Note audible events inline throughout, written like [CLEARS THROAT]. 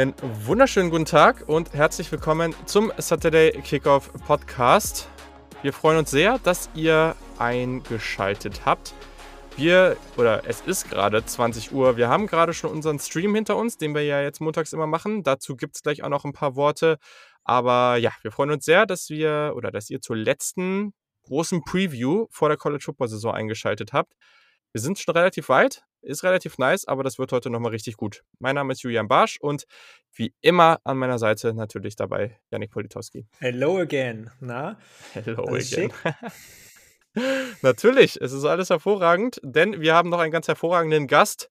Einen wunderschönen guten Tag und herzlich willkommen zum Saturday Kickoff Podcast. Wir freuen uns sehr, dass ihr eingeschaltet habt. Wir, oder es ist gerade 20 Uhr, wir haben gerade schon unseren Stream hinter uns, den wir ja jetzt montags immer machen. Dazu gibt es gleich auch noch ein paar Worte. Aber ja, wir freuen uns sehr, dass wir oder dass ihr zur letzten großen Preview vor der College Football Saison eingeschaltet habt. Wir sind schon relativ weit, ist relativ nice, aber das wird heute nochmal richtig gut. Mein Name ist Julian Barsch und wie immer an meiner Seite natürlich dabei Janik Politowski. Hello again. Na? [LAUGHS] Hello again. [LAUGHS] natürlich, es ist alles hervorragend, denn wir haben noch einen ganz hervorragenden Gast.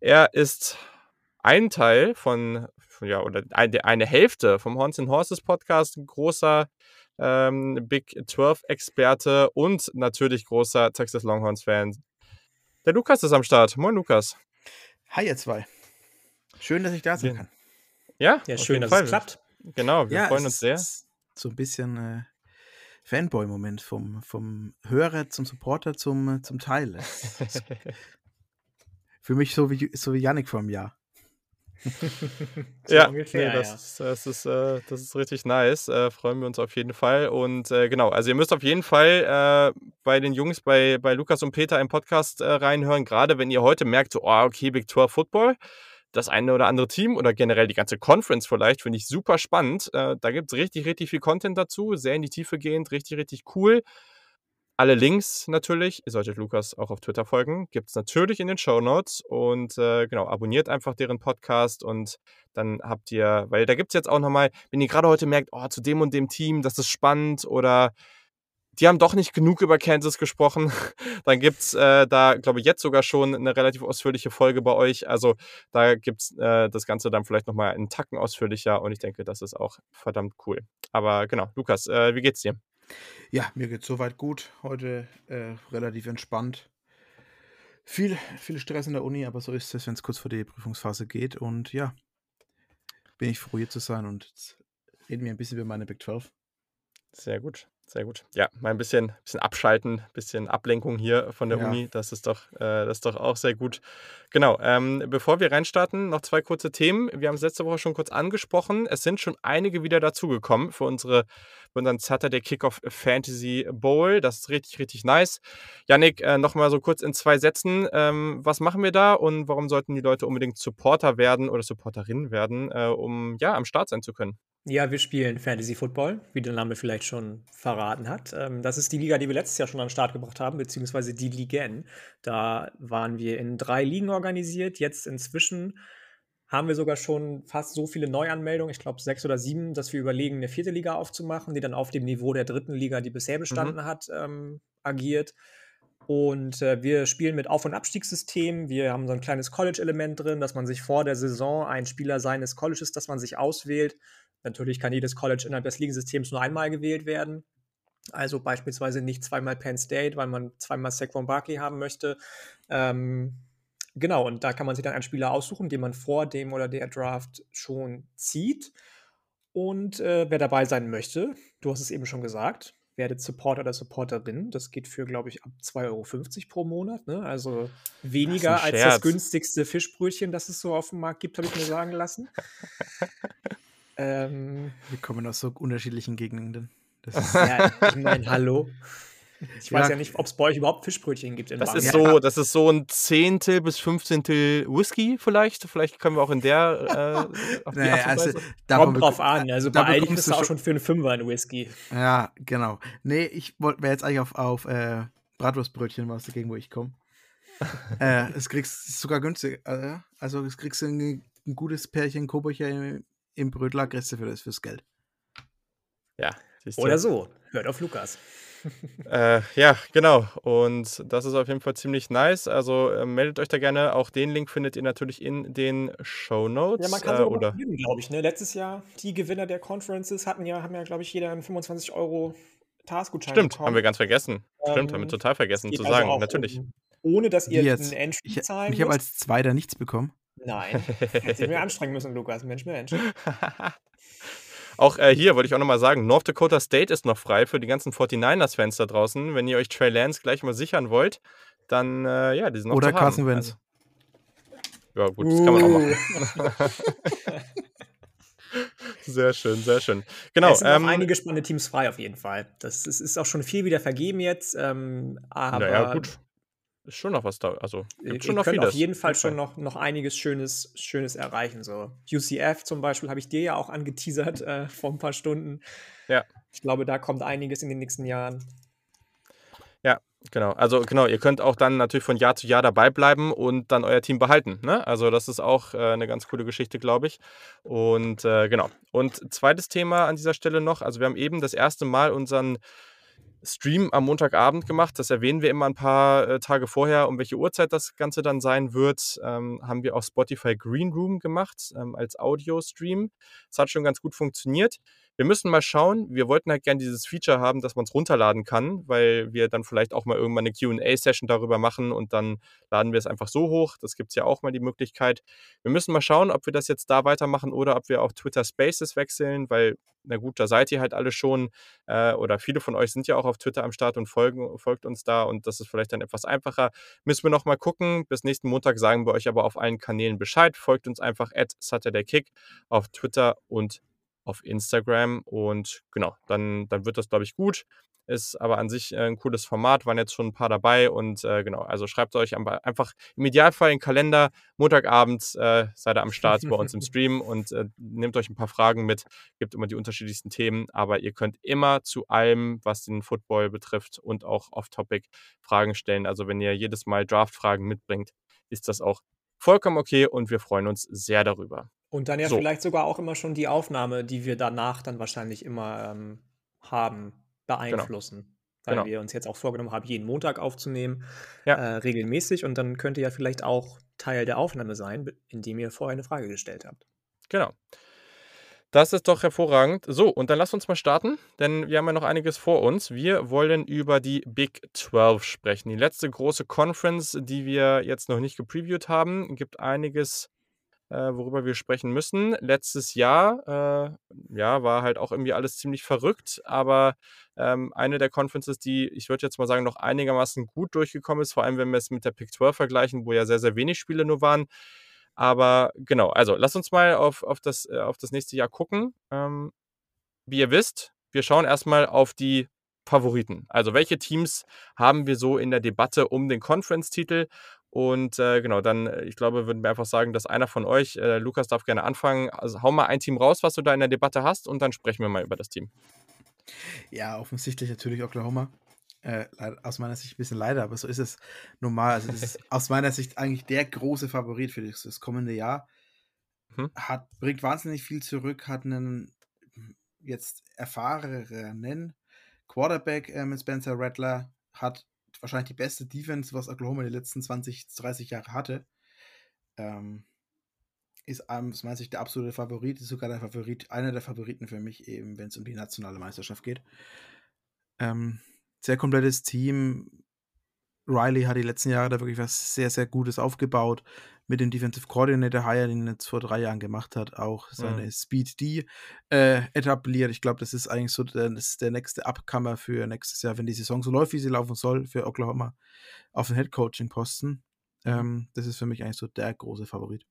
Er ist ein Teil von, ja, oder eine Hälfte vom Horns and Horses Podcast, ein großer ähm, Big 12 Experte und natürlich großer Texas Longhorns Fan. Der Lukas ist am Start. Moin, Lukas. Hi, ihr zwei. Schön, dass ich da sein kann. Ja, ja schön, dass Fall. es klappt. Genau, wir ja, freuen uns sehr. So ein bisschen äh, Fanboy-Moment vom, vom Hörer zum Supporter zum, äh, zum Teil. [LAUGHS] Für mich so wie, so wie Yannick vor einem Jahr. [LAUGHS] so ja, ungefähr, nee, das, ja. das, ist, äh, das ist richtig nice. Äh, freuen wir uns auf jeden Fall. Und äh, genau, also ihr müsst auf jeden Fall äh, bei den Jungs, bei, bei Lukas und Peter im Podcast äh, reinhören, gerade wenn ihr heute merkt, so, oh, okay, Big 12 Football, das eine oder andere Team oder generell die ganze Conference vielleicht, finde ich super spannend. Äh, da gibt es richtig, richtig viel Content dazu, sehr in die Tiefe gehend, richtig, richtig cool. Alle Links natürlich, ihr solltet Lukas auch auf Twitter folgen, gibt es natürlich in den Show Notes und äh, genau, abonniert einfach deren Podcast und dann habt ihr, weil da gibt es jetzt auch nochmal, wenn ihr gerade heute merkt, oh, zu dem und dem Team, das ist spannend oder die haben doch nicht genug über Kansas gesprochen, [LAUGHS] dann gibt es äh, da, glaube ich, jetzt sogar schon eine relativ ausführliche Folge bei euch. Also da gibt es äh, das Ganze dann vielleicht nochmal einen Tacken ausführlicher und ich denke, das ist auch verdammt cool. Aber genau, Lukas, äh, wie geht's dir? Ja, mir geht's soweit gut. Heute äh, relativ entspannt. Viel, viel Stress in der Uni, aber so ist es, wenn es kurz vor die Prüfungsphase geht. Und ja, bin ich froh, hier zu sein. Und reden wir ein bisschen über meine Big 12. Sehr gut. Sehr gut. Ja, mal ein bisschen, bisschen abschalten, bisschen Ablenkung hier von der ja. Uni. Das ist doch, äh, das ist doch auch sehr gut. Genau. Ähm, bevor wir reinstarten, noch zwei kurze Themen. Wir haben es letzte Woche schon kurz angesprochen. Es sind schon einige wieder dazugekommen für unsere, für unseren Saturday Kickoff Fantasy Bowl. Das ist richtig, richtig nice. Yannick, äh, nochmal so kurz in zwei Sätzen. Ähm, was machen wir da und warum sollten die Leute unbedingt Supporter werden oder Supporterinnen werden, äh, um ja am Start sein zu können? Ja, wir spielen Fantasy Football, wie der Name vielleicht schon verraten hat. Ähm, das ist die Liga, die wir letztes Jahr schon an den Start gebracht haben, beziehungsweise die Ligen. Da waren wir in drei Ligen organisiert. Jetzt inzwischen haben wir sogar schon fast so viele Neuanmeldungen, ich glaube sechs oder sieben, dass wir überlegen, eine vierte Liga aufzumachen, die dann auf dem Niveau der dritten Liga, die bisher bestanden mhm. hat, ähm, agiert. Und äh, wir spielen mit Auf- und Abstiegssystem. Wir haben so ein kleines College-Element drin, dass man sich vor der Saison ein Spieler seines Colleges, das man sich auswählt, Natürlich kann jedes College innerhalb des Ligensystems nur einmal gewählt werden. Also beispielsweise nicht zweimal Penn State, weil man zweimal Saquon Barkley haben möchte. Ähm, genau, und da kann man sich dann einen Spieler aussuchen, den man vor dem oder der Draft schon zieht. Und äh, wer dabei sein möchte, du hast es eben schon gesagt, werdet Supporter oder Supporterin. Das geht für, glaube ich, ab 2,50 Euro pro Monat. Ne? Also weniger das als das günstigste Fischbrötchen, das es so auf dem Markt gibt, habe ich mir sagen lassen. [LAUGHS] Ähm, Wir kommen aus so unterschiedlichen Gegenden. Das [LAUGHS] ist, ja, ich meine, hallo. Ich weiß ja, nicht, ob es bei euch überhaupt Fischbrötchen gibt. In das ist so, das ist so ein Zehntel bis Fünfzehntel Whisky vielleicht. Vielleicht können wir auch in der. Äh, naja, also, Kommt drauf an. Also bei Aldi ist es auch schon für einen Fünfer ein Whisky. Ja, genau. Nee, ich wäre jetzt eigentlich auf, auf äh, Bratwurstbrötchen was dagegen, wo ich komme. [LAUGHS] äh, es kriegst sogar günstig. Äh, also es kriegst du ein, ein gutes Pärchen Kobocher im Brötler kriegst du für das fürs Geld. Ja. Oder so. Hört auf Lukas. [LAUGHS] äh, ja, genau. Und das ist auf jeden Fall ziemlich nice. Also äh, meldet euch da gerne. Auch den Link findet ihr natürlich in den Show Notes. Ja, man kann so äh, oder glaube ich. Ne? Letztes Jahr die Gewinner der Conferences hatten ja, haben ja, glaube ich, jeder einen 25 Euro Taskgutschein Stimmt, bekommen. haben wir ganz vergessen. Ähm, Stimmt, haben wir ähm, total vergessen zu also sagen. Natürlich. Um, ohne dass ihr einen Entry zahlen Ich, ich habe als Zweiter nichts bekommen. Nein, hätte ich mir anstrengen müssen, Lukas. Mensch, Mensch. [LAUGHS] auch äh, hier wollte ich auch nochmal sagen, North Dakota State ist noch frei für die ganzen 49ers-Fans da draußen. Wenn ihr euch Trey Lance gleich mal sichern wollt, dann, äh, ja, die sind noch Oder Carson Wentz. Also, Ja, gut, das kann man auch machen. Uh. [LAUGHS] Sehr schön, sehr schön. Genau. Es sind ähm, einige spannende Teams frei auf jeden Fall. Das ist, ist auch schon viel wieder vergeben jetzt. Ähm, aber naja, gut. Ist schon noch was da. Also gibt schon noch vieles. auf jeden Fall schon noch, noch einiges Schönes, Schönes erreichen. So UCF zum Beispiel habe ich dir ja auch angeteasert äh, vor ein paar Stunden. Ja. Ich glaube, da kommt einiges in den nächsten Jahren. Ja, genau. Also genau, ihr könnt auch dann natürlich von Jahr zu Jahr dabei bleiben und dann euer Team behalten. Ne? Also das ist auch äh, eine ganz coole Geschichte, glaube ich. Und äh, genau. Und zweites Thema an dieser Stelle noch. Also wir haben eben das erste Mal unseren Stream am Montagabend gemacht. Das erwähnen wir immer ein paar äh, Tage vorher, um welche Uhrzeit das Ganze dann sein wird. Ähm, haben wir auf Spotify Green Room gemacht ähm, als Audio-Stream. Das hat schon ganz gut funktioniert. Wir müssen mal schauen. Wir wollten halt gerne dieses Feature haben, dass man es runterladen kann, weil wir dann vielleicht auch mal irgendwann eine QA-Session darüber machen und dann laden wir es einfach so hoch. Das gibt es ja auch mal die Möglichkeit. Wir müssen mal schauen, ob wir das jetzt da weitermachen oder ob wir auf Twitter Spaces wechseln, weil, na gut, da seid ihr halt alle schon äh, oder viele von euch sind ja auch auf Twitter am Start und folgen, folgt uns da und das ist vielleicht dann etwas einfacher. Müssen wir noch mal gucken. Bis nächsten Montag sagen wir euch aber auf allen Kanälen Bescheid. Folgt uns einfach at SaturdayKick auf Twitter und auf Instagram. Und genau, dann, dann wird das, glaube ich, gut. Ist aber an sich äh, ein cooles Format, waren jetzt schon ein paar dabei und äh, genau, also schreibt euch einfach im Idealfall in den Kalender, Montagabend äh, seid ihr am Start bei uns im [LAUGHS] Stream und äh, nehmt euch ein paar Fragen mit, gibt immer die unterschiedlichsten Themen, aber ihr könnt immer zu allem, was den Football betrifft und auch off-topic Fragen stellen. Also wenn ihr jedes Mal Draft-Fragen mitbringt, ist das auch vollkommen okay und wir freuen uns sehr darüber. Und dann ja so. vielleicht sogar auch immer schon die Aufnahme, die wir danach dann wahrscheinlich immer ähm, haben. Beeinflussen. Genau. Weil genau. wir uns jetzt auch vorgenommen haben, jeden Montag aufzunehmen, ja. äh, regelmäßig. Und dann könnte ja vielleicht auch Teil der Aufnahme sein, indem ihr vorher eine Frage gestellt habt. Genau. Das ist doch hervorragend. So, und dann lasst uns mal starten, denn wir haben ja noch einiges vor uns. Wir wollen über die Big 12 sprechen. Die letzte große Conference, die wir jetzt noch nicht gepreviewt haben, gibt einiges worüber wir sprechen müssen. Letztes Jahr, äh, ja, war halt auch irgendwie alles ziemlich verrückt, aber ähm, eine der Conferences, die, ich würde jetzt mal sagen, noch einigermaßen gut durchgekommen ist, vor allem wenn wir es mit der Pick 12 vergleichen, wo ja sehr, sehr wenig Spiele nur waren. Aber genau, also lasst uns mal auf, auf, das, äh, auf das nächste Jahr gucken. Ähm, wie ihr wisst, wir schauen erstmal auf die Favoriten. Also welche Teams haben wir so in der Debatte um den Conference-Titel und äh, genau, dann, äh, ich glaube, würden wir einfach sagen, dass einer von euch, äh, Lukas darf gerne anfangen. Also hau mal ein Team raus, was du da in der Debatte hast, und dann sprechen wir mal über das Team. Ja, offensichtlich natürlich Oklahoma. Äh, aus meiner Sicht ein bisschen leider, aber so ist es normal. Also, das ist [LAUGHS] aus meiner Sicht eigentlich der große Favorit für das, das kommende Jahr. Hm? Hat, bringt wahnsinnig viel zurück, hat einen jetzt erfahrenen Quarterback äh, mit Spencer Rattler, hat wahrscheinlich die beste Defense, was Oklahoma die letzten 20, 30 Jahre hatte. Ähm, ist aus meiner Sicht der absolute Favorit, ist sogar der Favorit, einer der Favoriten für mich eben, wenn es um die nationale Meisterschaft geht. Ähm, sehr komplettes Team. Riley hat die letzten Jahre da wirklich was sehr, sehr Gutes aufgebaut mit dem Defensive Coordinator Hire, den er jetzt vor drei Jahren gemacht hat, auch seine mhm. Speed D äh, etabliert. Ich glaube, das ist eigentlich so der, der nächste Upcomer für nächstes Jahr, wenn die Saison so läuft, wie sie laufen soll, für Oklahoma auf den Head Coaching Posten. Mhm. Ähm, das ist für mich eigentlich so der große Favorit.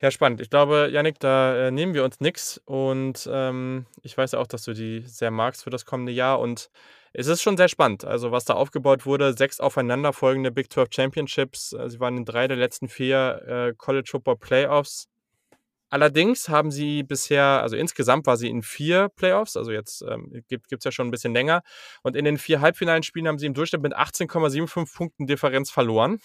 Ja, spannend. Ich glaube, Yannick, da äh, nehmen wir uns nichts und ähm, ich weiß auch, dass du die sehr magst für das kommende Jahr und es ist schon sehr spannend. Also, was da aufgebaut wurde, sechs aufeinanderfolgende Big 12 Championships. Äh, sie waren in drei der letzten vier äh, College Football Playoffs. Allerdings haben sie bisher, also insgesamt war sie in vier Playoffs, also jetzt ähm, gibt es ja schon ein bisschen länger. Und in den vier Halbfinalen Spielen haben sie im Durchschnitt mit 18,75 Punkten Differenz verloren.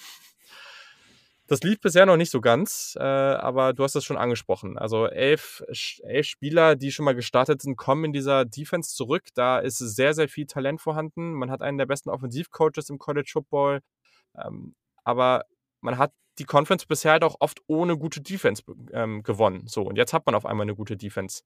Das lief bisher noch nicht so ganz, äh, aber du hast es schon angesprochen. Also elf, elf Spieler, die schon mal gestartet sind, kommen in dieser Defense zurück. Da ist sehr, sehr viel Talent vorhanden. Man hat einen der besten Offensivcoaches im College Football. Ähm, aber man hat die Conference bisher halt auch oft ohne gute Defense ähm, gewonnen. So, und jetzt hat man auf einmal eine gute Defense.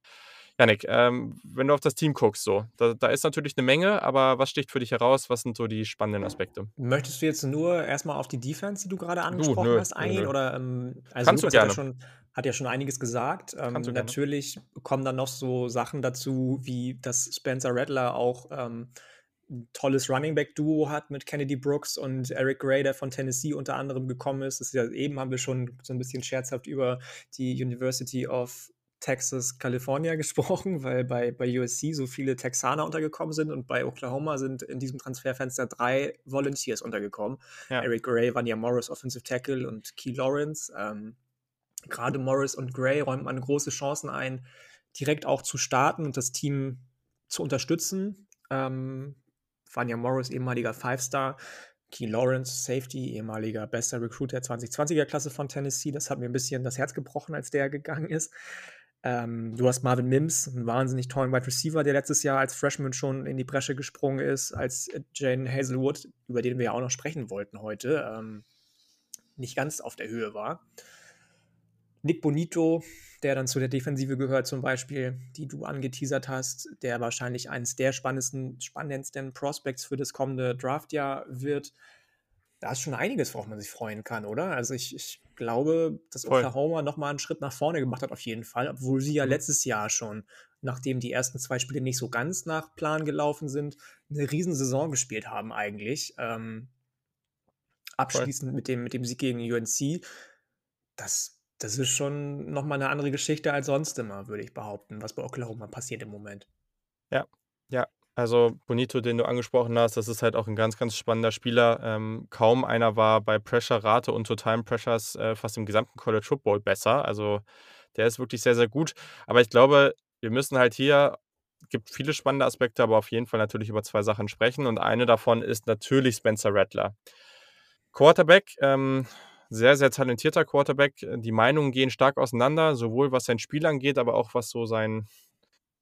Janik, ähm, wenn du auf das Team guckst, so, da, da, ist natürlich eine Menge, aber was sticht für dich heraus? Was sind so die spannenden Aspekte? Möchtest du jetzt nur erstmal auf die Defense, die du gerade angesprochen du, hast, eingehen? Nö. Oder, ähm, also Kannst Lukas du gerne. Hat ja, schon, hat ja schon einiges gesagt. Ähm, natürlich kommen dann noch so Sachen dazu, wie dass Spencer Rattler auch ähm, ein tolles Running Back Duo hat mit Kennedy Brooks und Eric Gray, der von Tennessee unter anderem gekommen ist. Das ist ja, eben haben wir schon so ein bisschen scherzhaft über die University of Texas, California [LAUGHS] gesprochen, weil bei, bei USC so viele Texaner untergekommen sind und bei Oklahoma sind in diesem Transferfenster drei Volunteers untergekommen. Ja. Eric Gray, Vanya Morris, Offensive Tackle und Key Lawrence. Ähm, Gerade Morris und Gray räumt man große Chancen ein, direkt auch zu starten und das Team zu unterstützen. Ähm, Vanya Morris, ehemaliger Five-Star, Key Lawrence, Safety, ehemaliger bester Recruit der 2020er Klasse von Tennessee. Das hat mir ein bisschen das Herz gebrochen, als der gegangen ist. Ähm, du hast Marvin Mims, einen wahnsinnig tollen Wide Receiver, der letztes Jahr als Freshman schon in die Bresche gesprungen ist, als Jane Hazelwood, über den wir ja auch noch sprechen wollten heute, ähm, nicht ganz auf der Höhe war. Nick Bonito, der dann zu der Defensive gehört, zum Beispiel, die du angeteasert hast, der wahrscheinlich eines der spannendsten, spannendsten Prospects für das kommende Draftjahr wird da ist schon einiges, worauf man sich freuen kann, oder? Also ich, ich glaube, dass Voll. Oklahoma nochmal einen Schritt nach vorne gemacht hat, auf jeden Fall, obwohl sie ja mhm. letztes Jahr schon, nachdem die ersten zwei Spiele nicht so ganz nach Plan gelaufen sind, eine Riesensaison gespielt haben eigentlich. Ähm, abschließend mit dem, mit dem Sieg gegen UNC. Das, das ist schon nochmal eine andere Geschichte als sonst immer, würde ich behaupten, was bei Oklahoma passiert im Moment. Ja, ja, also Bonito, den du angesprochen hast, das ist halt auch ein ganz, ganz spannender Spieler. Ähm, kaum einer war bei Pressure-Rate und Total Pressures äh, fast im gesamten College Football besser. Also der ist wirklich sehr, sehr gut. Aber ich glaube, wir müssen halt hier, gibt viele spannende Aspekte, aber auf jeden Fall natürlich über zwei Sachen sprechen. Und eine davon ist natürlich Spencer Rattler. Quarterback, ähm, sehr, sehr talentierter Quarterback. Die Meinungen gehen stark auseinander, sowohl was sein Spiel angeht, aber auch was so sein,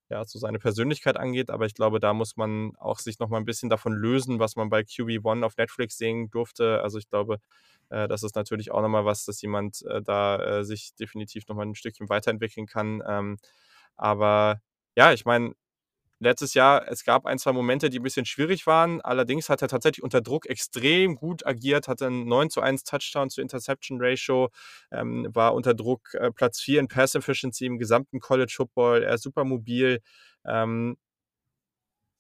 ja, so seine Persönlichkeit angeht. Aber ich glaube, da muss man auch sich noch mal ein bisschen davon lösen, was man bei QB1 auf Netflix sehen durfte. Also ich glaube, äh, das ist natürlich auch nochmal was, dass jemand äh, da äh, sich definitiv nochmal ein Stückchen weiterentwickeln kann. Ähm, aber ja, ich meine, letztes Jahr, es gab ein, zwei Momente, die ein bisschen schwierig waren. Allerdings hat er tatsächlich unter Druck extrem gut agiert, hatte einen 9 zu 1 Touchdown zu Interception Ratio, ähm, war unter Druck äh, Platz 4 in Pass Efficiency im gesamten College Football. Er ist super mobil. Ähm,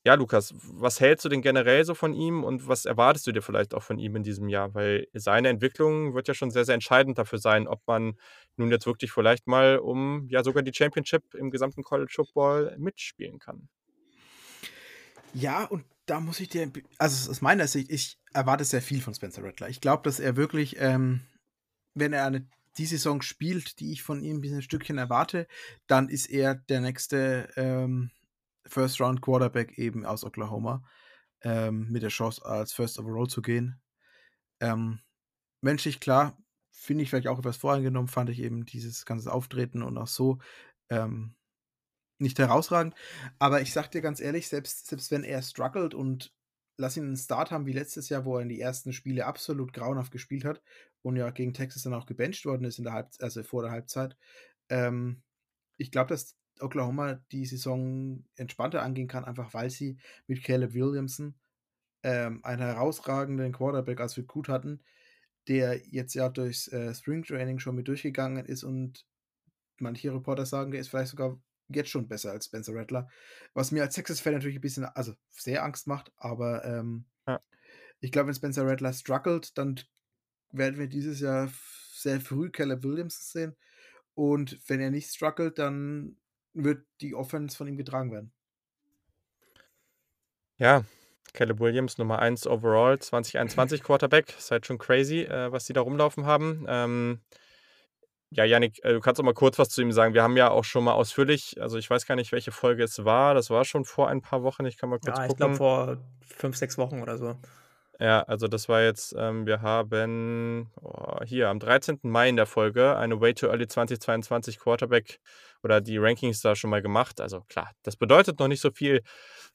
ja, Lukas, was hältst du denn generell so von ihm und was erwartest du dir vielleicht auch von ihm in diesem Jahr? Weil seine Entwicklung wird ja schon sehr, sehr entscheidend dafür sein, ob man nun jetzt wirklich vielleicht mal um ja sogar die Championship im gesamten College Football mitspielen kann. Ja, und da muss ich dir, also aus meiner Sicht, ich erwarte sehr viel von Spencer Rattler. Ich glaube, dass er wirklich, ähm, wenn er eine, die Saison spielt, die ich von ihm ein Stückchen erwarte, dann ist er der nächste ähm, First Round Quarterback eben aus Oklahoma ähm, mit der Chance als First Overall zu gehen. Ähm, menschlich klar, finde ich vielleicht auch etwas voreingenommen, fand ich eben dieses ganze Auftreten und auch so ähm, nicht herausragend. Aber ich sag dir ganz ehrlich, selbst, selbst wenn er struggelt und lass ihn einen Start haben wie letztes Jahr, wo er in die ersten Spiele absolut grauenhaft gespielt hat und ja gegen Texas dann auch gebencht worden ist in der Halb also vor der Halbzeit. Ähm, ich glaube, dass Oklahoma die Saison entspannter angehen kann, einfach weil sie mit Caleb Williamson ähm, einen herausragenden Quarterback als Recruit hatten, der jetzt ja durchs äh, Spring Training schon mit durchgegangen ist und manche Reporter sagen, der ist vielleicht sogar jetzt schon besser als Spencer Rattler. Was mir als Texas-Fan natürlich ein bisschen, also sehr Angst macht, aber ähm, ja. ich glaube, wenn Spencer Rattler struggelt, dann werden wir dieses Jahr sehr früh Caleb Williams sehen. Und wenn er nicht struggelt, dann wird die Offense von ihm getragen werden. Ja, Caleb Williams, Nummer 1 overall, 2021 Quarterback. Ist halt schon crazy, äh, was die da rumlaufen haben. Ähm, ja, Janik, äh, du kannst auch mal kurz was zu ihm sagen. Wir haben ja auch schon mal ausführlich, also ich weiß gar nicht, welche Folge es war. Das war schon vor ein paar Wochen. Ich kann mal kurz ja, gucken. ich glaube vor fünf, sechs Wochen oder so. Ja, also das war jetzt, ähm, wir haben oh, hier am 13. Mai in der Folge eine Way to Early 2022 Quarterback oder die Rankings da schon mal gemacht. Also klar, das bedeutet noch nicht so viel,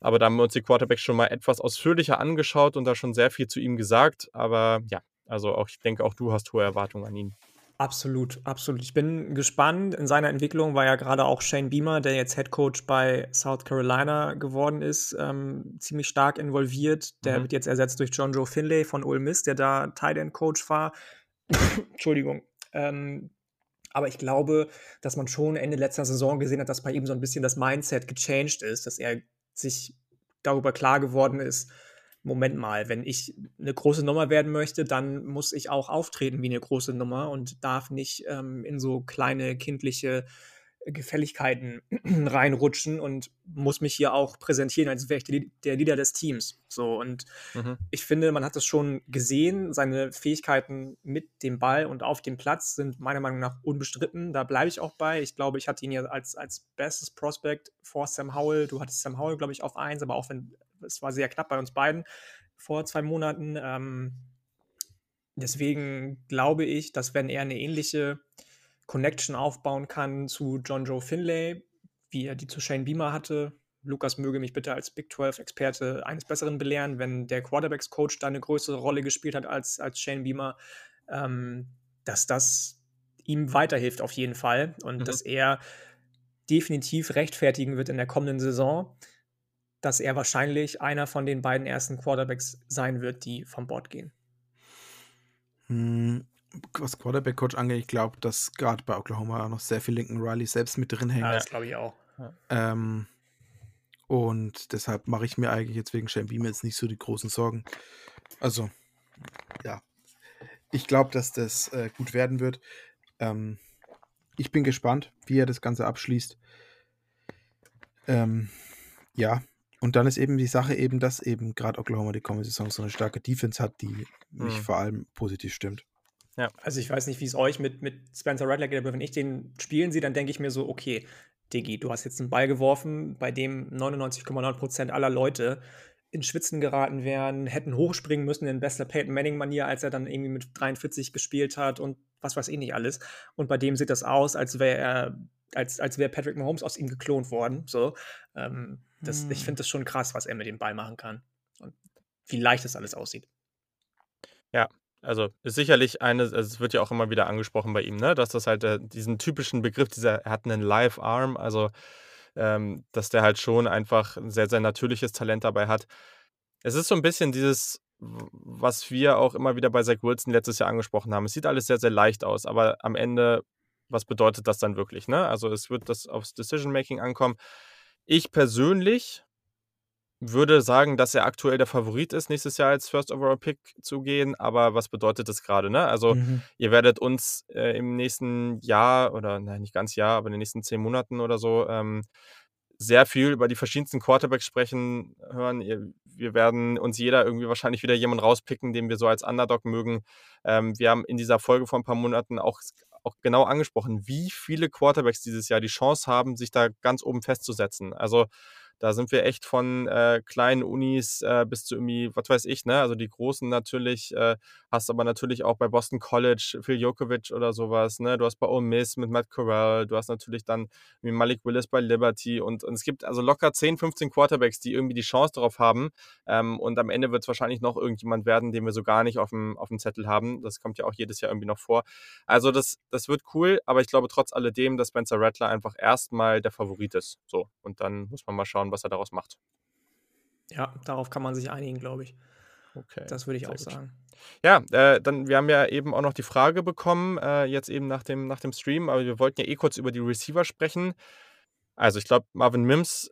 aber da haben wir uns die Quarterbacks schon mal etwas ausführlicher angeschaut und da schon sehr viel zu ihm gesagt. Aber ja, also auch, ich denke, auch du hast hohe Erwartungen an ihn. Absolut, absolut. Ich bin gespannt. In seiner Entwicklung war ja gerade auch Shane Beamer, der jetzt Head Coach bei South Carolina geworden ist, ähm, ziemlich stark involviert. Der mhm. wird jetzt ersetzt durch John Joe Finlay von Ole Miss, der da Tight End Coach war. [COUGHS] Entschuldigung. Ähm, aber ich glaube, dass man schon Ende letzter Saison gesehen hat, dass bei ihm so ein bisschen das Mindset gechanged ist, dass er sich darüber klar geworden ist, Moment mal, wenn ich eine große Nummer werden möchte, dann muss ich auch auftreten wie eine große Nummer und darf nicht ähm, in so kleine kindliche Gefälligkeiten [CLEARS THROAT] reinrutschen und muss mich hier auch präsentieren, als wäre ich der Leader des Teams. So, und mhm. ich finde, man hat das schon gesehen. Seine Fähigkeiten mit dem Ball und auf dem Platz sind meiner Meinung nach unbestritten. Da bleibe ich auch bei. Ich glaube, ich hatte ihn ja als, als bestes Prospect vor Sam Howell. Du hattest Sam Howell, glaube ich, auf eins, aber auch wenn es war sehr knapp bei uns beiden vor zwei Monaten. Ähm, deswegen glaube ich, dass wenn er eine ähnliche Connection aufbauen kann zu John Joe Finlay, wie er die zu Shane Beamer hatte. Lukas möge mich bitte als Big 12-Experte eines Besseren belehren, wenn der Quarterbacks-Coach da eine größere Rolle gespielt hat als, als Shane Beamer, ähm, dass das ihm weiterhilft auf jeden Fall und mhm. dass er definitiv rechtfertigen wird in der kommenden Saison, dass er wahrscheinlich einer von den beiden ersten Quarterbacks sein wird, die vom Bord gehen. Hm, was Quarterback-Coach angeht, ich glaube, dass gerade bei Oklahoma noch sehr viel Lincoln Riley selbst mit drin hängt. Ja, das glaube ich auch. Ähm, und deshalb mache ich mir eigentlich jetzt wegen Shane Beam jetzt nicht so die großen Sorgen. Also, ja. Ich glaube, dass das äh, gut werden wird. Ähm, ich bin gespannt, wie er das Ganze abschließt. Ähm, ja, und dann ist eben die Sache eben, dass eben gerade Oklahoma die kommende Saison so eine starke Defense hat, die mich mhm. vor allem positiv stimmt. Ja, also ich weiß nicht, wie es euch mit, mit Spencer Rattler geht, aber wenn ich den spielen sehe, dann denke ich mir so, okay, Diggi, du hast jetzt einen Ball geworfen, bei dem 99,9% aller Leute in Schwitzen geraten wären, hätten hochspringen müssen in bester Peyton Manning-Manier, als er dann irgendwie mit 43 gespielt hat und was weiß ich nicht alles. Und bei dem sieht das aus, als wäre er, als, als wäre Patrick Mahomes aus ihm geklont worden. So. Ähm, das, hm. Ich finde das schon krass, was er mit dem Ball machen kann. Und wie leicht das alles aussieht. Ja, also ist sicherlich eine, also es wird ja auch immer wieder angesprochen bei ihm, ne, dass das halt äh, diesen typischen Begriff, dieser, er hat einen Live-Arm, also ähm, dass der halt schon einfach ein sehr, sehr natürliches Talent dabei hat. Es ist so ein bisschen dieses, was wir auch immer wieder bei Zach Wilson letztes Jahr angesprochen haben. Es sieht alles sehr, sehr leicht aus, aber am Ende, was bedeutet das dann wirklich? Ne? Also es wird das aufs Decision-Making ankommen. Ich persönlich würde sagen, dass er aktuell der Favorit ist, nächstes Jahr als First Overall Pick zu gehen. Aber was bedeutet das gerade? Ne? Also, mhm. ihr werdet uns äh, im nächsten Jahr oder nein, nicht ganz Jahr, aber in den nächsten zehn Monaten oder so ähm, sehr viel über die verschiedensten Quarterbacks sprechen hören. Wir werden uns jeder irgendwie wahrscheinlich wieder jemanden rauspicken, den wir so als Underdog mögen. Ähm, wir haben in dieser Folge vor ein paar Monaten auch, auch genau angesprochen, wie viele Quarterbacks dieses Jahr die Chance haben, sich da ganz oben festzusetzen. Also da sind wir echt von äh, kleinen Unis äh, bis zu irgendwie, was weiß ich, ne? Also die großen natürlich, äh, hast aber natürlich auch bei Boston College Phil Jokovic oder sowas, ne? Du hast bei Ole Miss mit Matt Corral, du hast natürlich dann wie Malik Willis bei Liberty und, und es gibt also locker 10, 15 Quarterbacks, die irgendwie die Chance darauf haben. Ähm, und am Ende wird es wahrscheinlich noch irgendjemand werden, den wir so gar nicht auf dem, auf dem Zettel haben. Das kommt ja auch jedes Jahr irgendwie noch vor. Also das, das wird cool, aber ich glaube trotz alledem, dass Spencer Rattler einfach erstmal der Favorit ist. So. Und dann muss man mal schauen, was er daraus macht. Ja, darauf kann man sich einigen, glaube ich. Okay. Das würde ich auch gut. sagen. Ja, äh, dann, wir haben ja eben auch noch die Frage bekommen, äh, jetzt eben nach dem, nach dem Stream, aber wir wollten ja eh kurz über die Receiver sprechen. Also ich glaube, Marvin Mims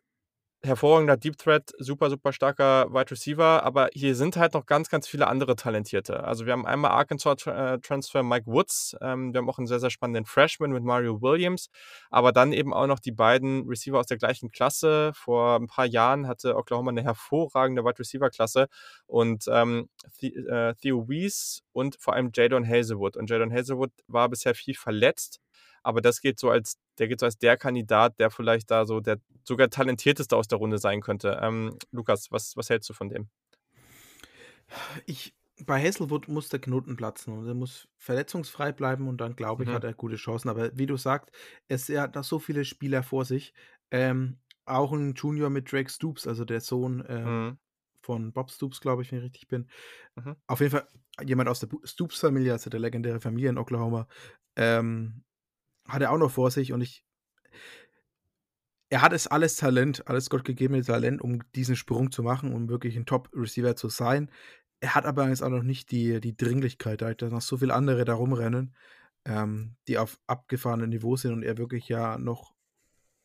hervorragender Deep Threat, super, super starker Wide Receiver, aber hier sind halt noch ganz, ganz viele andere Talentierte. Also wir haben einmal Arkansas-Transfer äh, Mike Woods, ähm, wir haben auch einen sehr, sehr spannenden Freshman mit Mario Williams, aber dann eben auch noch die beiden Receiver aus der gleichen Klasse. Vor ein paar Jahren hatte Oklahoma eine hervorragende Wide Receiver-Klasse und ähm, äh, Theo Weiss und vor allem Jadon Hazelwood. Und Jadon Hazelwood war bisher viel verletzt, aber das geht so als, der geht so als der Kandidat, der vielleicht da so der sogar talentierteste aus der Runde sein könnte. Ähm, Lukas, was, was hältst du von dem? Ich, bei Hazelwood muss der Knoten platzen und er muss verletzungsfrei bleiben und dann glaube ich, mhm. hat er gute Chancen. Aber wie du sagst, es er hat da so viele Spieler vor sich. Ähm, auch ein Junior mit Drake Stoops, also der Sohn äh, mhm. von Bob Stoops, glaube ich, wenn ich richtig bin. Mhm. Auf jeden Fall jemand aus der Stoops-Familie, also der legendäre Familie in Oklahoma. Ähm, hat er auch noch vor sich und ich. Er hat es alles Talent, alles gottgegebene Talent, um diesen Sprung zu machen, um wirklich ein Top-Receiver zu sein. Er hat aber jetzt auch noch nicht die, die Dringlichkeit, da noch so viele andere da rumrennen, ähm, die auf abgefahrenem Niveau sind und er wirklich ja noch,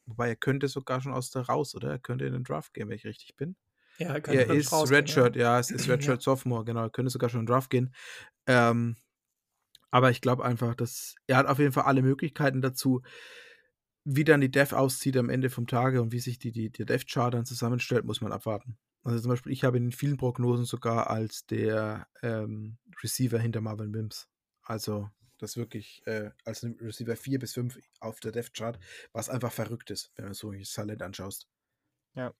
wobei er könnte sogar schon aus der raus, oder? Er könnte in den Draft gehen, wenn ich richtig bin. Ja, er ist Redshirt, ja. [CLEARS THROAT] ja, es ist Redshirt ja. Sophomore, genau. Er könnte sogar schon in Draft gehen. Ähm, aber ich glaube einfach, dass er hat auf jeden Fall alle Möglichkeiten dazu. Wie dann die Dev auszieht am Ende vom Tage und wie sich die, die, die Dev-Chart dann zusammenstellt, muss man abwarten. Also zum Beispiel, ich habe in vielen Prognosen sogar als der ähm, Receiver hinter Marvin Mims. Also das wirklich äh, als Receiver 4 bis 5 auf der Dev Chart, was einfach verrückt ist, wenn du so ein Talent anschaust. Ja.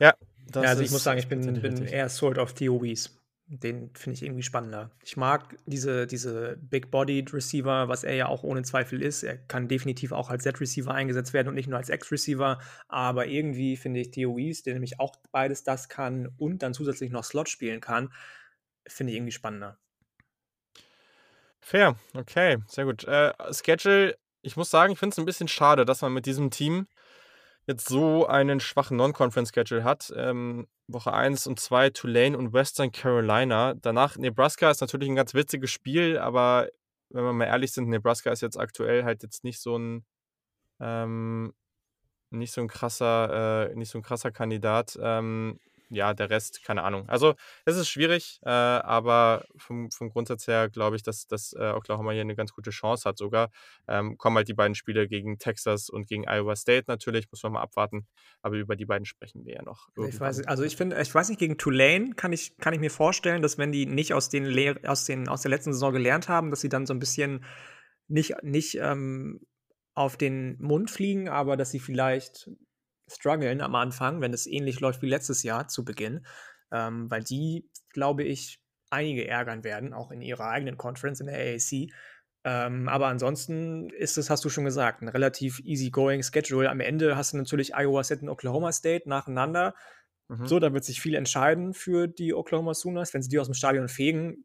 Ja, ja also ich muss sagen, ich bin, bin eher Sword of TOBs. Den finde ich irgendwie spannender. Ich mag diese, diese Big-Bodied Receiver, was er ja auch ohne Zweifel ist. Er kann definitiv auch als Z-Receiver eingesetzt werden und nicht nur als X-Receiver. Aber irgendwie finde ich TOEs, der nämlich auch beides das kann und dann zusätzlich noch Slot spielen kann, finde ich irgendwie spannender. Fair, okay, sehr gut. Äh, Schedule, ich muss sagen, ich finde es ein bisschen schade, dass man mit diesem Team jetzt so einen schwachen Non-Conference-Schedule hat. Ähm, Woche 1 und 2 Tulane und Western Carolina. Danach Nebraska ist natürlich ein ganz witziges Spiel, aber wenn wir mal ehrlich sind, Nebraska ist jetzt aktuell halt jetzt nicht so ein ähm, nicht so ein krasser, äh, nicht so ein krasser Kandidat. Ähm, ja, der Rest, keine Ahnung. Also, es ist schwierig, äh, aber vom, vom Grundsatz her glaube ich, dass, dass äh, Oklahoma hier eine ganz gute Chance hat sogar. Ähm, kommen halt die beiden Spiele gegen Texas und gegen Iowa State natürlich, muss man mal abwarten. Aber über die beiden sprechen wir ja noch. Ich weiß, also ich finde, ich weiß nicht, gegen Tulane kann ich, kann ich mir vorstellen, dass wenn die nicht aus, den Lehr aus, den, aus der letzten Saison gelernt haben, dass sie dann so ein bisschen nicht, nicht ähm, auf den Mund fliegen, aber dass sie vielleicht strugglen am Anfang, wenn es ähnlich läuft wie letztes Jahr zu Beginn, ähm, weil die, glaube ich, einige ärgern werden, auch in ihrer eigenen Conference, in der AAC. Ähm, aber ansonsten ist es, hast du schon gesagt, ein relativ easygoing Schedule. Am Ende hast du natürlich Iowa State und Oklahoma State nacheinander. Mhm. So, da wird sich viel entscheiden für die Oklahoma Sooners. Wenn sie die aus dem Stadion fegen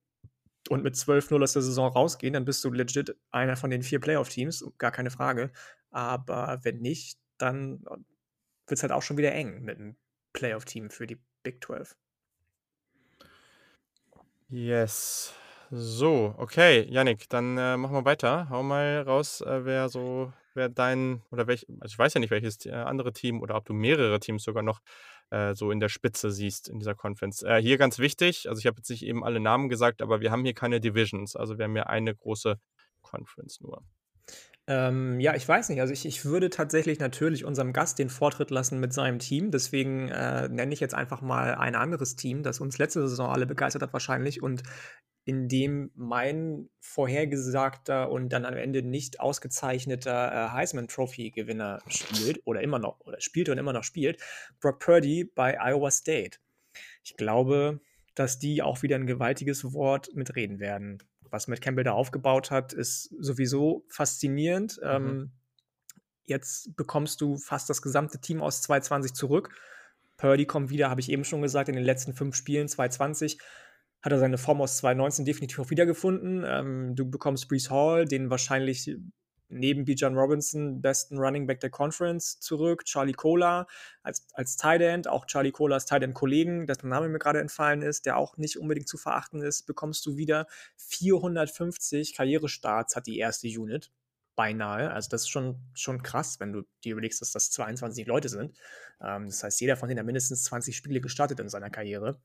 und mit 12-0 aus der Saison rausgehen, dann bist du legit einer von den vier Playoff-Teams, gar keine Frage. Aber wenn nicht, dann wird es halt auch schon wieder eng mit einem Playoff-Team für die Big 12. Yes. So, okay, Yannick, dann äh, machen wir weiter. Hau mal raus, äh, wer so, wer dein, oder welch, also ich weiß ja nicht, welches äh, andere Team oder ob du mehrere Teams sogar noch äh, so in der Spitze siehst in dieser Conference. Äh, hier ganz wichtig, also ich habe jetzt nicht eben alle Namen gesagt, aber wir haben hier keine Divisions, also wir haben hier eine große Conference nur. Ähm, ja, ich weiß nicht. Also ich, ich würde tatsächlich natürlich unserem Gast den Vortritt lassen mit seinem Team. Deswegen äh, nenne ich jetzt einfach mal ein anderes Team, das uns letzte Saison alle begeistert hat wahrscheinlich und in dem mein vorhergesagter und dann am Ende nicht ausgezeichneter äh, Heisman Trophy Gewinner spielt oder immer noch oder spielte und immer noch spielt, Brock Purdy bei Iowa State. Ich glaube, dass die auch wieder ein gewaltiges Wort mitreden werden was Matt Campbell da aufgebaut hat, ist sowieso faszinierend. Mhm. Ähm, jetzt bekommst du fast das gesamte Team aus 220 zurück. Purdy kommt wieder, habe ich eben schon gesagt, in den letzten fünf Spielen 220 hat er seine Form aus 2019 definitiv auch wiedergefunden. Ähm, du bekommst Brees Hall, den wahrscheinlich neben Bijan Robinson besten Running Back der Conference zurück. Charlie Cola als, als Tight End, auch Charlie Cola als Tight End Kollegen, dessen Name mir gerade entfallen ist, der auch nicht unbedingt zu verachten ist, bekommst du wieder 450 Karrierestarts hat die erste Unit. Beinahe. Also das ist schon, schon krass, wenn du dir überlegst, dass das 22 Leute sind. Ähm, das heißt, jeder von denen hat mindestens 20 Spiele gestartet in seiner Karriere.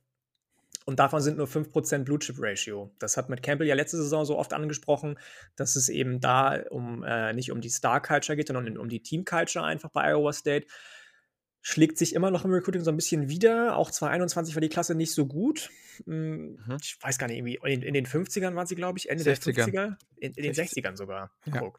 Und davon sind nur 5% Blue Chip Ratio. Das hat Matt Campbell ja letzte Saison so oft angesprochen, dass es eben da um äh, nicht um die Star Culture geht, sondern um die Team Culture einfach bei Iowa State. Schlägt sich immer noch im Recruiting so ein bisschen wieder. Auch 2021 war die Klasse nicht so gut. Hm, mhm. Ich weiß gar nicht, irgendwie in, in den 50ern waren sie, glaube ich, Ende 60er. der 50er. In, in den 60ern sogar. Ja.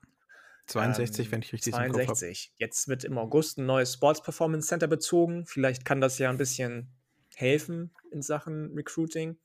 62, ähm, wenn ich richtig 62. Jetzt wird im August ein neues Sports Performance Center bezogen. Vielleicht kann das ja ein bisschen helfen in Sachen Recruiting.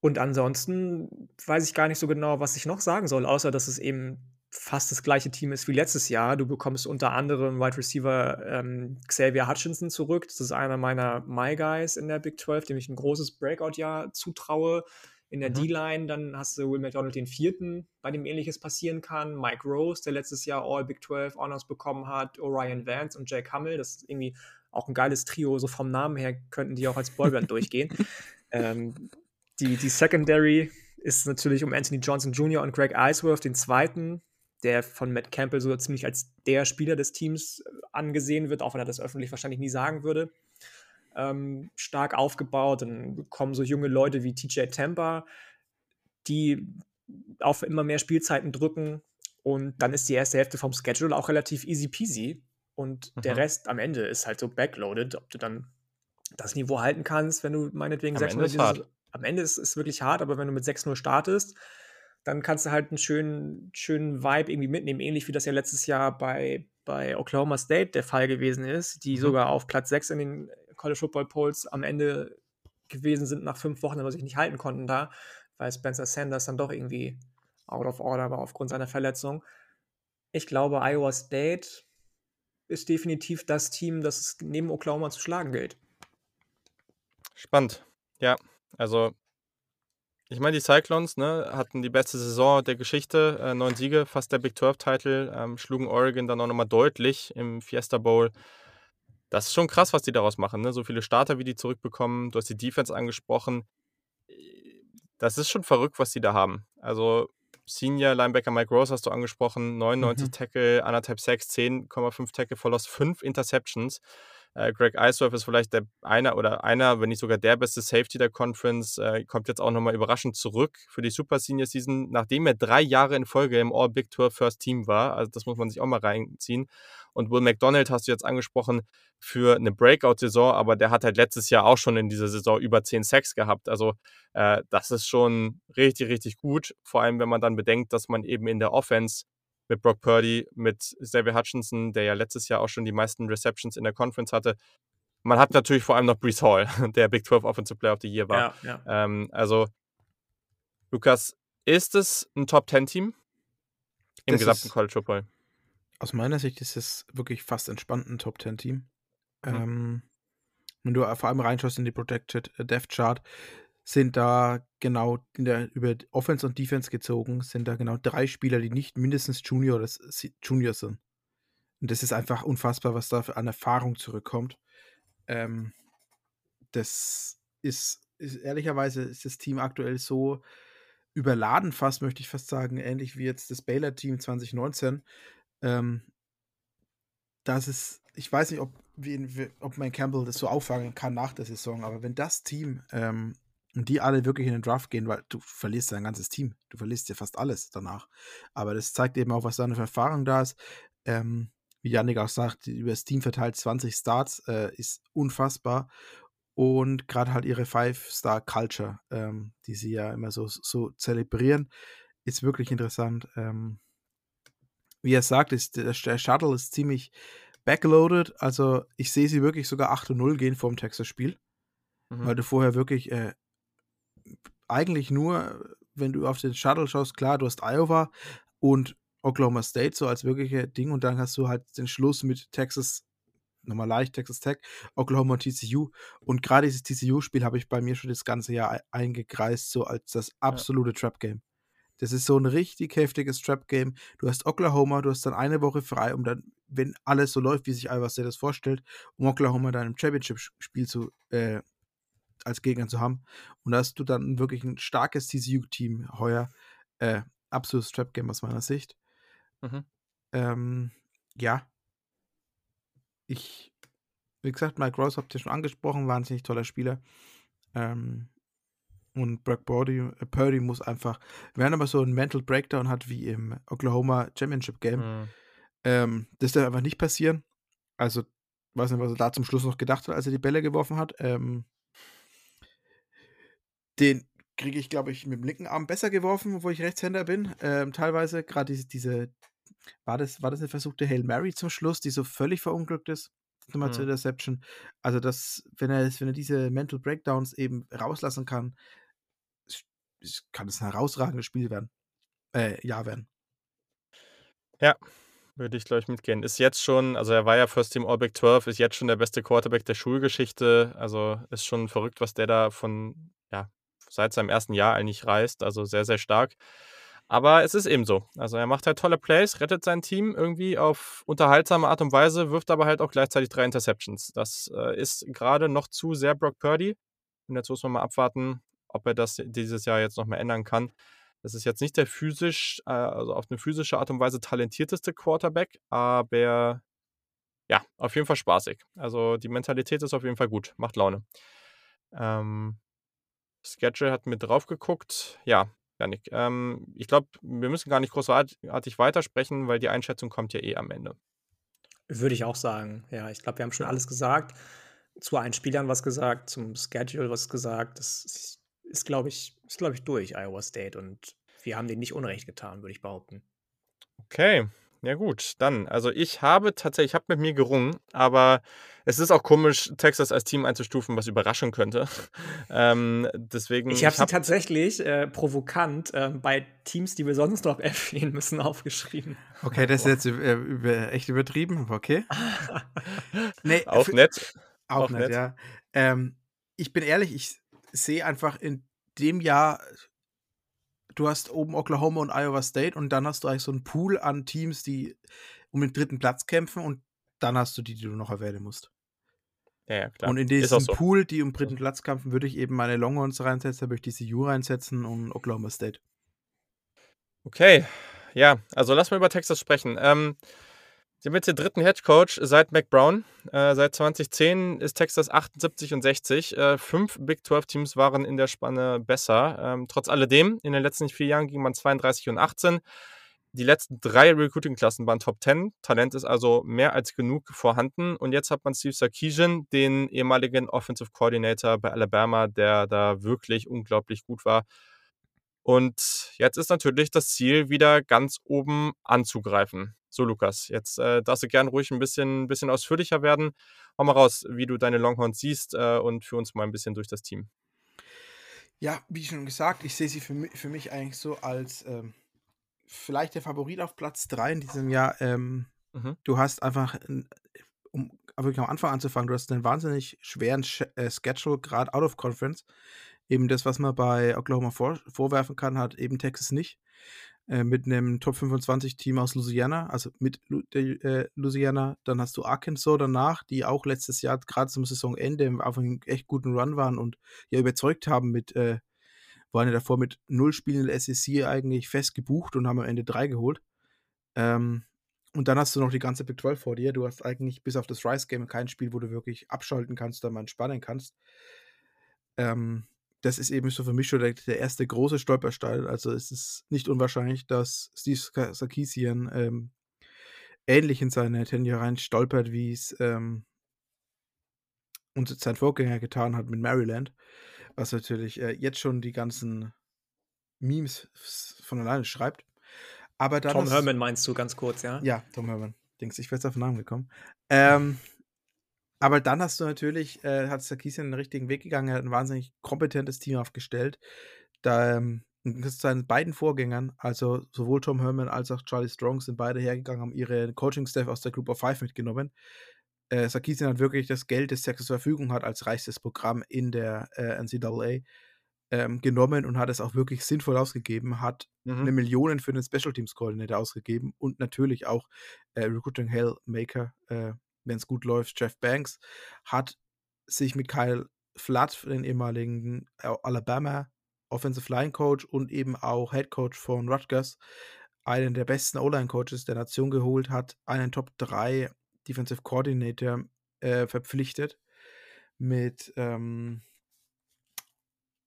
Und ansonsten weiß ich gar nicht so genau, was ich noch sagen soll, außer dass es eben fast das gleiche Team ist wie letztes Jahr. Du bekommst unter anderem Wide Receiver ähm, Xavier Hutchinson zurück. Das ist einer meiner My Guys in der Big 12, dem ich ein großes Breakout-Jahr zutraue. In der mhm. D-Line, dann hast du Will McDonald den vierten, bei dem ähnliches passieren kann. Mike Rose, der letztes Jahr All Big 12 Honors bekommen hat. Orion Vance und Jake Hummel. Das ist irgendwie auch ein geiles Trio, so vom Namen her könnten die auch als Boyband [LAUGHS] durchgehen. Ähm, die, die Secondary ist natürlich um Anthony Johnson Jr. und Greg Eisworth, den zweiten, der von Matt Campbell so ziemlich als der Spieler des Teams angesehen wird, auch wenn er das öffentlich wahrscheinlich nie sagen würde. Ähm, stark aufgebaut. Dann kommen so junge Leute wie TJ Tampa, die auf immer mehr Spielzeiten drücken. Und dann ist die erste Hälfte vom Schedule auch relativ easy peasy. Und mhm. der Rest am Ende ist halt so backloaded, ob du dann das Niveau halten kannst, wenn du meinetwegen 6-0 am Ende ist es wirklich hart, aber wenn du mit 6-0 startest, dann kannst du halt einen schönen, schönen Vibe irgendwie mitnehmen, ähnlich wie das ja letztes Jahr bei, bei Oklahoma State der Fall gewesen ist, die mhm. sogar auf Platz 6 in den College Football Polls am Ende gewesen sind nach fünf Wochen, aber sich nicht halten konnten da, weil Spencer Sanders dann doch irgendwie out of order war aufgrund seiner Verletzung. Ich glaube, Iowa State ist definitiv das Team, das es neben Oklahoma zu schlagen gilt. Spannend. Ja, also ich meine, die Cyclones ne, hatten die beste Saison der Geschichte, äh, neun Siege, fast der Big 12-Titel, ähm, schlugen Oregon dann auch nochmal deutlich im Fiesta Bowl. Das ist schon krass, was die daraus machen. Ne? So viele Starter, wie die zurückbekommen. Du hast die Defense angesprochen. Das ist schon verrückt, was die da haben. Also Senior Linebacker Mike Rose hast du angesprochen, 99 mhm. Tackle, anderthalb Sacks, 10,5 Tackle Verlust, 5 Interceptions. Äh, Greg Eisworth ist vielleicht der einer oder einer, wenn nicht sogar der beste Safety der Conference, äh, kommt jetzt auch nochmal überraschend zurück für die Super Senior Season, nachdem er drei Jahre in Folge im All Big Tour First Team war. Also das muss man sich auch mal reinziehen. Und Will McDonald hast du jetzt angesprochen für eine Breakout-Saison, aber der hat halt letztes Jahr auch schon in dieser Saison über 10 Sacks gehabt. Also äh, das ist schon richtig, richtig gut. Vor allem, wenn man dann bedenkt, dass man eben in der Offense mit Brock Purdy, mit Xavier Hutchinson, der ja letztes Jahr auch schon die meisten Receptions in der Conference hatte. Man hat natürlich vor allem noch Brees Hall, [LAUGHS] der Big 12 Offensive Player of the Year war. Ja, ja. Ähm, also, Lukas, ist es ein Top 10 Team im das gesamten College Football? Aus meiner Sicht ist es wirklich fast entspannt ein Top 10 Team. Mhm. Ähm, wenn du vor allem reinschaust in die Protected Death Chart, sind da genau der, über Offense und Defense gezogen, sind da genau drei Spieler, die nicht mindestens Junior, das, Junior sind. Und das ist einfach unfassbar, was da an Erfahrung zurückkommt. Ähm, das ist, ist, ehrlicherweise ist das Team aktuell so überladen fast, möchte ich fast sagen, ähnlich wie jetzt das Baylor-Team 2019. Ähm, das ist, ich weiß nicht, ob, wie, ob mein Campbell das so auffangen kann nach der Saison, aber wenn das Team ähm, und die alle wirklich in den Draft gehen, weil du verlierst dein ganzes Team. Du verlierst ja fast alles danach. Aber das zeigt eben auch, was da eine Erfahrung da ist. Ähm, wie Janik auch sagt, über das Team verteilt 20 Starts, äh, ist unfassbar. Und gerade halt ihre Five-Star-Culture, ähm, die sie ja immer so, so zelebrieren, ist wirklich interessant. Ähm, wie er sagt, ist, der, der Shuttle ist ziemlich backloaded. Also ich sehe sie wirklich sogar 8 0 gehen vor dem Texas-Spiel. Mhm. Weil du vorher wirklich äh, eigentlich nur, wenn du auf den Shuttle schaust, klar, du hast Iowa und Oklahoma State so als wirkliche Ding und dann hast du halt den Schluss mit Texas, nochmal leicht, Texas Tech, Oklahoma und TCU und gerade dieses TCU-Spiel habe ich bei mir schon das ganze Jahr eingekreist, so als das absolute ja. Trap-Game. Das ist so ein richtig heftiges Trap-Game. Du hast Oklahoma, du hast dann eine Woche frei, um dann, wenn alles so läuft, wie sich Iowa State das vorstellt, um Oklahoma dann im Championship-Spiel zu, äh, als Gegner zu haben. Und da hast du dann wirklich ein starkes TCU-Team heuer. Äh, absolutes Trap-Game aus meiner Sicht. Mhm. Ähm, ja. Ich, wie gesagt, Mike Ross habt ihr schon angesprochen, wahnsinnig toller Spieler. Ähm, und Brock Purdy, äh, Purdy muss einfach, wenn er aber so einen Mental Breakdown hat wie im Oklahoma Championship Game, mhm. ähm, das darf einfach nicht passieren. Also, weiß nicht, was er da zum Schluss noch gedacht hat, als er die Bälle geworfen hat. Ähm, den kriege ich, glaube ich, mit dem linken Arm besser geworfen, wo ich Rechtshänder bin. Ähm, teilweise, gerade diese, diese, war das, war das eine versuchte Hail Mary zum Schluss, die so völlig verunglückt ist? Nochmal mhm. zur Interception. Also, das, wenn er, wenn er diese Mental Breakdowns eben rauslassen kann, kann es ein herausragendes Spiel werden. Äh, ja werden. Ja, würde ich, glaube ich, mitgehen. Ist jetzt schon, also er war ja First Team All Big 12, ist jetzt schon der beste Quarterback der Schulgeschichte. Also ist schon verrückt, was der da von, ja, seit seinem ersten Jahr eigentlich reist. Also sehr, sehr stark. Aber es ist eben so. Also er macht halt tolle Plays, rettet sein Team irgendwie auf unterhaltsame Art und Weise, wirft aber halt auch gleichzeitig drei Interceptions. Das äh, ist gerade noch zu sehr Brock Purdy. Und jetzt muss man mal abwarten, ob er das dieses Jahr jetzt noch mal ändern kann. Das ist jetzt nicht der physisch, äh, also auf eine physische Art und Weise talentierteste Quarterback, aber ja, auf jeden Fall spaßig. Also die Mentalität ist auf jeden Fall gut, macht Laune. Ähm, Schedule hat mit drauf geguckt. Ja, Janik, ähm, ich glaube, wir müssen gar nicht großartig weitersprechen, weil die Einschätzung kommt ja eh am Ende. Würde ich auch sagen. Ja, ich glaube, wir haben schon alles gesagt. Zu allen Spielern was gesagt, zum Schedule was gesagt. Das ist, ist glaube ich, ist, ich, durch, Iowa State. Und wir haben denen nicht Unrecht getan, würde ich behaupten. Okay, ja gut, dann. Also ich habe tatsächlich, ich habe mit mir gerungen, aber es ist auch komisch, Texas als Team einzustufen, was überraschen könnte. [LAUGHS] ähm, deswegen. Ich habe sie hab tatsächlich äh, provokant äh, bei Teams, die wir sonst noch [LAUGHS] erwähnen müssen, aufgeschrieben. Okay, das ist jetzt über, über, echt übertrieben, aber okay. [LAUGHS] nee, auch nett. Auch, auch nett, nett, ja. Ähm, ich bin ehrlich, ich sehe einfach in dem Jahr du hast oben Oklahoma und Iowa State und dann hast du eigentlich so einen Pool an Teams, die um den dritten Platz kämpfen und dann hast du die, die du noch erwähnen musst. Ja, ja klar. Und in diesem so. Pool, die um den dritten Platz kämpfen, würde ich eben meine Longhorns reinsetzen, da würde ich die CU reinsetzen und Oklahoma State. Okay, ja, also lass mal über Texas sprechen. Ähm, Sie haben jetzt den dritten Headcoach seit McBrown. Äh, seit 2010 ist Texas 78 und 60. Äh, fünf Big 12 Teams waren in der Spanne besser. Ähm, trotz alledem, in den letzten vier Jahren ging man 32 und 18. Die letzten drei Recruiting-Klassen waren Top 10. Talent ist also mehr als genug vorhanden. Und jetzt hat man Steve Sarkisian, den ehemaligen Offensive Coordinator bei Alabama, der da wirklich unglaublich gut war. Und jetzt ist natürlich das Ziel, wieder ganz oben anzugreifen. So, Lukas, jetzt äh, darfst du gern ruhig ein bisschen, bisschen ausführlicher werden. Hau mal raus, wie du deine Longhorns siehst äh, und führ uns mal ein bisschen durch das Team. Ja, wie schon gesagt, ich sehe sie für mich, für mich eigentlich so als ähm, vielleicht der Favorit auf Platz 3 in diesem Jahr. Ähm, mhm. Du hast einfach, um wirklich am Anfang anzufangen, du hast einen wahnsinnig schweren äh, Schedule, gerade out of conference. Eben das, was man bei Oklahoma vor, vorwerfen kann, hat eben Texas nicht. Äh, mit einem Top 25 Team aus Louisiana, also mit Lu äh, Louisiana. Dann hast du Arkansas danach, die auch letztes Jahr gerade zum Saisonende auf einem echt guten Run waren und ja überzeugt haben mit, äh, waren ja davor mit null Spielen in SEC eigentlich fest gebucht und haben am Ende drei geholt. Ähm, und dann hast du noch die ganze Big 12 vor dir. Du hast eigentlich bis auf das Rice-Game kein Spiel, wo du wirklich abschalten kannst oder mal entspannen kannst. Ähm, das ist eben so für mich schon der, der erste große Stolperstein. Also es ist nicht unwahrscheinlich, dass Steve Sarkisian ähm, ähnlich in seine Tenure rein stolpert, wie es ähm, und sein Vorgänger getan hat mit Maryland, was natürlich äh, jetzt schon die ganzen Memes von alleine schreibt. Aber Tom Herman meinst du ganz kurz, ja? Ja, Tom Herman. Denkst ich wäre jetzt auf den Namen gekommen. Ähm, aber dann hast du natürlich, äh, hat Sarkisian den richtigen Weg gegangen, er hat ein wahnsinnig kompetentes Team aufgestellt. Da ähm, seinen beiden Vorgängern, also sowohl Tom Herman als auch Charlie Strong, sind beide hergegangen, haben ihre Coaching-Staff aus der Group of Five mitgenommen. Äh, Sarkisian hat wirklich das Geld, das Texas zur Verfügung hat, als reichstes Programm in der äh, NCAA ähm, genommen und hat es auch wirklich sinnvoll ausgegeben, hat mhm. eine Million für den Special Teams Coordinator ausgegeben und natürlich auch äh, Recruiting Hellmaker äh, wenn es gut läuft, Jeff Banks, hat sich mit Kyle Flood, den ehemaligen äh, Alabama Offensive Line Coach und eben auch Head Coach von Rutgers, einen der besten O-Line Coaches der Nation geholt, hat einen Top 3 Defensive Coordinator äh, verpflichtet mit, ähm,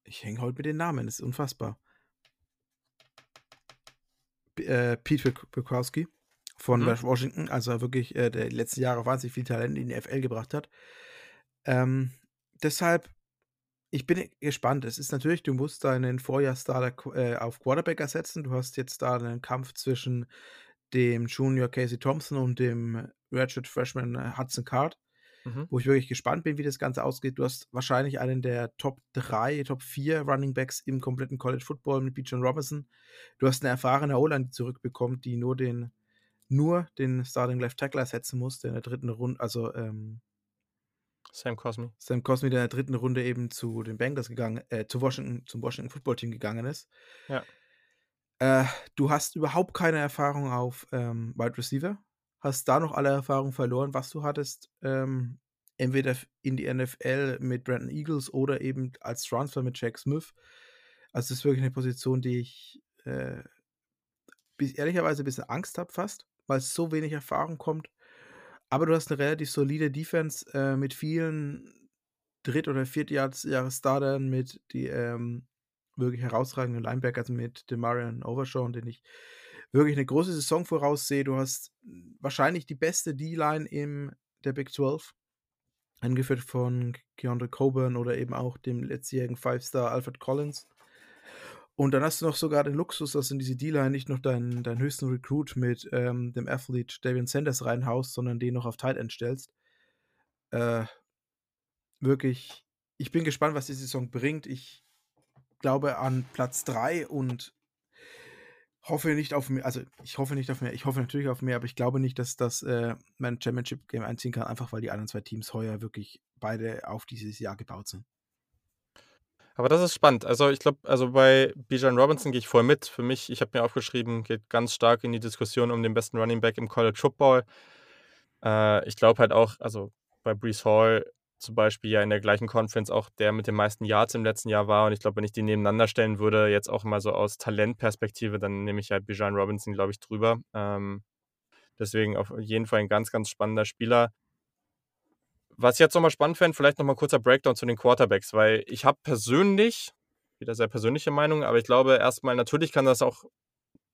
ich hänge heute mit den Namen, das ist unfassbar. P äh, Pete Bukowski von mhm. Washington, also wirklich äh, der letzten Jahre wahnsinnig viel Talent in die FL gebracht hat. Ähm, deshalb, ich bin gespannt. Es ist natürlich, du musst deinen Vorjahrsstarter äh, auf Quarterback ersetzen. Du hast jetzt da einen Kampf zwischen dem Junior Casey Thompson und dem Redshirt Freshman äh, Hudson Card, mhm. wo ich wirklich gespannt bin, wie das Ganze ausgeht. Du hast wahrscheinlich einen der Top 3, Top 4 Running Backs im kompletten College Football mit Bijan Robinson. Du hast eine erfahrene O-Line, die zurückbekommt, die nur den nur den Starting Left Tackle ersetzen musste in der dritten Runde, also ähm, Sam Cosmi. Sam Cosmi, der in der dritten Runde eben zu den Bengals gegangen, äh, zu Washington, zum Washington Football Team gegangen ist. Ja. Äh, du hast überhaupt keine Erfahrung auf ähm, Wide Receiver, hast da noch alle Erfahrungen verloren, was du hattest, ähm, entweder in die NFL mit Brandon Eagles oder eben als Transfer mit Jack Smith. Also das ist wirklich eine Position, die ich äh, ehrlicherweise ein bisschen Angst habe fast weil es so wenig Erfahrung kommt. Aber du hast eine relativ solide Defense äh, mit vielen Dritt- oder Viertjahres-Startern, mit die ähm, wirklich herausragenden Linebackers, mit Demarion Overshawn, den ich wirklich eine große Saison voraussehe. Du hast wahrscheinlich die beste D-Line in der Big 12, angeführt von Keandre Coburn oder eben auch dem letztjährigen Five-Star Alfred Collins. Und dann hast du noch sogar den Luxus, dass in diese D-Line nicht noch deinen, deinen höchsten Recruit mit ähm, dem Athlete Davian Sanders reinhaust, sondern den noch auf Tight End stellst. Äh, wirklich, ich bin gespannt, was die Saison bringt. Ich glaube an Platz 3 und hoffe nicht auf mehr. Also, ich hoffe nicht auf mehr. Ich hoffe natürlich auf mehr, aber ich glaube nicht, dass das äh, mein Championship-Game einziehen kann, einfach weil die anderen zwei Teams heuer wirklich beide auf dieses Jahr gebaut sind. Aber das ist spannend. Also ich glaube, also bei Bijan Robinson gehe ich voll mit. Für mich, ich habe mir aufgeschrieben, geht ganz stark in die Diskussion um den besten Running Back im College Football. Äh, ich glaube halt auch, also bei Brees Hall zum Beispiel ja in der gleichen Conference auch der mit den meisten Yards im letzten Jahr war. Und ich glaube, wenn ich die nebeneinander stellen würde, jetzt auch mal so aus Talentperspektive, dann nehme ich halt Bijan Robinson, glaube ich, drüber. Ähm, deswegen auf jeden Fall ein ganz, ganz spannender Spieler. Was ich jetzt nochmal spannend fände, vielleicht nochmal kurzer Breakdown zu den Quarterbacks, weil ich habe persönlich, wieder sehr persönliche Meinung, aber ich glaube erstmal, natürlich kann das auch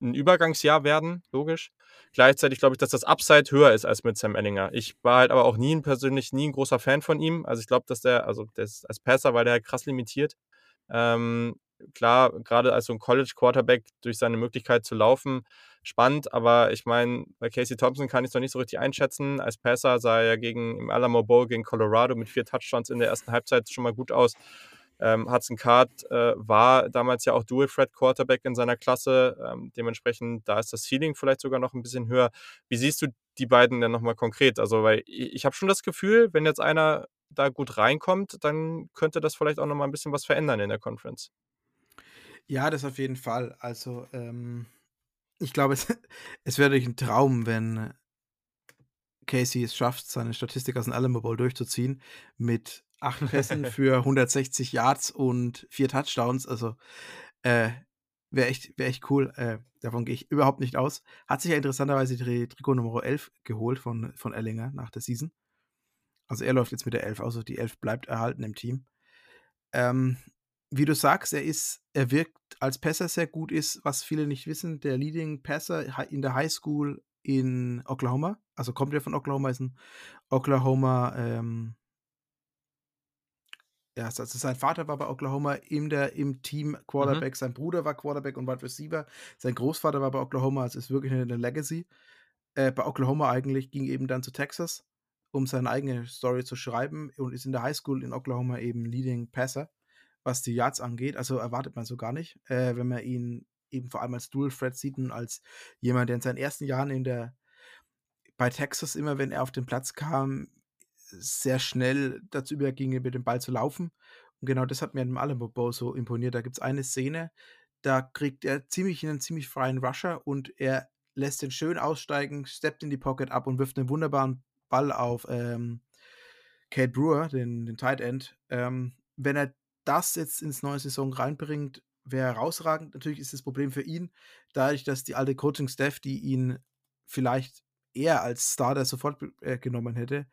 ein Übergangsjahr werden, logisch. Gleichzeitig glaube ich, dass das Upside höher ist als mit Sam Ellinger. Ich war halt aber auch nie ein persönlich nie ein großer Fan von ihm. Also ich glaube, dass der, also der ist, als Passer war der halt krass limitiert. Ähm, klar, gerade als so ein College-Quarterback durch seine Möglichkeit zu laufen, spannend, aber ich meine, bei Casey Thompson kann ich es noch nicht so richtig einschätzen. Als Passer sah er gegen im Alamo Bowl gegen Colorado mit vier Touchdowns in der ersten Halbzeit schon mal gut aus. Ähm, Hudson Card äh, war damals ja auch Dual Threat Quarterback in seiner Klasse. Ähm, dementsprechend, da ist das Ceiling vielleicht sogar noch ein bisschen höher. Wie siehst du die beiden denn nochmal konkret? Also, weil ich, ich habe schon das Gefühl, wenn jetzt einer da gut reinkommt, dann könnte das vielleicht auch nochmal ein bisschen was verändern in der Conference. Ja, das auf jeden Fall. Also, ähm, ich glaube, es, [LAUGHS] es wäre durch ein Traum, wenn Casey es schafft, seine Statistik aus dem Alamo Bowl durchzuziehen mit acht Pässen [LAUGHS] für 160 Yards und vier Touchdowns. Also, äh, wäre echt, wär echt cool. Äh, davon gehe ich überhaupt nicht aus. Hat sich ja interessanterweise die Trikot Nummer 11 geholt von, von Ellinger nach der Season. Also er läuft jetzt mit der 11 aus, also die 11 bleibt erhalten im Team. Ähm, wie du sagst, er ist, er wirkt als Passer sehr gut, ist, was viele nicht wissen, der Leading Passer in der High School in Oklahoma. Also kommt er von Oklahoma, ist ein Oklahoma, ähm, ja, also sein Vater war bei Oklahoma in der, im Team mhm. Quarterback, mhm. sein Bruder war Quarterback und Wide Receiver, sein Großvater war bei Oklahoma, also ist wirklich eine, eine Legacy. Äh, bei Oklahoma eigentlich ging eben dann zu Texas, um seine eigene Story zu schreiben und ist in der High School in Oklahoma eben Leading Passer was die Yards angeht. Also erwartet man so gar nicht, äh, wenn man ihn eben vor allem als Dual Threat sieht und als jemand, der in seinen ersten Jahren in der bei Texas immer, wenn er auf den Platz kam, sehr schnell dazu überging, mit dem Ball zu laufen. Und genau das hat mir im Alamo Bowl so imponiert. Da gibt es eine Szene, da kriegt er ziemlich einen ziemlich freien Rusher und er lässt den schön aussteigen, steppt in die Pocket ab und wirft einen wunderbaren Ball auf ähm, Kate Brewer, den, den Tight End. Ähm, wenn er das jetzt ins neue Saison reinbringt, wäre herausragend. Natürlich ist das Problem für ihn, dadurch, dass die alte Coaching-Staff, die ihn vielleicht eher als Starter sofort äh, genommen hätte,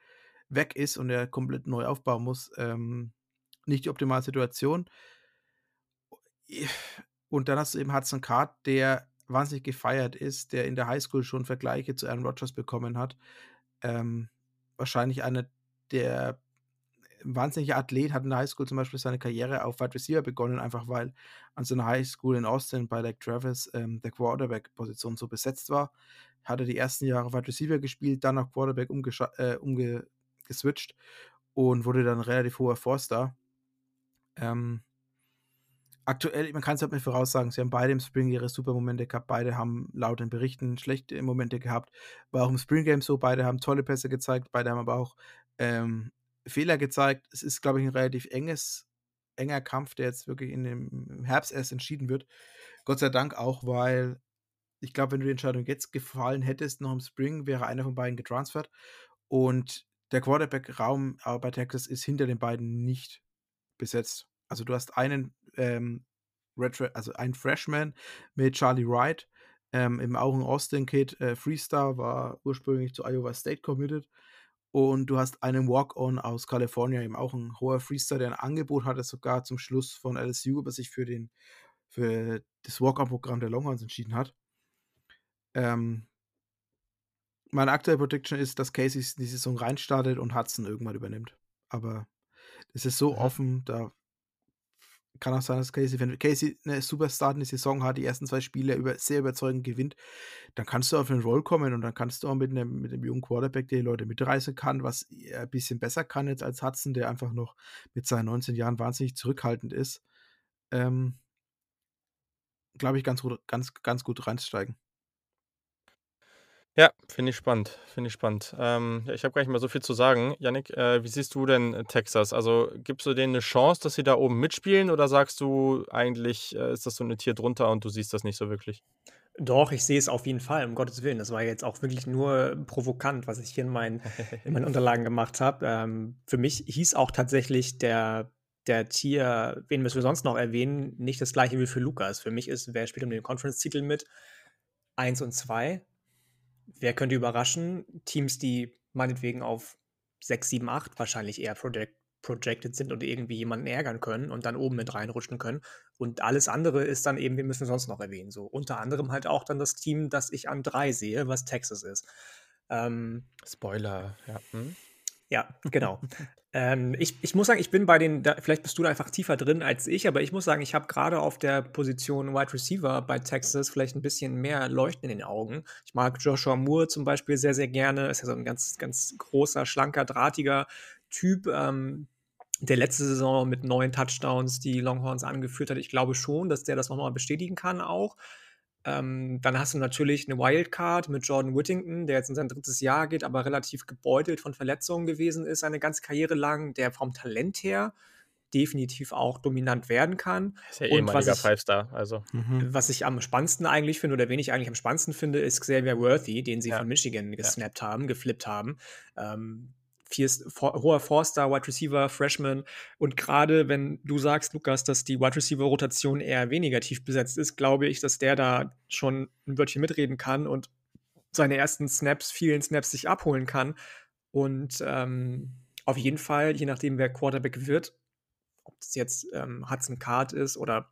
weg ist und er komplett neu aufbauen muss. Ähm, nicht die optimale Situation. Und dann hast du eben Hudson Card, der wahnsinnig gefeiert ist, der in der Highschool schon Vergleiche zu Aaron Rodgers bekommen hat. Ähm, wahrscheinlich einer der wahnsinniger Athlet, hat in der Highschool zum Beispiel seine Karriere auf Wide Receiver begonnen, einfach weil an seiner Highschool in Austin bei Lake Travis ähm, der Quarterback-Position so besetzt war. Hat er die ersten Jahre Wide Receiver gespielt, dann auf Quarterback äh, umgeswitcht und wurde dann relativ hoher Forster. Ähm, aktuell, man kann es halt nicht voraussagen, sie haben beide im Spring ihre super Momente gehabt, beide haben laut den Berichten schlechte Momente gehabt. War auch im Spring Game so, beide haben tolle Pässe gezeigt, beide haben aber auch ähm, Fehler gezeigt. Es ist, glaube ich, ein relativ enges, enger Kampf, der jetzt wirklich in dem Herbst erst entschieden wird. Gott sei Dank auch, weil ich glaube, wenn du die Entscheidung jetzt gefallen hättest, noch im Spring, wäre einer von beiden getransfert. Und der Quarterback-Raum bei Texas ist hinter den beiden nicht besetzt. Also du hast einen ähm, also einen Freshman mit Charlie Wright, Ähm, eben auch ein Austin-Kid, äh, Freestar, war ursprünglich zu Iowa State committed. Und du hast einen Walk-On aus Kalifornien, eben auch ein hoher Freestar, der ein Angebot hatte, sogar zum Schluss von LSU, aber sich für, den, für das Walk-On-Programm der Longhorns entschieden hat. Ähm, meine aktuelle Prediction ist, dass Casey die Saison reinstartet und Hudson irgendwann übernimmt. Aber es ist so mhm. offen, da kann auch sein, dass Casey, wenn Casey eine Superstar in der Saison hat, die ersten zwei Spiele über, sehr überzeugend gewinnt, dann kannst du auf den Roll kommen und dann kannst du auch mit einem, mit einem jungen Quarterback, der die Leute mitreißen kann, was er ein bisschen besser kann jetzt als Hudson, der einfach noch mit seinen 19 Jahren wahnsinnig zurückhaltend ist, ähm, glaube ich, ganz, ganz, ganz gut reinsteigen. Ja, finde ich spannend, finde ich spannend. Ähm, ja, ich habe gar nicht mehr so viel zu sagen. Yannick, äh, wie siehst du denn äh, Texas? Also gibst du denen eine Chance, dass sie da oben mitspielen oder sagst du eigentlich, äh, ist das so eine Tier drunter und du siehst das nicht so wirklich? Doch, ich sehe es auf jeden Fall, um Gottes Willen. Das war jetzt auch wirklich nur provokant, was ich hier in meinen, [LAUGHS] in meinen Unterlagen gemacht habe. Ähm, für mich hieß auch tatsächlich der, der Tier, wen müssen wir sonst noch erwähnen, nicht das gleiche wie für Lukas. Für mich ist, wer spielt um den Conference-Titel mit? Eins und zwei wer könnte überraschen? Teams, die meinetwegen auf 6, 7, 8 wahrscheinlich eher project projected sind und irgendwie jemanden ärgern können und dann oben mit reinrutschen können. Und alles andere ist dann eben, wir müssen sonst noch erwähnen. So unter anderem halt auch dann das Team, das ich an drei sehe, was Texas ist. Ähm, Spoiler, ja. Hm? Ja, genau. [LAUGHS] ähm, ich, ich muss sagen, ich bin bei den, da, vielleicht bist du da einfach tiefer drin als ich, aber ich muss sagen, ich habe gerade auf der Position Wide Receiver bei Texas vielleicht ein bisschen mehr Leuchten in den Augen. Ich mag Joshua Moore zum Beispiel sehr, sehr gerne. Ist ja so ein ganz, ganz großer, schlanker, drahtiger Typ. Ähm, der letzte Saison mit neun Touchdowns die Longhorns angeführt hat. Ich glaube schon, dass der das nochmal bestätigen kann auch. Ähm, dann hast du natürlich eine Wildcard mit Jordan Whittington, der jetzt in sein drittes Jahr geht, aber relativ gebeutelt von Verletzungen gewesen ist, seine ganze Karriere lang, der vom Talent her definitiv auch dominant werden kann. Ist ja ehemaliger Five-Star, also. Mhm. Was ich am spannendsten eigentlich finde, oder wen ich eigentlich am spannendsten finde, ist Xavier Worthy, den sie ja. von Michigan gesnappt ja. haben, geflippt haben. Ähm, vier, hoher Forster, Wide Receiver, Freshman. Und gerade wenn du sagst, Lukas, dass die Wide Receiver-Rotation eher weniger tief besetzt ist, glaube ich, dass der da schon ein Wörtchen mitreden kann und seine ersten Snaps, vielen Snaps sich abholen kann. Und ähm, auf jeden Fall, je nachdem, wer Quarterback wird, ob es jetzt ähm, Hudson Card ist oder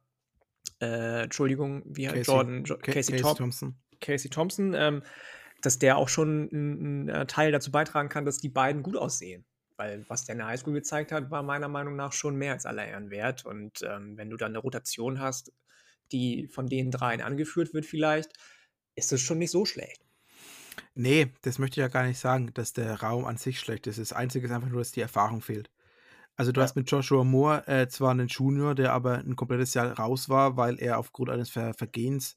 äh, Entschuldigung, wie heißt Jordan, jo Casey, Casey Thompson. Casey Thompson, ähm, dass der auch schon einen äh, Teil dazu beitragen kann, dass die beiden gut aussehen. Weil was der in der Highschool gezeigt hat, war meiner Meinung nach schon mehr als aller Ehren wert. Und ähm, wenn du dann eine Rotation hast, die von den dreien angeführt wird, vielleicht, ist das schon nicht so schlecht. Nee, das möchte ich ja gar nicht sagen, dass der Raum an sich schlecht ist. Das Einzige ist einfach nur, dass die Erfahrung fehlt. Also du ja. hast mit Joshua Moore äh, zwar einen Junior, der aber ein komplettes Jahr raus war, weil er aufgrund eines Ver Vergehens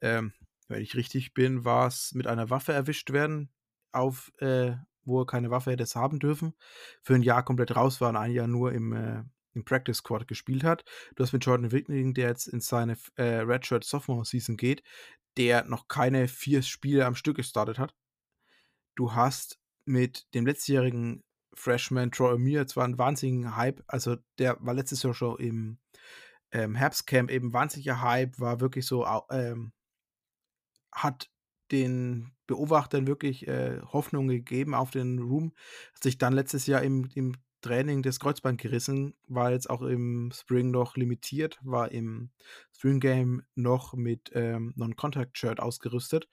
ähm, wenn ich richtig bin, war es mit einer Waffe erwischt werden, auf, äh, wo er keine Waffe hätte haben dürfen. Für ein Jahr komplett raus war und ein Jahr nur im, äh, im Practice Squad gespielt hat. Du hast mit Jordan Wickling, der jetzt in seine äh, Redshirt Sophomore Season geht, der noch keine vier Spiele am Stück gestartet hat. Du hast mit dem letztjährigen Freshman Troy O'Meara zwar einen wahnsinnigen Hype, also der war letztes Jahr schon im ähm, Herbstcamp eben wahnsinniger Hype, war wirklich so ähm, hat den Beobachtern wirklich äh, Hoffnung gegeben auf den Room. Hat sich dann letztes Jahr im, im Training des Kreuzband gerissen, war jetzt auch im Spring noch limitiert, war im Spring Game noch mit ähm, Non-Contact-Shirt ausgerüstet.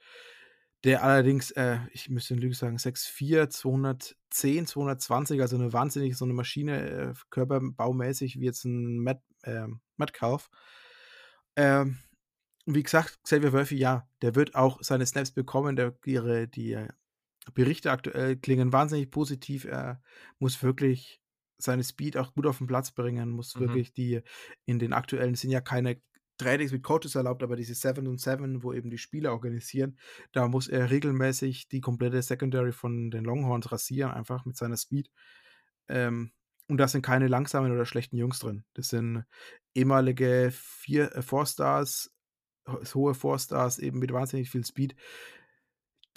Der allerdings, äh, ich müsste in Lüge sagen, 6'4, 210, 220, also eine wahnsinnig, so eine Maschine, äh, körperbaumäßig wie jetzt ein Matt, äh, Metcalf. Ähm, und wie gesagt, Xavier Wölfe, ja, der wird auch seine Snaps bekommen. Der, ihre, die äh, Berichte aktuell klingen wahnsinnig positiv. Er muss wirklich seine Speed auch gut auf den Platz bringen, muss mhm. wirklich die in den aktuellen sind ja keine Trainings mit Coaches erlaubt, aber diese 7 und 7, wo eben die Spieler organisieren, da muss er regelmäßig die komplette Secondary von den Longhorns rasieren, einfach mit seiner Speed. Ähm, und da sind keine langsamen oder schlechten Jungs drin. Das sind ehemalige vier, äh, Four Stars, hohe Four-Stars eben mit wahnsinnig viel Speed.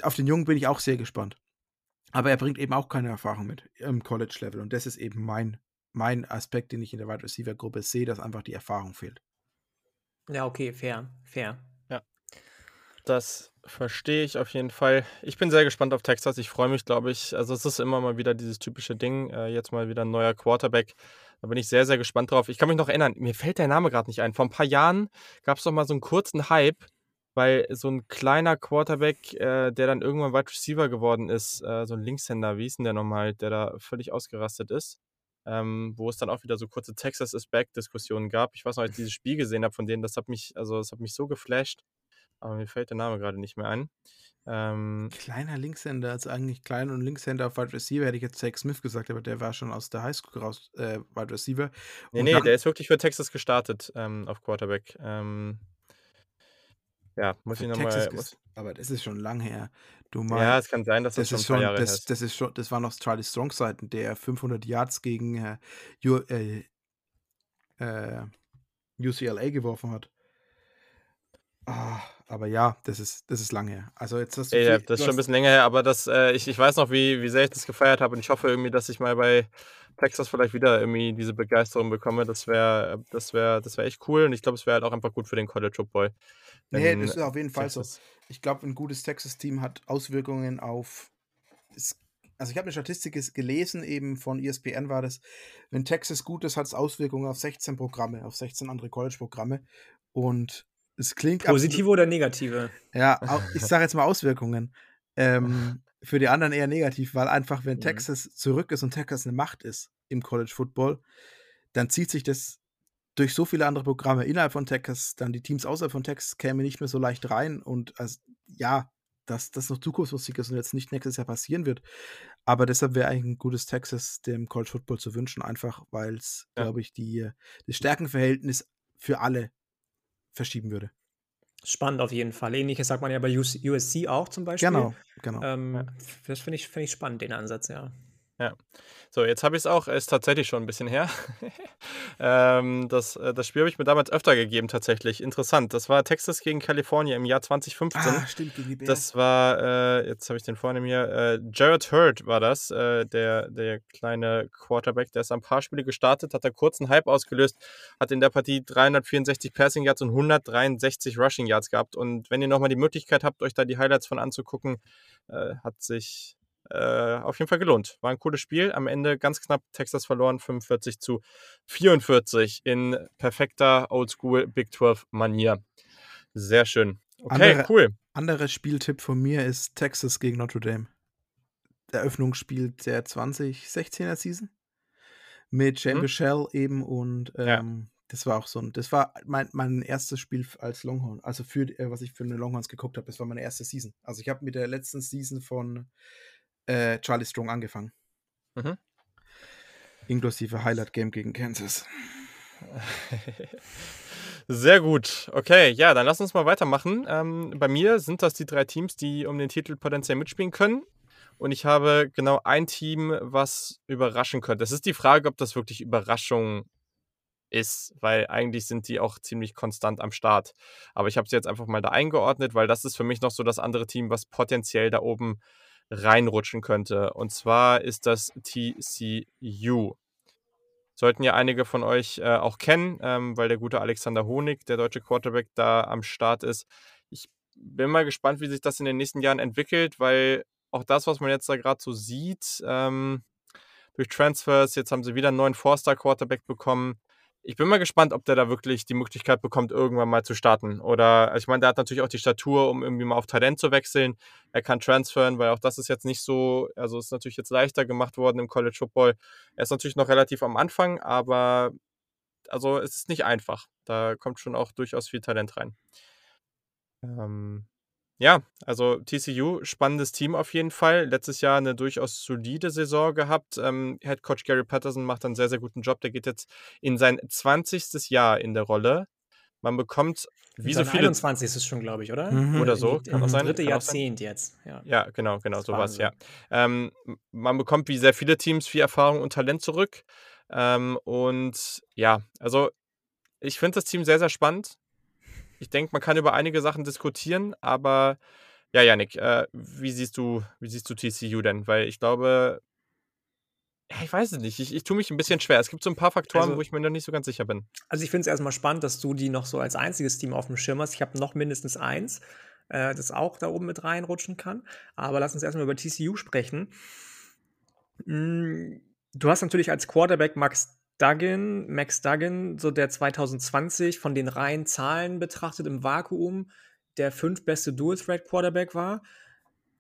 Auf den Jungen bin ich auch sehr gespannt. Aber er bringt eben auch keine Erfahrung mit im College-Level. Und das ist eben mein, mein Aspekt, den ich in der Wide Receiver-Gruppe sehe, dass einfach die Erfahrung fehlt. Ja, okay, fair, fair. Ja. Das verstehe ich auf jeden Fall. Ich bin sehr gespannt auf Texas. Ich freue mich, glaube ich. Also, es ist immer mal wieder dieses typische Ding. Äh, jetzt mal wieder ein neuer Quarterback. Da bin ich sehr, sehr gespannt drauf. Ich kann mich noch erinnern, mir fällt der Name gerade nicht ein. Vor ein paar Jahren gab es doch mal so einen kurzen Hype, weil so ein kleiner Quarterback, äh, der dann irgendwann Wide Receiver geworden ist, äh, so ein Linkshänder, wie ist denn der nochmal, der da völlig ausgerastet ist? Ähm, wo es dann auch wieder so kurze Texas is back Diskussionen gab. Ich weiß noch, als ich dieses Spiel gesehen habe von denen, das hat mich, also das hat mich so geflasht aber mir fällt der Name gerade nicht mehr ein. Ähm, Kleiner Linkshänder, also eigentlich klein und Linkshänder auf Wide Receiver hätte ich jetzt Zach Smith gesagt, aber der war schon aus der Highschool raus, äh, Wide Receiver. Nee, und nee, der ist wirklich für Texas gestartet ähm, auf Quarterback. Ähm, ja, muss ich nochmal. Aber das ist schon lang her. Du meinst, ja, es kann sein, dass das, das schon Jahre das, ist. Das, ist schon, das war noch Charlie Strong Seiten, der 500 Yards gegen äh, U, äh, äh, UCLA geworfen hat. Ah, aber ja, das ist, das ist lang her. Also jetzt hast du ja, viel, das ist schon ein bisschen länger her, aber das, äh, ich, ich weiß noch, wie, wie sehr ich das gefeiert habe und ich hoffe irgendwie, dass ich mal bei Texas vielleicht wieder irgendwie diese Begeisterung bekomme. Das wäre das wär, das wär echt cool und ich glaube, es wäre halt auch einfach gut für den College Football. Nee, das ist auf jeden Fall so. Ich glaube, ein gutes Texas-Team hat Auswirkungen auf. Also ich habe eine Statistik gelesen, eben von ESPN war das, wenn Texas gut ist, hat es Auswirkungen auf 16 Programme, auf 16 andere College-Programme. Und es klingt Positive oder negative? Ja, ich sage jetzt mal Auswirkungen. Ähm, für die anderen eher negativ, weil einfach, wenn mhm. Texas zurück ist und Texas eine Macht ist im College Football, dann zieht sich das durch so viele andere Programme innerhalb von Texas, dann die Teams außerhalb von Texas kämen nicht mehr so leicht rein und also, ja, dass das noch zukunftslustig ist und jetzt nicht nächstes Jahr passieren wird. Aber deshalb wäre eigentlich ein gutes Texas dem College Football zu wünschen, einfach weil es, ja. glaube ich, die, das Stärkenverhältnis für alle verschieben würde. Spannend auf jeden Fall. Ähnliches sagt man ja bei USC auch zum Beispiel. Genau, genau. Ähm. Das finde ich, find ich spannend, den Ansatz, ja. Ja. So, jetzt habe ich es auch, ist tatsächlich schon ein bisschen her. [LAUGHS] ähm, das, äh, das Spiel habe ich mir damals öfter gegeben, tatsächlich. Interessant. Das war Texas gegen Kalifornien im Jahr 2015. Ah, stimmt, gegen die Bears. Das war, äh, jetzt habe ich den vorne mir, äh, Jared Hurd war das, äh, der, der kleine Quarterback, der ist ein paar Spiele gestartet, hat da kurzen Hype ausgelöst, hat in der Partie 364 Passing Yards und 163 Rushing Yards gehabt. Und wenn ihr nochmal die Möglichkeit habt, euch da die Highlights von anzugucken, äh, hat sich äh, auf jeden Fall gelohnt. War ein cooles Spiel. Am Ende ganz knapp Texas verloren, 45 zu 44 in perfekter Oldschool Big 12 Manier. Sehr schön. Okay, Andere, cool. Anderer Spieltipp von mir ist Texas gegen Notre Dame. Eröffnungsspiel der 2016er Season mit Jane hm? Michelle eben und ähm, ja. das war auch so ein, das war mein, mein erstes Spiel als Longhorn, also für äh, was ich für eine Longhorns geguckt habe, das war meine erste Season. Also ich habe mit der letzten Season von äh, Charlie Strong angefangen. Mhm. Inklusive Highlight Game gegen Kansas. [LAUGHS] Sehr gut. Okay, ja, dann lass uns mal weitermachen. Ähm, bei mir sind das die drei Teams, die um den Titel potenziell mitspielen können. Und ich habe genau ein Team, was überraschen könnte. Es ist die Frage, ob das wirklich Überraschung ist, weil eigentlich sind die auch ziemlich konstant am Start. Aber ich habe sie jetzt einfach mal da eingeordnet, weil das ist für mich noch so das andere Team, was potenziell da oben reinrutschen könnte. Und zwar ist das TCU. Sollten ja einige von euch äh, auch kennen, ähm, weil der gute Alexander Honig, der deutsche Quarterback, da am Start ist. Ich bin mal gespannt, wie sich das in den nächsten Jahren entwickelt, weil auch das, was man jetzt da gerade so sieht, ähm, durch Transfers, jetzt haben sie wieder einen neuen Four-Star-Quarterback bekommen ich bin mal gespannt, ob der da wirklich die Möglichkeit bekommt, irgendwann mal zu starten. Oder, also ich meine, der hat natürlich auch die Statur, um irgendwie mal auf Talent zu wechseln. Er kann transferen, weil auch das ist jetzt nicht so, also ist natürlich jetzt leichter gemacht worden im College Football. Er ist natürlich noch relativ am Anfang, aber also es ist nicht einfach. Da kommt schon auch durchaus viel Talent rein. Ähm, ja, also TCU, spannendes Team auf jeden Fall. Letztes Jahr eine durchaus solide Saison gehabt. Ähm, Head Coach Gary Patterson macht einen sehr, sehr guten Job. Der geht jetzt in sein 20. Jahr in der Rolle. Man bekommt wie so viele. 21 ist es schon, glaube ich, oder? Mhm. Oder so. Kann auch sein. Dritte Jahrzehnt jetzt. Ja, ja genau, genau, sowas, ja. Ähm, man bekommt wie sehr viele Teams viel Erfahrung und Talent zurück. Ähm, und ja, also ich finde das Team sehr, sehr spannend. Ich denke, man kann über einige Sachen diskutieren, aber ja, Janik, äh, wie siehst du, wie siehst du TCU denn? Weil ich glaube, ja, ich weiß es nicht. Ich, ich tue mich ein bisschen schwer. Es gibt so ein paar Faktoren, also, wo ich mir noch nicht so ganz sicher bin. Also ich finde es erstmal spannend, dass du die noch so als einziges Team auf dem Schirm hast. Ich habe noch mindestens eins. äh, das auch da oben mit reinrutschen kann. Aber lass uns erstmal über TCU sprechen. Mm, du hast natürlich als Quarterback Max Duggan, Max Duggan, so der 2020 von den reinen Zahlen betrachtet im Vakuum der fünf beste Dual-Threat-Quarterback war,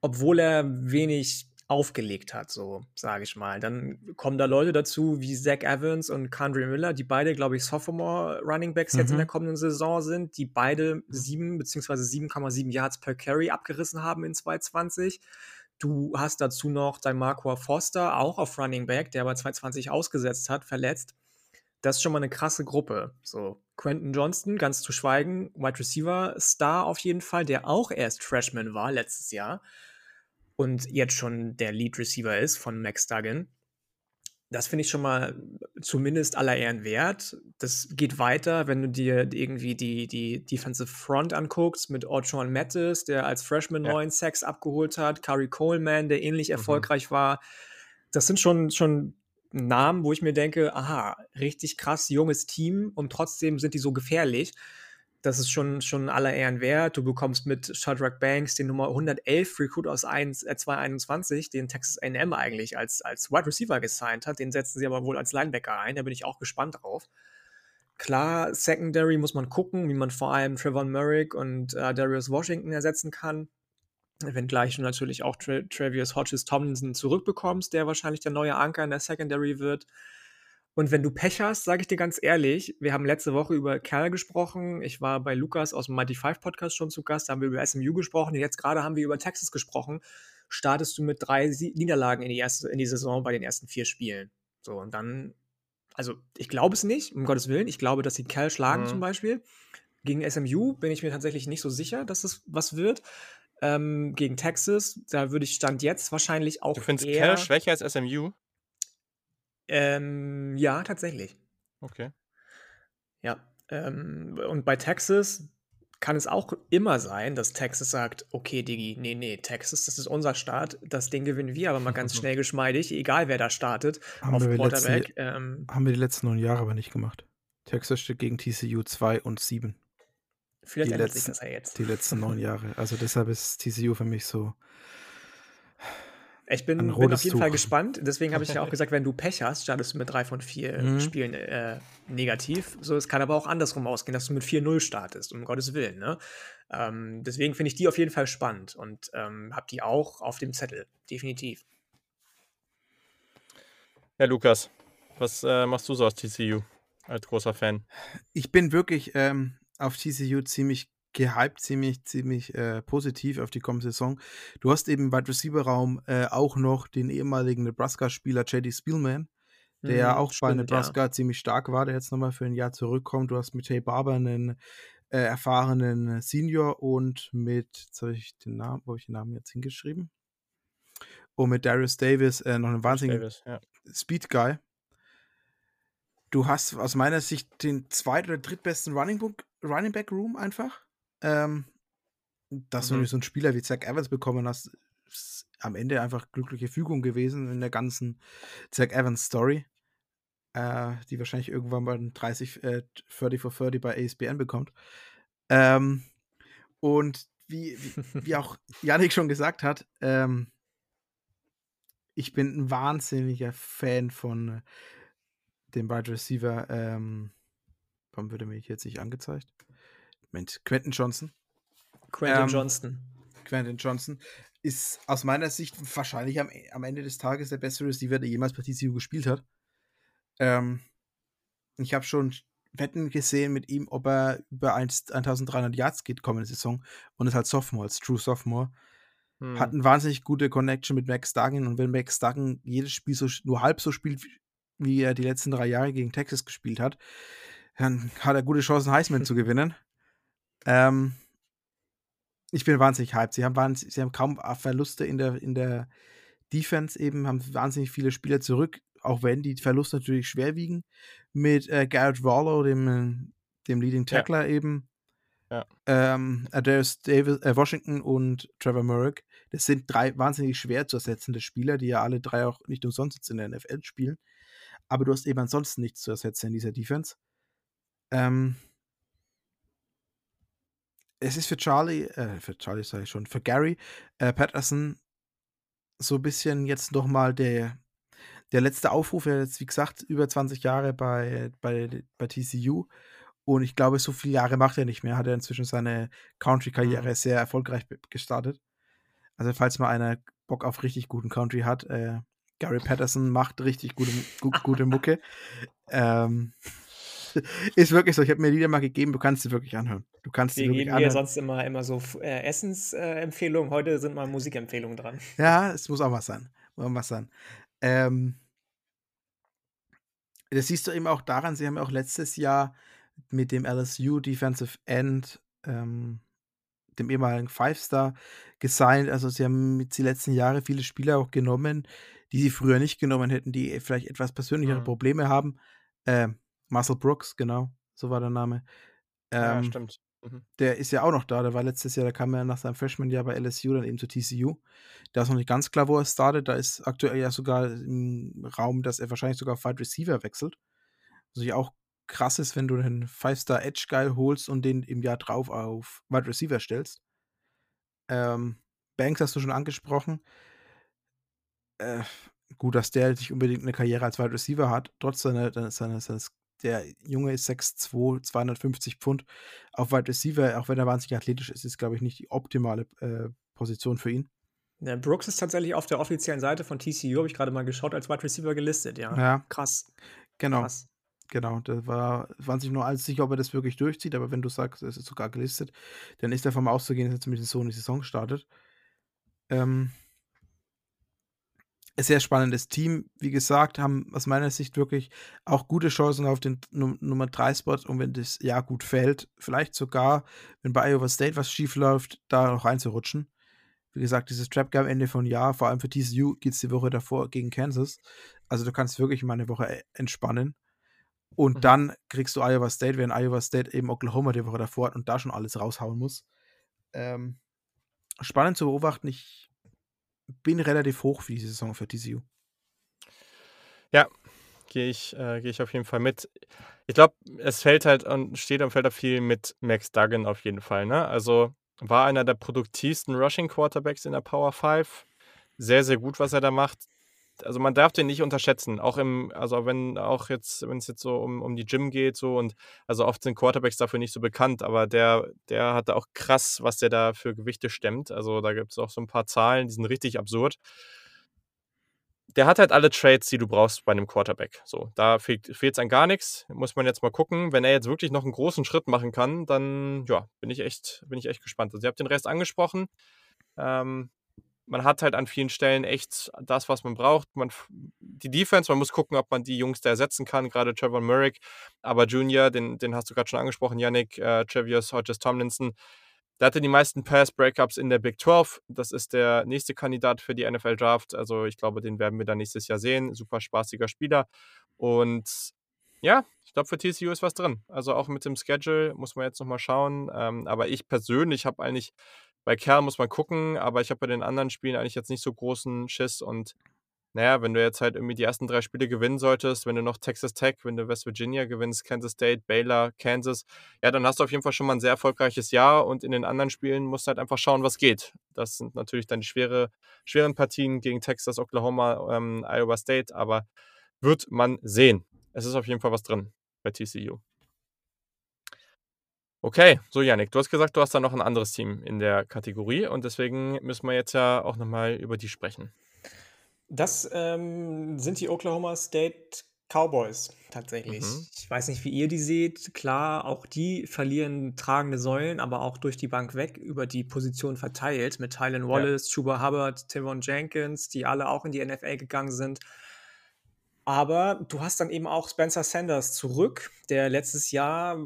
obwohl er wenig aufgelegt hat, so sage ich mal. Dann kommen da Leute dazu wie Zach Evans und Condre Miller, die beide, glaube ich, Sophomore Running Backs mhm. jetzt in der mhm. kommenden Saison sind, die beide sieben bzw. 7,7 Yards per Carry abgerissen haben in 2020. Du hast dazu noch dein Marco Foster, auch auf Running Back, der aber 2020 ausgesetzt hat, verletzt. Das ist schon mal eine krasse Gruppe. So, Quentin Johnston, ganz zu schweigen, Wide Receiver Star auf jeden Fall, der auch erst Freshman war letztes Jahr und jetzt schon der Lead Receiver ist von Max Duggan. Das finde ich schon mal zumindest aller Ehren wert. Das geht weiter, wenn du dir irgendwie die, die Defensive Front anguckst mit Orchon Mattis, der als Freshman ja. neun Sacks abgeholt hat, Curry Coleman, der ähnlich mhm. erfolgreich war. Das sind schon, schon Namen, wo ich mir denke, aha, richtig krass junges Team und trotzdem sind die so gefährlich das ist schon, schon aller Ehren wert. Du bekommst mit Shadrack Banks den Nummer 111 Recruit aus 1, äh, 221, den Texas A&M eigentlich als, als Wide Receiver gesigned hat. Den setzen sie aber wohl als Linebacker ein. Da bin ich auch gespannt drauf. Klar, Secondary muss man gucken, wie man vor allem Trevor Merrick und äh, Darius Washington ersetzen kann. Wenngleich du natürlich auch Tra Travius Hodges Tomlinson zurückbekommst, der wahrscheinlich der neue Anker in der Secondary wird. Und wenn du Pech hast, sage ich dir ganz ehrlich, wir haben letzte Woche über Kerl gesprochen. Ich war bei Lukas aus dem Mighty Five Podcast schon zu Gast. Da haben wir über SMU gesprochen. Und jetzt gerade haben wir über Texas gesprochen. Startest du mit drei Niederlagen in die, erste, in die Saison bei den ersten vier Spielen. So, und dann, also ich glaube es nicht, um Gottes Willen. Ich glaube, dass sie Kerl schlagen mhm. zum Beispiel. Gegen SMU bin ich mir tatsächlich nicht so sicher, dass es was wird. Ähm, gegen Texas, da würde ich Stand jetzt wahrscheinlich auch. Du findest Kerl schwächer als SMU? Ähm, ja, tatsächlich. Okay. Ja. Ähm, und bei Texas kann es auch immer sein, dass Texas sagt, okay, Digi, nee, nee, Texas, das ist unser Start, das Ding gewinnen wir aber mal ganz [LAUGHS] schnell geschmeidig, egal wer da startet, haben auf wir Quarterback. Letzten, ähm, haben wir die letzten neun Jahre aber nicht gemacht. Texas steht gegen TCU 2 und 7. Vielleicht die ändert letzten, sich das ja jetzt. Die letzten neun Jahre. Also deshalb ist TCU für mich so ich bin, bin auf jeden Tuch. Fall gespannt. Deswegen habe ich ja auch [LAUGHS] gesagt, wenn du Pech hast, startest du mit drei von vier mhm. Spielen äh, negativ. So, es kann aber auch andersrum ausgehen, dass du mit 4-0 startest, um Gottes Willen. Ne? Ähm, deswegen finde ich die auf jeden Fall spannend und ähm, habe die auch auf dem Zettel, definitiv. Ja, Lukas, was äh, machst du so aus TCU als großer Fan? Ich bin wirklich ähm, auf TCU ziemlich gehypt, ziemlich, ziemlich äh, positiv auf die kommende Saison. Du hast eben im Wide Receiver Raum äh, auch noch den ehemaligen Nebraska-Spieler JD Spielman, der ja mhm, auch stimmt, bei Nebraska ja. ziemlich stark war, der jetzt nochmal für ein Jahr zurückkommt. Du hast mit Jay Barber einen äh, erfahrenen Senior und mit, jetzt habe ich den Namen, wo habe ich den Namen jetzt hingeschrieben? Und mit Darius Davis äh, noch einen wahnsinnigen ja. Speed Guy. Du hast aus meiner Sicht den zweit- oder drittbesten Running, Running Back Room einfach. Ähm, dass mhm. du so einen Spieler wie Zach Evans bekommen hast, ist am Ende einfach glückliche Fügung gewesen in der ganzen Zach Evans Story, äh, die wahrscheinlich irgendwann mal 30, äh, 30 for 30 bei ASBN bekommt. Ähm, und wie, wie, wie [LAUGHS] auch Janik schon gesagt hat, ähm, ich bin ein wahnsinniger Fan von äh, dem Wide Receiver. Ähm, warum würde mir jetzt nicht angezeigt? Moment, Quentin Johnson. Quentin ähm, Johnston. Quentin Johnson ist aus meiner Sicht wahrscheinlich am, am Ende des Tages der beste Receiver, der jemals bei TCU gespielt hat. Ähm, ich habe schon Wetten gesehen mit ihm, ob er über 1, 1300 Yards geht kommende Saison und ist halt Sophomore, als True Sophomore. Hm. Hat eine wahnsinnig gute Connection mit Max Duggan und wenn Max Duggan jedes Spiel so, nur halb so spielt, wie er die letzten drei Jahre gegen Texas gespielt hat, dann hat er gute Chancen, Heisman zu gewinnen. Ähm, ich bin wahnsinnig hyped. Sie haben, wahnsinnig, sie haben kaum Verluste in der, in der Defense eben, haben wahnsinnig viele Spieler zurück, auch wenn die Verluste natürlich schwer wiegen. Mit äh, Garrett Wallow, dem, dem Leading Tackler ja. eben. Ja. Ähm, Adarius Davis, äh, Washington und Trevor Murray. Das sind drei wahnsinnig schwer zu ersetzende Spieler, die ja alle drei auch nicht umsonst jetzt in der NFL spielen. Aber du hast eben ansonsten nichts zu ersetzen in dieser Defense. Ähm, es ist für Charlie, äh, für Charlie sage ich schon, für Gary äh, Patterson so ein bisschen jetzt nochmal der, der letzte Aufruf. Er ist jetzt, wie gesagt, über 20 Jahre bei, bei, bei TCU. Und ich glaube, so viele Jahre macht er nicht mehr. Hat er inzwischen seine Country-Karriere mhm. sehr erfolgreich gestartet. Also, falls mal einer Bock auf richtig guten Country hat, äh, Gary Patterson macht richtig gute, gu gute Mucke. [LAUGHS] ähm, [LAUGHS] ist wirklich so. Ich habe mir Lieder mal gegeben, du kannst sie wirklich anhören. Du kannst wir geben hier sonst immer, immer so äh, Essensempfehlungen. Äh, Heute sind mal Musikempfehlungen dran. Ja, es muss auch was sein. Muss auch was sein. Ähm, das siehst du eben auch daran, sie haben ja auch letztes Jahr mit dem LSU Defensive End, ähm, dem ehemaligen Five-Star, gesigned. Also sie haben mit die letzten Jahre viele Spieler auch genommen, die sie früher nicht genommen hätten, die vielleicht etwas persönlichere mhm. Probleme haben. Ähm, Marcel Brooks, genau, so war der Name. Ähm, ja, stimmt. Mhm. Der ist ja auch noch da. Der war letztes Jahr, der kam ja nach seinem Freshman-Jahr bei LSU dann eben zu TCU. Da ist noch nicht ganz klar, wo er startet. Da ist aktuell ja sogar im Raum, dass er wahrscheinlich sogar auf Wide Receiver wechselt. Was ja auch krass ist, wenn du einen Five-Star Edge-Guy holst und den im Jahr drauf auf Wide Receiver stellst. Ähm, Banks hast du schon angesprochen. Äh, gut, dass der nicht unbedingt eine Karriere als Wide Receiver hat, trotz seiner, seiner, seines der Junge ist 6'2, 250 Pfund. Auf Wide Receiver, auch wenn er wahnsinnig athletisch ist, ist, glaube ich, nicht die optimale äh, Position für ihn. Ja, Brooks ist tatsächlich auf der offiziellen Seite von TCU, habe ich gerade mal geschaut, als Wide Receiver gelistet, ja. ja. Krass. Genau. Krass. Genau, da war, waren sich nur alles sicher, ob er das wirklich durchzieht, aber wenn du sagst, es ist sogar gelistet, dann ist davon auszugehen, dass er zumindest so eine Saison startet. Ähm, sehr spannendes Team. Wie gesagt, haben aus meiner Sicht wirklich auch gute Chancen auf den Num Nummer 3 Spot und wenn das Jahr gut fällt, vielleicht sogar, wenn bei Iowa State was schief läuft, da noch reinzurutschen. Wie gesagt, dieses Trap Game Ende von Jahr, vor allem für TCU geht es die Woche davor gegen Kansas. Also du kannst wirklich mal eine Woche äh, entspannen. Und mhm. dann kriegst du Iowa State, wenn Iowa State eben Oklahoma die Woche davor hat und da schon alles raushauen muss. Ähm, spannend zu beobachten. Ich bin relativ hoch für diese Saison für TCU. Ja, gehe ich, äh, geh ich auf jeden Fall mit. Ich glaube, es fällt halt und steht und fällt da viel mit Max Duggan auf jeden Fall. Ne? Also war einer der produktivsten Rushing Quarterbacks in der Power 5. Sehr, sehr gut, was er da macht. Also man darf den nicht unterschätzen. Auch im, also wenn auch jetzt, wenn es jetzt so um, um die Gym geht, so und also oft sind Quarterbacks dafür nicht so bekannt, aber der, der hat auch krass, was der da für Gewichte stemmt. Also da gibt es auch so ein paar Zahlen, die sind richtig absurd. Der hat halt alle Trades, die du brauchst bei einem Quarterback. So, da fehlt es an gar nichts. Muss man jetzt mal gucken. Wenn er jetzt wirklich noch einen großen Schritt machen kann, dann ja, bin ich echt, bin ich echt gespannt. Also ihr habt den Rest angesprochen. Ähm, man hat halt an vielen Stellen echt das, was man braucht. Man, die Defense, man muss gucken, ob man die Jungs da ersetzen kann, gerade Trevor Merrick, aber Junior, den, den hast du gerade schon angesprochen, Yannick, äh, Travius Hodges Tomlinson, der hatte die meisten Pass-Breakups in der Big 12. Das ist der nächste Kandidat für die NFL-Draft. Also ich glaube, den werden wir dann nächstes Jahr sehen. Super spaßiger Spieler. Und ja, ich glaube, für TCU ist was drin. Also auch mit dem Schedule muss man jetzt nochmal schauen. Ähm, aber ich persönlich habe eigentlich bei Kerl muss man gucken, aber ich habe bei den anderen Spielen eigentlich jetzt nicht so großen Schiss und naja, wenn du jetzt halt irgendwie die ersten drei Spiele gewinnen solltest, wenn du noch Texas Tech, wenn du West Virginia gewinnst, Kansas State, Baylor, Kansas, ja, dann hast du auf jeden Fall schon mal ein sehr erfolgreiches Jahr und in den anderen Spielen musst du halt einfach schauen, was geht. Das sind natürlich dann die schwere, schweren Partien gegen Texas, Oklahoma, ähm, Iowa State, aber wird man sehen. Es ist auf jeden Fall was drin bei TCU. Okay, so Yannick, du hast gesagt, du hast da noch ein anderes Team in der Kategorie und deswegen müssen wir jetzt ja auch nochmal über die sprechen. Das ähm, sind die Oklahoma State Cowboys tatsächlich. Mhm. Ich weiß nicht, wie ihr die seht. Klar, auch die verlieren tragende Säulen, aber auch durch die Bank weg über die Position verteilt mit Tylen Wallace, ja. Chuba Hubbard, Tevon Jenkins, die alle auch in die NFL gegangen sind. Aber du hast dann eben auch Spencer Sanders zurück, der letztes Jahr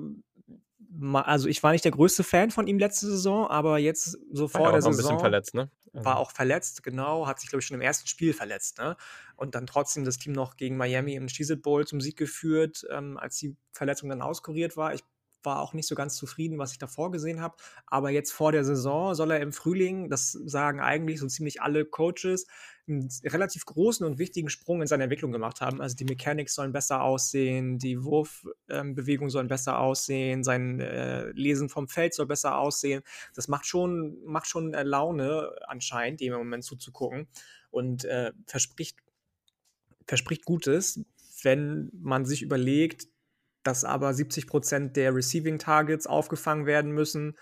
also ich war nicht der größte Fan von ihm letzte Saison, aber jetzt so vor war der Saison. War ein bisschen verletzt, ne? War also auch verletzt, genau, hat sich, glaube ich, schon im ersten Spiel verletzt, ne? Und dann trotzdem das Team noch gegen Miami im Cheez Bowl zum Sieg geführt, ähm, als die Verletzung dann auskuriert war. Ich war auch nicht so ganz zufrieden, was ich davor gesehen habe. Aber jetzt vor der Saison soll er im Frühling, das sagen eigentlich so ziemlich alle Coaches, einen relativ großen und wichtigen Sprung in seiner Entwicklung gemacht haben. Also die Mechanics sollen besser aussehen, die Wurfbewegungen ähm, sollen besser aussehen, sein äh, Lesen vom Feld soll besser aussehen. Das macht schon, macht schon äh, Laune anscheinend, dem im Moment zuzugucken und äh, verspricht, verspricht Gutes, wenn man sich überlegt, dass aber 70 Prozent der Receiving Targets aufgefangen werden müssen,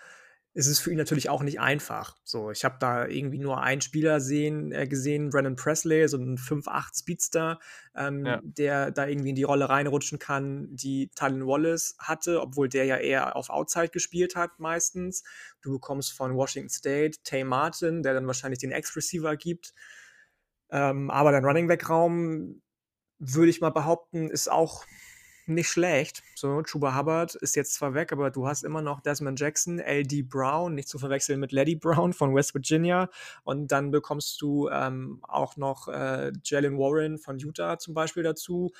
ist es für ihn natürlich auch nicht einfach. So, ich habe da irgendwie nur einen Spieler sehen, äh, gesehen, Brandon Presley, so ein 5-8 Speedster, ähm, ja. der da irgendwie in die Rolle reinrutschen kann, die Talon Wallace hatte, obwohl der ja eher auf Outside gespielt hat meistens. Du bekommst von Washington State Tay Martin, der dann wahrscheinlich den Ex-Receiver gibt. Ähm, aber dein Running Back Raum würde ich mal behaupten, ist auch nicht schlecht. So, Chuba Hubbard ist jetzt zwar weg, aber du hast immer noch Desmond Jackson, L.D. Brown, nicht zu verwechseln mit Lady Brown von West Virginia. Und dann bekommst du ähm, auch noch äh, Jalen Warren von Utah zum Beispiel dazu.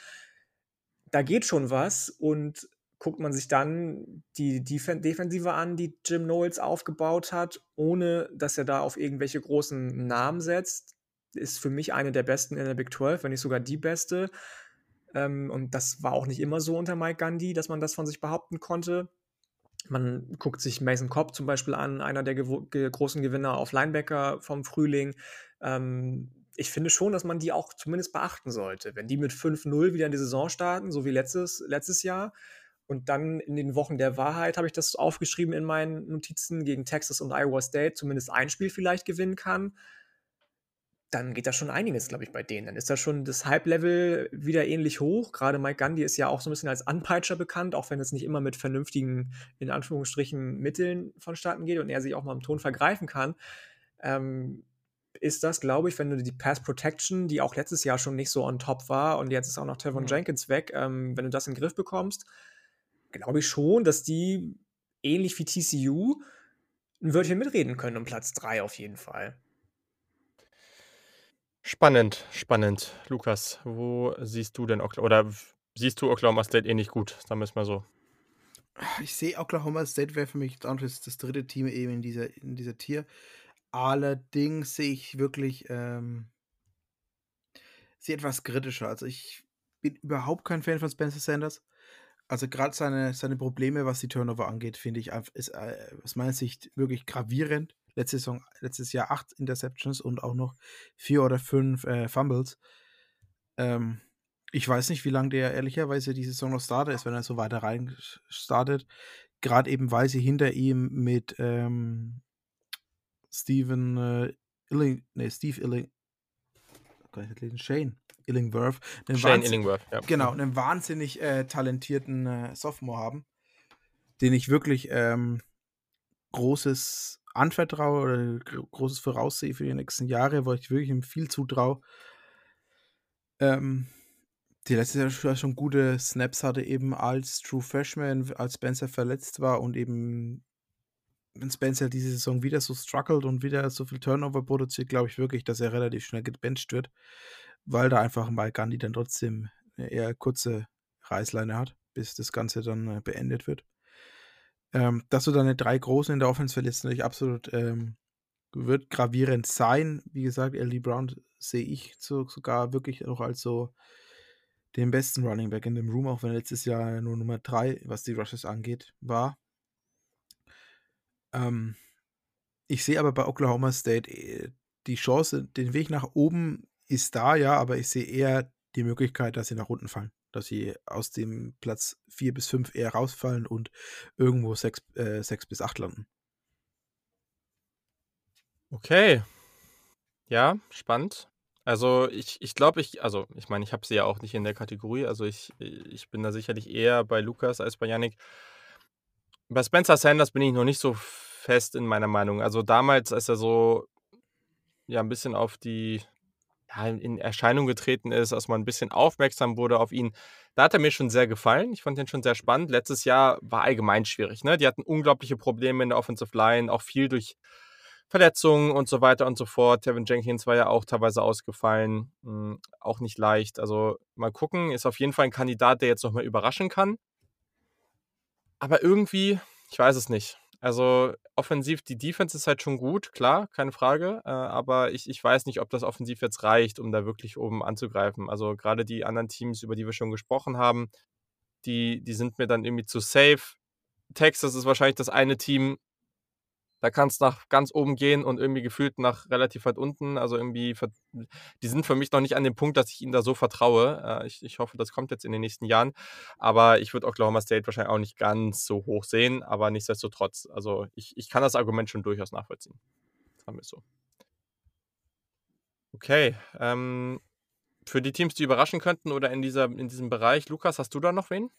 Da geht schon was und guckt man sich dann die Def Defensive an, die Jim Knowles aufgebaut hat, ohne dass er da auf irgendwelche großen Namen setzt, ist für mich eine der besten in der Big 12, wenn nicht sogar die beste. Ähm, und das war auch nicht immer so unter Mike Gandhi, dass man das von sich behaupten konnte. Man guckt sich Mason Cobb zum Beispiel an, einer der ge großen Gewinner auf Linebacker vom Frühling. Ähm, ich finde schon, dass man die auch zumindest beachten sollte. Wenn die mit 5-0 wieder in die Saison starten, so wie letztes, letztes Jahr, und dann in den Wochen der Wahrheit habe ich das aufgeschrieben in meinen Notizen gegen Texas und Iowa State, zumindest ein Spiel vielleicht gewinnen kann, dann geht da schon einiges, glaube ich, bei denen. Dann ist da schon das Hype-Level wieder ähnlich hoch. Gerade Mike Gandhi ist ja auch so ein bisschen als Anpeitscher bekannt, auch wenn es nicht immer mit vernünftigen, in Anführungsstrichen, Mitteln vonstatten geht und er sich auch mal im Ton vergreifen kann. Ähm, ist das, glaube ich, wenn du die Pass Protection, die auch letztes Jahr schon nicht so on top war und jetzt ist auch noch Tevon mhm. Jenkins weg, ähm, wenn du das in den Griff bekommst, glaube ich schon, dass die ähnlich wie TCU ein Wörtchen mitreden können um Platz 3 auf jeden Fall. Spannend, spannend. Lukas, wo siehst du denn Oklahoma, oder siehst du Oklahoma State eh nicht gut, sagen wir es mal so? Ich sehe Oklahoma State wäre für mich das, das dritte Team eben in dieser, in dieser Tier. Allerdings sehe ich wirklich ähm, sie etwas kritischer. Also ich bin überhaupt kein Fan von Spencer Sanders. Also gerade seine, seine Probleme, was die Turnover angeht, finde ich, ist äh, aus meiner Sicht wirklich gravierend letzte Saison, letztes Jahr acht Interceptions und auch noch vier oder fünf äh, Fumbles. Ähm, ich weiß nicht, wie lange der ehrlicherweise die Saison noch startet ist, wenn er so weiter rein startet. Gerade eben, weil sie hinter ihm mit ähm, Steven äh, Illing, nee, Steve Illing, lesen, Shane Illingworth. Shane Illingworth, ja. Genau, einen wahnsinnig äh, talentierten äh, Sophomore haben, den ich wirklich ähm, großes anvertraue oder großes Voraussehe für die nächsten Jahre, wo ich wirklich ihm viel zutraue. Ähm, die letzte Jahr schon gute Snaps hatte, eben als True Freshman, als Spencer verletzt war und eben, wenn Spencer diese Saison wieder so struggelt und wieder so viel Turnover produziert, glaube ich wirklich, dass er relativ schnell gebencht wird, weil da einfach Mike Gandhi dann trotzdem eine eher kurze Reißleine hat, bis das Ganze dann äh, beendet wird. Ähm, dass du deine drei Großen in der Offense verlierst, natürlich absolut ähm, wird gravierend sein. Wie gesagt, L.D. Brown sehe ich so, sogar wirklich noch als so den besten Running Back in dem Room, auch wenn letztes Jahr nur Nummer drei, was die Rushes angeht, war. Ähm, ich sehe aber bei Oklahoma State äh, die Chance, den Weg nach oben ist da, ja, aber ich sehe eher die Möglichkeit, dass sie nach unten fallen dass sie aus dem Platz 4 bis 5 eher rausfallen und irgendwo 6, äh, 6 bis 8 landen. Okay. Ja, spannend. Also ich, ich glaube, ich, also ich meine, ich habe sie ja auch nicht in der Kategorie, also ich, ich bin da sicherlich eher bei Lukas als bei Yannick. Bei Spencer Sanders bin ich noch nicht so fest in meiner Meinung. Also damals, als er so ja ein bisschen auf die ja, in Erscheinung getreten ist, dass man ein bisschen aufmerksam wurde auf ihn. Da hat er mir schon sehr gefallen. Ich fand ihn schon sehr spannend. Letztes Jahr war allgemein schwierig. Ne? Die hatten unglaubliche Probleme in der Offensive Line, auch viel durch Verletzungen und so weiter und so fort. Tevin Jenkins war ja auch teilweise ausgefallen. Hm, auch nicht leicht. Also mal gucken. Ist auf jeden Fall ein Kandidat, der jetzt nochmal überraschen kann. aber irgendwie, ich weiß es nicht. Also offensiv, die Defense ist halt schon gut, klar, keine Frage. Äh, aber ich, ich weiß nicht, ob das offensiv jetzt reicht, um da wirklich oben anzugreifen. Also gerade die anderen Teams, über die wir schon gesprochen haben, die, die sind mir dann irgendwie zu safe. Texas ist wahrscheinlich das eine Team, da kann es nach ganz oben gehen und irgendwie gefühlt nach relativ weit unten. Also irgendwie, die sind für mich noch nicht an dem Punkt, dass ich ihnen da so vertraue. Äh, ich, ich hoffe, das kommt jetzt in den nächsten Jahren. Aber ich würde Oklahoma State wahrscheinlich auch nicht ganz so hoch sehen, aber nichtsdestotrotz. Also ich, ich kann das Argument schon durchaus nachvollziehen. Sagen wir so. Okay. Ähm, für die Teams, die überraschen könnten oder in, dieser, in diesem Bereich, Lukas, hast du da noch wen?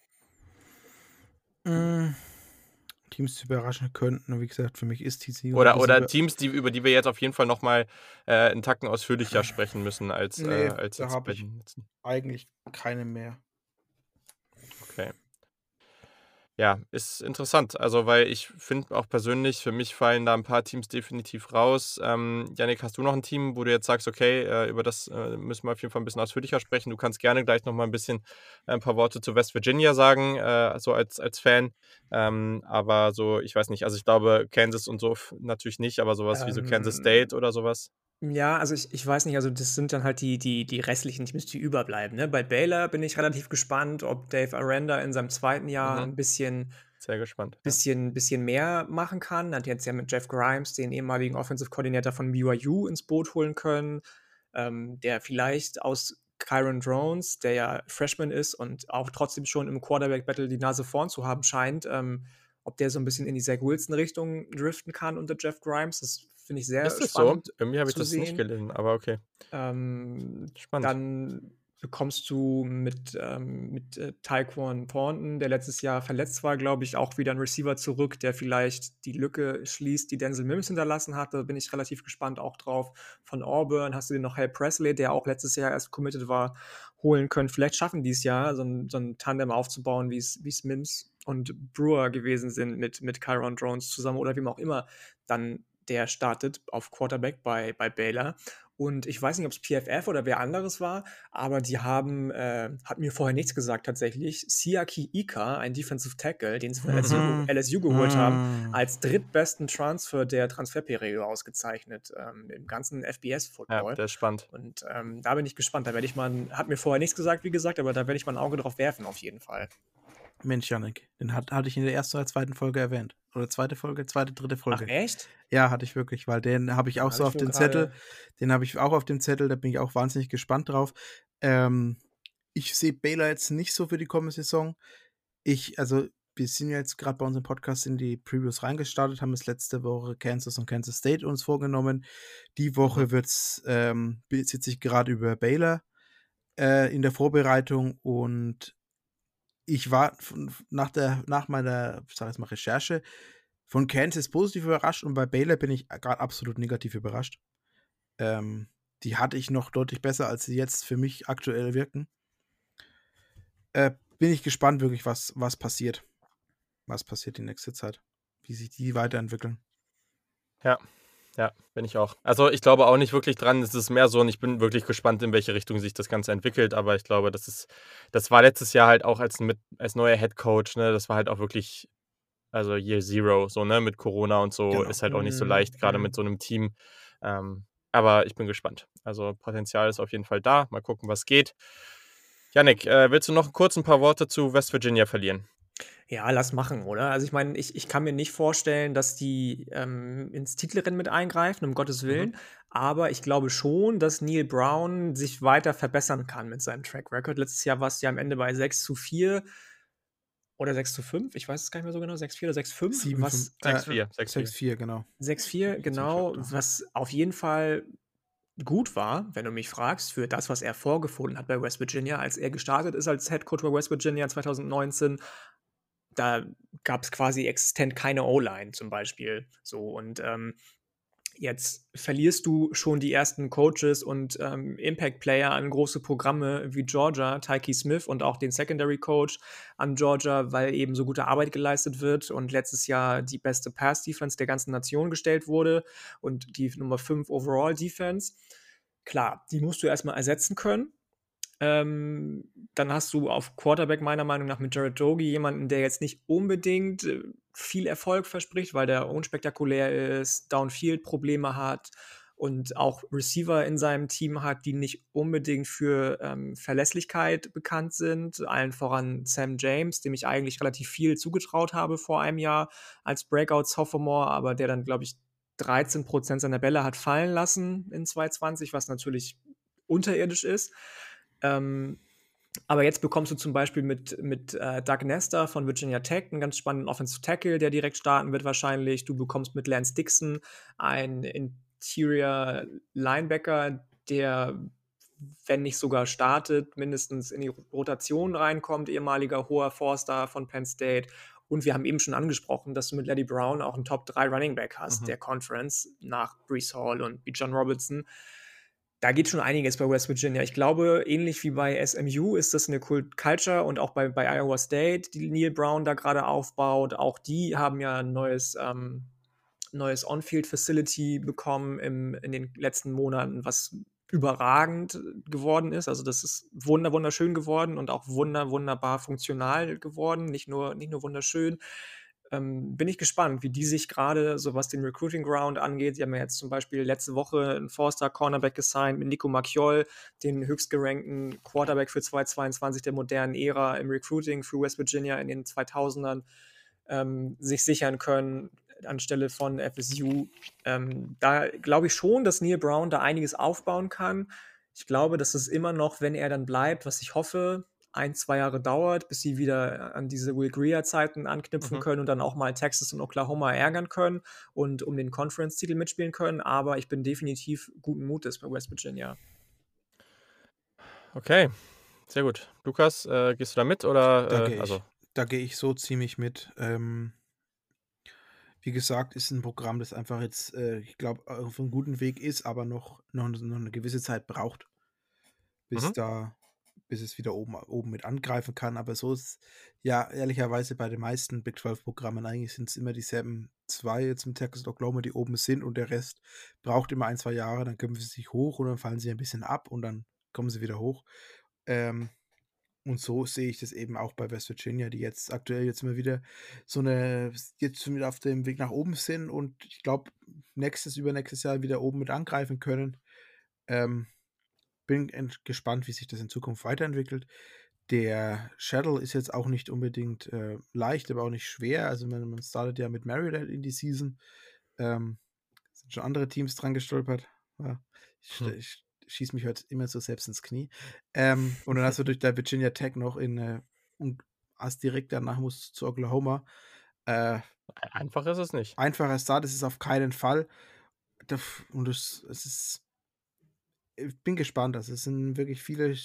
Mm. Teams zu überraschen könnten. Wie gesagt, für mich ist TCU. Oder, oder Teams, die, über die wir jetzt auf jeden Fall nochmal äh, einen Tacken ausführlicher sprechen müssen als, nee, äh, als da habe ich eigentlich keine mehr. Okay ja, ist interessant. Also, weil ich finde auch persönlich, für mich fallen da ein paar Teams definitiv raus. Ähm, Yannick, hast du noch ein Team, wo du jetzt sagst, okay, äh, über das äh, müssen wir auf jeden Fall ein bisschen ausführlicher sprechen. Du kannst gerne gleich noch mal ein bisschen äh, ein paar Worte zu West Virginia sagen, äh, so als, als Fan. Ähm, aber so, ich weiß nicht, also ich glaube, Kansas und so natürlich nicht, aber sowas wie so Kansas ähm, State oder sowas. Ja, also ich, ich weiß nicht, also das sind dann halt die, die, die restlichen Teams, die überbleiben. Ne? Bei Baylor bin ich relativ gespannt, ob Dave Aranda in seinem zweiten Jahr mhm. ein bisschen, Sehr gespannt. bisschen, bisschen mehr machen kann. Hat jetzt ja mit Jeff Grimes, den ehemaligen Offensive Coordinator von BYU, ins Boot holen können, ähm, der vielleicht aus Kyron Drones, der ja Freshman ist und auch trotzdem schon im Quarterback-Battle die Nase vorn zu haben scheint, ähm, ob der so ein bisschen in die Zach Wilson-Richtung driften kann unter Jeff Grimes. Das Finde ich sehr ist das spannend. So? Irgendwie habe ich das sehen. nicht gelesen, aber okay. Ähm, spannend. Dann bekommst du mit, ähm, mit äh, Taekwon Thornton, der letztes Jahr verletzt war, glaube ich, auch wieder ein Receiver zurück, der vielleicht die Lücke schließt, die Denzel Mims hinterlassen hat. Da bin ich relativ gespannt auch drauf. Von Auburn hast du den noch Hal Presley, der auch letztes Jahr erst committed war, holen können. Vielleicht schaffen die es ja, so ein, so ein Tandem aufzubauen, wie es Mims und Brewer gewesen sind mit, mit Chiron Drones zusammen oder wie man auch immer dann der startet auf Quarterback bei, bei Baylor. Und ich weiß nicht, ob es PFF oder wer anderes war, aber die haben, äh, hat mir vorher nichts gesagt tatsächlich, Siaki Ika, ein Defensive Tackle, den sie von LSU, mhm. LSU geholt mhm. haben, als drittbesten Transfer der Transferperiode ausgezeichnet ähm, im ganzen FBS-Football. Ja, der ist spannend. Und ähm, da bin ich gespannt. Da werde ich mal, hat mir vorher nichts gesagt, wie gesagt, aber da werde ich mal ein Auge drauf werfen, auf jeden Fall. Mensch, Janik, den hat, hatte ich in der ersten oder zweiten Folge erwähnt. Oder zweite Folge, zweite, dritte Folge. Ach, echt? Ja, hatte ich wirklich, weil den habe ich auch so auf dem Zettel. Den habe ich auch auf dem Zettel, da bin ich auch wahnsinnig gespannt drauf. Ähm, ich sehe Baylor jetzt nicht so für die kommende Saison. Ich, also, wir sind jetzt gerade bei unserem Podcast in die Previews reingestartet, haben es letzte Woche Kansas und Kansas State uns vorgenommen. Die Woche mhm. wird's, ähm, sitze ich gerade über Baylor äh, in der Vorbereitung und ich war nach, der, nach meiner, sag ich mal, Recherche von Kansas positiv überrascht und bei Baylor bin ich gerade absolut negativ überrascht. Ähm, die hatte ich noch deutlich besser, als sie jetzt für mich aktuell wirken. Äh, bin ich gespannt wirklich, was, was passiert. Was passiert die nächste Zeit. Wie sich die weiterentwickeln. Ja, ja, bin ich auch. Also ich glaube auch nicht wirklich dran. Es ist mehr so und ich bin wirklich gespannt, in welche Richtung sich das Ganze entwickelt. Aber ich glaube, das ist, das war letztes Jahr halt auch als, mit, als neuer Head Coach, ne, das war halt auch wirklich, also Year Zero, so, ne, mit Corona und so, genau. ist halt auch nicht so mhm, leicht, gerade mit mhm. so einem Team. Ähm, aber ich bin gespannt. Also Potenzial ist auf jeden Fall da. Mal gucken, was geht. Yannick, äh, willst du noch kurz ein paar Worte zu West Virginia verlieren? Ja, lass machen, oder? Also ich meine, ich, ich kann mir nicht vorstellen, dass die ähm, ins Titelrennen mit eingreifen, um Gottes mhm. Willen. Mhm. Aber ich glaube schon, dass Neil Brown sich weiter verbessern kann mit seinem Track Record. Letztes Jahr war es ja am Ende bei 6 zu 4 oder 6 zu 5, ich weiß es gar nicht mehr so genau, 6-4 oder 6-5. 6-4, 6-4, genau. 6-4, genau, was auf jeden Fall gut war, wenn du mich fragst, für das, was er vorgefunden hat bei West Virginia, als er gestartet ist als Head Coach bei West Virginia 2019, da gab es quasi existent keine O-Line zum Beispiel. So und ähm, jetzt verlierst du schon die ersten Coaches und ähm, Impact-Player an große Programme wie Georgia, Tyke Smith und auch den Secondary Coach an Georgia, weil eben so gute Arbeit geleistet wird und letztes Jahr die beste Pass-Defense der ganzen Nation gestellt wurde und die Nummer 5 Overall-Defense. Klar, die musst du erstmal ersetzen können. Ähm, dann hast du auf Quarterback meiner Meinung nach mit Jared Dogi jemanden, der jetzt nicht unbedingt äh, viel Erfolg verspricht, weil der unspektakulär ist, Downfield-Probleme hat und auch Receiver in seinem Team hat, die nicht unbedingt für ähm, Verlässlichkeit bekannt sind. Allen voran Sam James, dem ich eigentlich relativ viel zugetraut habe vor einem Jahr als Breakout-Sophomore, aber der dann, glaube ich, 13 Prozent seiner Bälle hat fallen lassen in 2020, was natürlich unterirdisch ist. Ähm, aber jetzt bekommst du zum Beispiel mit, mit äh, Doug Nestor von Virginia Tech einen ganz spannenden Offensive Tackle, der direkt starten wird wahrscheinlich. Du bekommst mit Lance Dixon einen Interior Linebacker, der, wenn nicht sogar startet, mindestens in die Rotation reinkommt, ehemaliger hoher Forster von Penn State. Und wir haben eben schon angesprochen, dass du mit Lady Brown auch einen Top 3 Running Back hast, mhm. der Conference nach Brees Hall und John Robertson da geht schon einiges bei West Virginia. Ich glaube, ähnlich wie bei SMU ist das eine Kult Culture und auch bei, bei Iowa State, die Neil Brown da gerade aufbaut. Auch die haben ja ein neues, ähm, neues On-Field-Facility bekommen im, in den letzten Monaten, was überragend geworden ist. Also das ist wunder wunderschön geworden und auch wunder wunderbar funktional geworden, nicht nur nicht nur wunderschön ähm, bin ich gespannt, wie die sich gerade, so was den Recruiting Ground angeht. Sie haben ja jetzt zum Beispiel letzte Woche einen Forster Cornerback gesigned mit Nico Macchiol, den höchstgerankten Quarterback für 2022 der modernen Ära im Recruiting für West Virginia in den 2000ern ähm, sich sichern können anstelle von FSU. Ähm, da glaube ich schon, dass Neil Brown da einiges aufbauen kann. Ich glaube, dass es immer noch, wenn er dann bleibt, was ich hoffe, ein, zwei Jahre dauert, bis sie wieder an diese Will Greer-Zeiten anknüpfen mhm. können und dann auch mal Texas und Oklahoma ärgern können und um den Conference-Titel mitspielen können. Aber ich bin definitiv guten Mutes bei West Virginia. Okay, sehr gut. Lukas, äh, gehst du da mit oder? Da äh, gehe also. ich, geh ich so ziemlich mit. Ähm, wie gesagt, ist ein Programm, das einfach jetzt, äh, ich glaube, auf einem guten Weg ist, aber noch, noch, noch eine gewisse Zeit braucht, bis mhm. da bis es wieder oben, oben mit angreifen kann. Aber so ist ja ehrlicherweise bei den meisten Big 12-Programmen eigentlich sind es immer dieselben zwei jetzt im Texas Oklahoma, die oben sind und der Rest braucht immer ein, zwei Jahre, dann kämpfen sie sich hoch und dann fallen sie ein bisschen ab und dann kommen sie wieder hoch. Ähm, und so sehe ich das eben auch bei West Virginia, die jetzt aktuell jetzt immer wieder so eine, jetzt wieder auf dem Weg nach oben sind und ich glaube, nächstes, übernächstes Jahr wieder oben mit angreifen können. Ähm, bin gespannt, wie sich das in Zukunft weiterentwickelt. Der Shuttle ist jetzt auch nicht unbedingt äh, leicht, aber auch nicht schwer. Also man, man startet ja mit Maryland in die Season. Ähm, sind schon andere Teams dran gestolpert. Ja, ich, hm. ich schieße mich heute immer so selbst ins Knie. Ähm, und dann hast du durch der Virginia Tech noch in äh, und als direkt danach musst zu Oklahoma. Äh, einfach ist es nicht. Einfacher Start ist es auf keinen Fall. Und es, es ist ich bin gespannt. Also es sind wirklich viele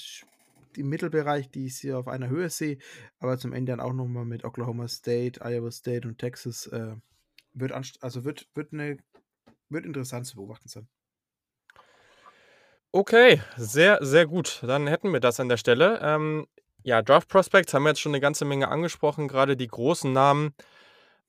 im Mittelbereich, die ich hier auf einer Höhe sehe, aber zum Ende dann auch nochmal mit Oklahoma State, Iowa State und Texas äh, wird also wird wird eine wird interessant zu beobachten sein. Okay, sehr, sehr gut. Dann hätten wir das an der Stelle. Ähm, ja, Draft Prospects haben wir jetzt schon eine ganze Menge angesprochen, gerade die großen Namen.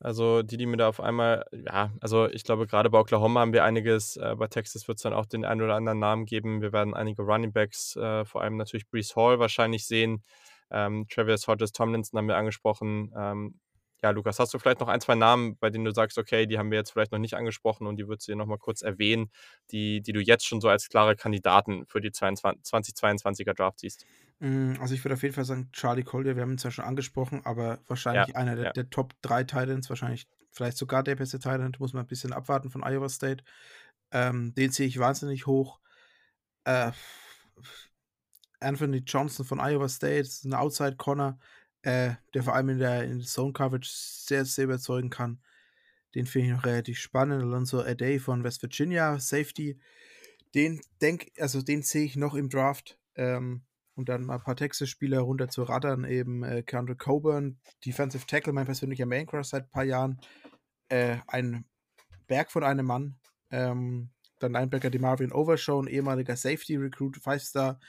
Also die, die mir da auf einmal, ja, also ich glaube, gerade bei Oklahoma haben wir einiges. Äh, bei Texas wird es dann auch den einen oder anderen Namen geben. Wir werden einige Running Backs, äh, vor allem natürlich Brees Hall wahrscheinlich sehen. Ähm, Travis Hodges Tomlinson haben wir angesprochen. Ähm, ja, Lukas, hast du vielleicht noch ein, zwei Namen, bei denen du sagst, okay, die haben wir jetzt vielleicht noch nicht angesprochen und die würdest du dir nochmal kurz erwähnen, die, die du jetzt schon so als klare Kandidaten für die 22, 2022er Draft siehst? Mm, also ich würde auf jeden Fall sagen, Charlie Collier, wir haben ihn zwar schon angesprochen, aber wahrscheinlich ja, einer der, ja. der, Top 3 Titans, wahrscheinlich vielleicht sogar der beste Titan, muss man ein bisschen abwarten von Iowa State. Ähm, den sehe ich wahnsinnig hoch. Äh, Anthony Johnson von Iowa State, ein Outside Corner, äh, der vor allem in der, in Zone Coverage sehr, sehr überzeugen kann. Den finde ich noch relativ spannend. Alonso Ade von West Virginia, Safety. Den denk, also den sehe ich noch im Draft. Ähm, und dann mal ein paar Texas-Spieler runter zu raddern, eben äh, Keandre Coburn, Defensive Tackle, mein persönlicher Maincross seit ein paar Jahren. Äh, ein Berg von einem Mann. Ähm, dann Linebacker Marvin Overshow, ein ehemaliger Safety-Recruit, Five-Star,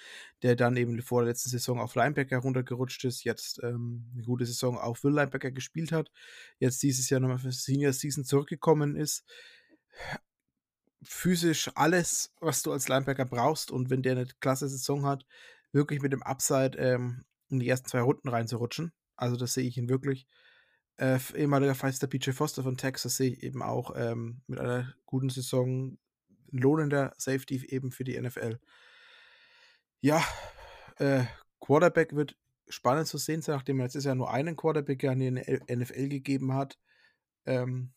der dann eben vor der letzten Saison auf Linebacker runtergerutscht ist, jetzt ähm, eine gute Saison auf Will Linebacker gespielt hat, jetzt dieses Jahr nochmal für Senior Season zurückgekommen ist. Physisch alles, was du als Linebacker brauchst und wenn der eine klasse Saison hat, wirklich mit dem Upside ähm, in die ersten zwei Runden reinzurutschen. Also das sehe ich ihn wirklich. Äh, ehemaliger Feister PJ Foster von Texas sehe ich eben auch ähm, mit einer guten Saison lohnender Safety eben für die NFL. Ja, äh, Quarterback wird spannend zu sehen sein, nachdem man jetzt ja nur einen Quarterback an die NFL gegeben hat. Ähm,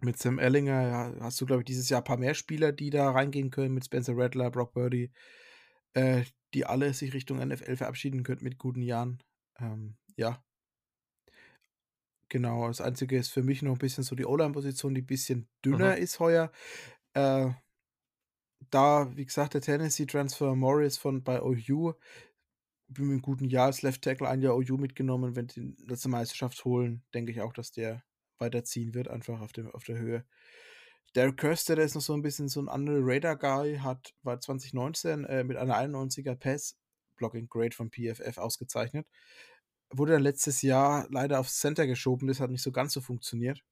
mit Sam Ellinger hast du, glaube ich, dieses Jahr ein paar mehr Spieler, die da reingehen können, mit Spencer Rattler, Brock Birdie, äh, die alle sich Richtung NFL verabschieden könnten mit guten Jahren. Ähm, ja. Genau, das Einzige ist für mich noch ein bisschen so die O-Line-Position, die ein bisschen dünner mhm. ist heuer. Äh, da, wie gesagt, der Tennessee-Transfer Morris von bei OU mit einem guten Jahr als Left Tackle ein Jahr OU mitgenommen. Wenn die letzte Meisterschaft holen, denke ich auch, dass der weiterziehen wird, einfach auf, dem, auf der Höhe. Derek Kirster, der ist noch so ein bisschen so ein anderer Radar-Guy, hat, war 2019 äh, mit einer 91er Pass-Blocking-Grade von PFF ausgezeichnet. Wurde dann letztes Jahr leider aufs Center geschoben, das hat nicht so ganz so funktioniert.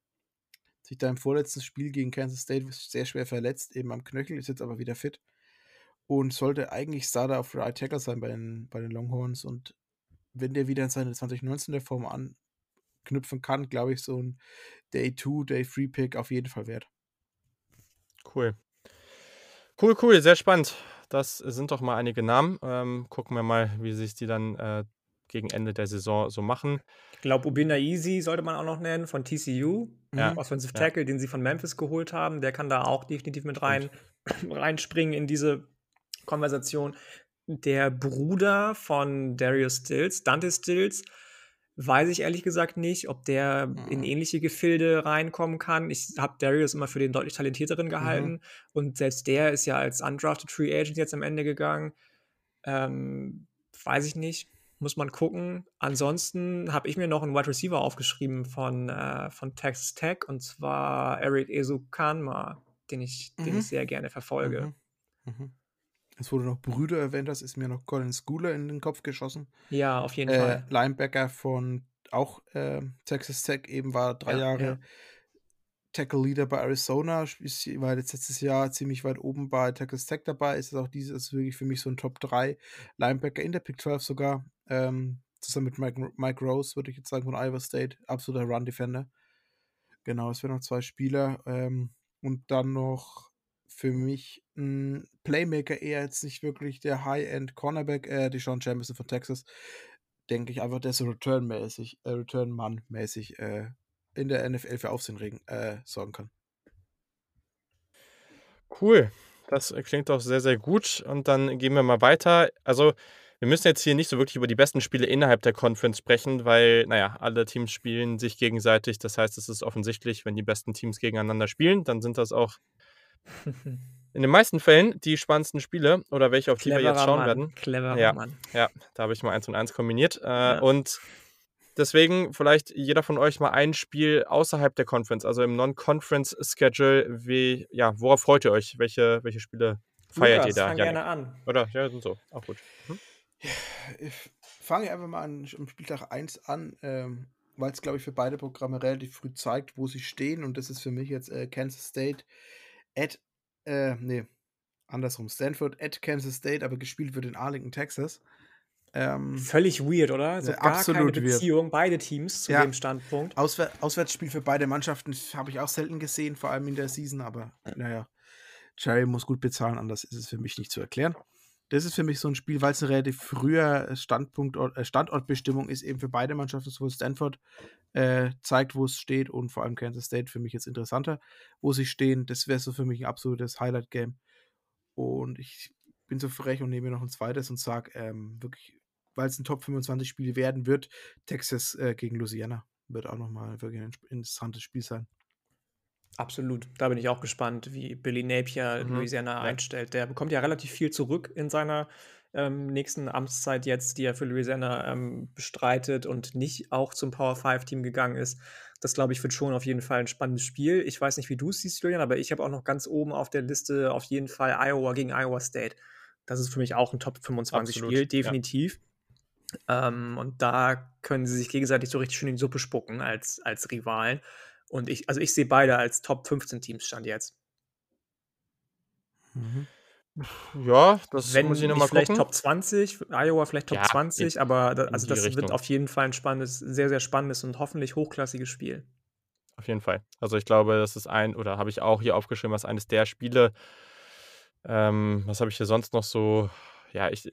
Sich da im vorletzten Spiel gegen Kansas State sehr schwer verletzt, eben am Knöchel, ist jetzt aber wieder fit und sollte eigentlich Starter auf Right Tackle sein bei den, bei den Longhorns. Und wenn der wieder in seine 2019er Form anknüpfen kann, glaube ich, so ein Day 2, Day 3 Pick auf jeden Fall wert. Cool. Cool, cool, sehr spannend. Das sind doch mal einige Namen. Ähm, gucken wir mal, wie sich die dann äh, gegen Ende der Saison so machen. Ich glaube, Ubina Easy sollte man auch noch nennen von TCU. Ja. Offensive Tackle, ja. den sie von Memphis geholt haben. Der kann da auch definitiv mit rein, [CLEARS THROAT] reinspringen in diese Konversation. Der Bruder von Darius Stills, Dante Stills, weiß ich ehrlich gesagt nicht, ob der in mhm. ähnliche Gefilde reinkommen kann. Ich habe Darius immer für den deutlich talentierteren gehalten mhm. und selbst der ist ja als undrafted Free Agent jetzt am Ende gegangen. Ähm, weiß ich nicht, muss man gucken. Ansonsten habe ich mir noch einen Wide Receiver aufgeschrieben von, äh, von Texas Tech und zwar Eric Esukanma, den ich, mhm. den ich sehr gerne verfolge. Mhm. Es wurde noch Brüder erwähnt, das ist mir noch Colin Schooler in den Kopf geschossen. Ja, auf jeden äh, Fall. Linebacker von auch äh, Texas Tech, eben war drei ja, Jahre ja. Tackle Leader bei Arizona, war jetzt letztes Jahr ziemlich weit oben bei Texas Tech dabei, ist auch dieses wirklich für mich so ein Top 3 Linebacker in der Pick 12 sogar. Ähm, zusammen mit Mike, Mike Rose, würde ich jetzt sagen, von Iowa State, absoluter Run-Defender. Genau, es wären noch zwei Spieler. Ähm, und dann noch für mich ein Playmaker, eher jetzt nicht wirklich der High-End Cornerback, äh, die Sean Jamison von Texas, denke ich einfach, der so Return-mäßig, äh, Return-Mann-mäßig äh, in der NFL für Aufsehen regen, äh, sorgen kann. Cool. Das klingt doch sehr, sehr gut. Und dann gehen wir mal weiter. Also, wir müssen jetzt hier nicht so wirklich über die besten Spiele innerhalb der Conference sprechen, weil, naja, alle Teams spielen sich gegenseitig. Das heißt, es ist offensichtlich, wenn die besten Teams gegeneinander spielen, dann sind das auch in den meisten Fällen die spannendsten Spiele oder welche, auf Cleverer die wir jetzt schauen Mann. werden. Cleverer ja, Mann. Ja, da habe ich mal eins und eins kombiniert. Äh, ja. Und deswegen vielleicht jeder von euch mal ein Spiel außerhalb der Conference, also im Non-Conference-Schedule. Wie, ja, worauf freut ihr euch? Welche, welche Spiele feiert Lukas, ihr da? Fang gerne an. Oder? Ja, sind so. Auch gut. Hm? Ich fange einfach mal an, am Spieltag 1 an. Ähm, weil es, glaube ich, für beide Programme relativ früh zeigt, wo sie stehen. Und das ist für mich jetzt äh, Kansas State at, äh, nee, andersrum, Stanford at Kansas State, aber gespielt wird in Arlington, Texas. Ähm, Völlig weird, oder? So gar absolut keine Beziehung, weird. beide Teams zu ja. dem Standpunkt. Auswär Auswärtsspiel für beide Mannschaften habe ich auch selten gesehen, vor allem in der Season, aber naja, Jerry muss gut bezahlen, anders ist es für mich nicht zu erklären das ist für mich so ein Spiel, weil es eine relativ früher Standpunkt, äh, Standortbestimmung ist, eben für beide Mannschaften, sowohl Stanford äh, zeigt, wo es steht und vor allem Kansas State für mich jetzt interessanter, wo sie stehen. Das wäre so für mich ein absolutes Highlight-Game. Und ich bin so frech und nehme noch ein zweites und sage ähm, wirklich, weil es ein Top 25 Spiel werden wird, Texas äh, gegen Louisiana wird auch nochmal wirklich ein interessantes Spiel sein. Absolut. Da bin ich auch gespannt, wie Billy Napier mhm. Louisiana ja. einstellt. Der bekommt ja relativ viel zurück in seiner ähm, nächsten Amtszeit jetzt, die er für Louisiana ähm, bestreitet und nicht auch zum Power 5 Team gegangen ist. Das glaube ich wird schon auf jeden Fall ein spannendes Spiel. Ich weiß nicht, wie du es siehst, Julian, aber ich habe auch noch ganz oben auf der Liste auf jeden Fall Iowa gegen Iowa State. Das ist für mich auch ein Top 25 Absolut, Spiel, definitiv. Ja. Ähm, und da können sie sich gegenseitig so richtig schön in die Suppe spucken als, als Rivalen. Und ich, also ich sehe beide als Top 15 Teams stand jetzt. Mhm. Ja, das Wenn muss ich nochmal vielleicht gucken. Top 20, Iowa vielleicht Top Ja, in 20, aber da also das wird Richtung. auf jeden Fall ein spannendes sehr, sehr spannendes und hoffentlich hochklassiges Spiel. Auf jeden Fall. Also, ich glaube, das ist ein oder habe ich auch hier aufgeschrieben, was eines der Spiele ähm, was habe ich hier sonst noch so? Ja, ich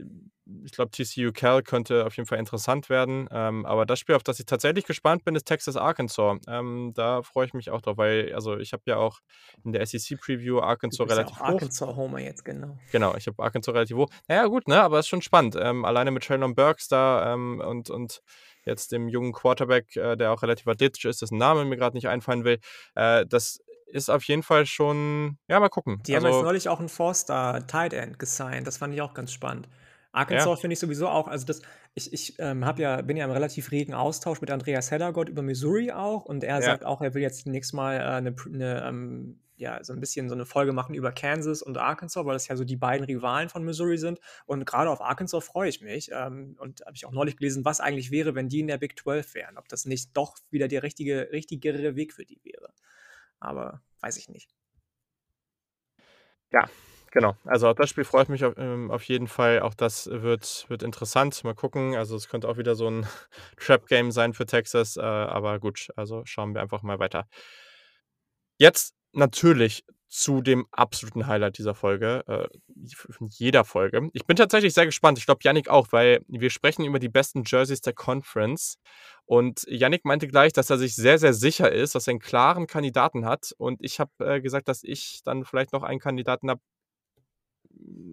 ich glaube, TCU Cal könnte auf jeden Fall interessant werden. Ähm, aber das Spiel, auf das ich tatsächlich gespannt bin, ist Texas Arkansas. Ähm, da freue ich mich auch drauf, weil also, ich habe ja auch in der SEC-Preview Du Arkansas ja relativ auch hoch Arkansas-Homer jetzt, genau. Genau, ich habe Arkansas relativ hoch. Na ja, gut, ne, aber ist schon spannend. Ähm, alleine mit Traylon Burks da, ähm, und und jetzt dem jungen Quarterback, äh, der auch relativ athletisch ist, dessen Name mir gerade nicht einfallen will. Äh, das ist auf jeden Fall schon ja, mal gucken. Die haben jetzt Also neulich auch 'n Four-Star Tight End gesigned. Das fand ich auch ganz spannend. Ja. Arkansas finde ich sowieso auch also das ich ich, ähm, habe ja bin ja im relativ regen Austausch mit Andreas Heddergott über Missouri auch und er Ja. sagt auch, er will jetzt demnächst mal, äh, 'ne pr 'ne, ähm ja, so 'n bisschen so 'ne Folge machen über Kansas und Arkansas, weil das ja so die beiden Rivalen von Missouri sind. Und grade auf Arkansas freue ich mich, ähm, und habe ich auch neulich gelesen, was eigentlich wäre, wenn die in der Big 12 wären, ob das nicht doch wieder der richtige richtigere Weg für die wäre. Aber weiß ich nicht. Ja, genau. Also, auf das Spiel freue ich mich auf ähm, auf jeden Fall. Auch das wird wird interessant. Mal gucken. Also, es könnte auch wieder so 'n [LAUGHS] Trap-Game sein für Texas, äh, aber gut, also, schauen wir einfach mal weiter. Jetzt natürlich zu dem absoluten Highlight dieser Folge, äh, jeder Folge. Ich bin tatsächlich sehr gespannt. Ich glaube, Yannick auch, weil wir sprechen über die besten Jerseys der Conference. Und Yannick meinte gleich, dass er sich sehr, sehr sicher ist, dass er 'n klaren Kandidaten hat. Und ich habe, äh, gesagt, dass ich dann vielleicht noch einen Kandidaten habe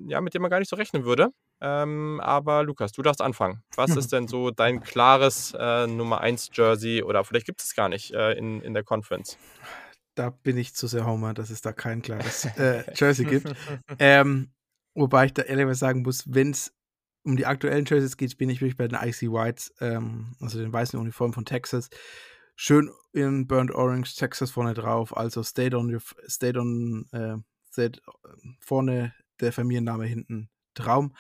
ja, mit dem man gar nicht so rechnen würde. Ähm, aber Lukas, du darfst anfangen. Was ist denn so dein klares, äh, Nummer 1 Jersey oder vielleicht gibt es gar nicht, äh, in in der Conference? Da bin ich zu sehr Homer, dass es da kein klares, [LAUGHS] äh, Jersey gibt. Ähm, wobei ich da ehrlicherweise sagen muss, wenn's um die aktuellen Jerseys geht, bin ich wirklich bei den Icy Whites, ähm, also den weißen Uniformen von Texas. Schön in Burnt Orange Texas vorne drauf, also State on your State on, äh, State vorne, der Familienname hinten Traum.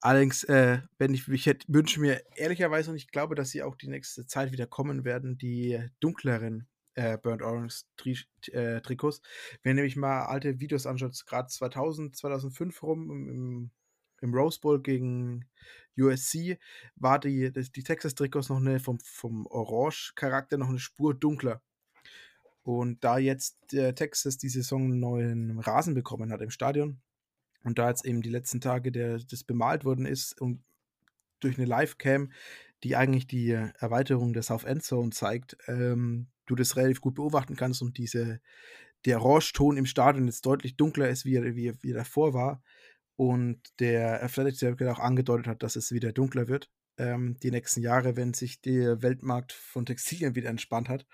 Allerdings, äh, wenn ich ich hätte wünsche mir ehrlicherweise und ich glaube, dass sie auch die nächste Zeit wieder kommen werden, die dunkleren, äh, Burnt Orange Trisch äh, Trikots. Wenn ihr nämlich mal alte Videos anschaut, grad 2000, 2005 rum im im Rose Bowl gegen USC war die die Texas-Trikots noch 'ne vom vom Orange-Charakter noch 'ne Spur dunkler. Und da jetzt, äh, Texas die Saison 'n neuen Rasen bekommen hat im Stadion und da jetzt eben die letzten Tage der das bemalt worden ist und durch 'ne Livecam, die eigentlich die Erweiterung der South End Zone zeigt, ähm, du das relativ gut beobachten kannst und diese der Orangeton im Stadion jetzt deutlich dunkler ist, wie er wie er wie er davor war. Und der Athletic Director auch angedeutet hat, dass es wieder dunkler wird, ähm, die nächsten Jahre, wenn sich der Weltmarkt von Textilien wieder entspannt hat.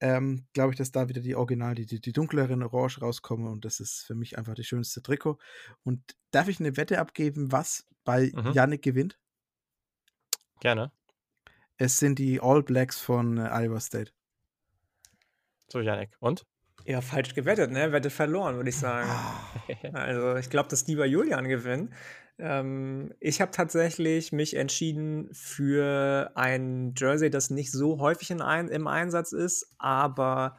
Ähm, glaube ich, dass da wieder die Original die die die dunkleren Orange rauskommen und das ist für mich einfach das schönste Trikot. Und darf ich 'ne Wette abgeben, was bei Mhm. Yannick gewinnt? Gerne. Es sind die All Blacks von, äh, Iowa State. So, Yannick, und? Ja, falsch gewettet, ne? Wette verloren, würde ich sagen. [LAUGHS] Also, ich glaube, dass lieber Julian gewinnt. Ähm, ich habe tatsächlich mich entschieden für ein Jersey, das nicht so häufig in ein im Einsatz ist, aber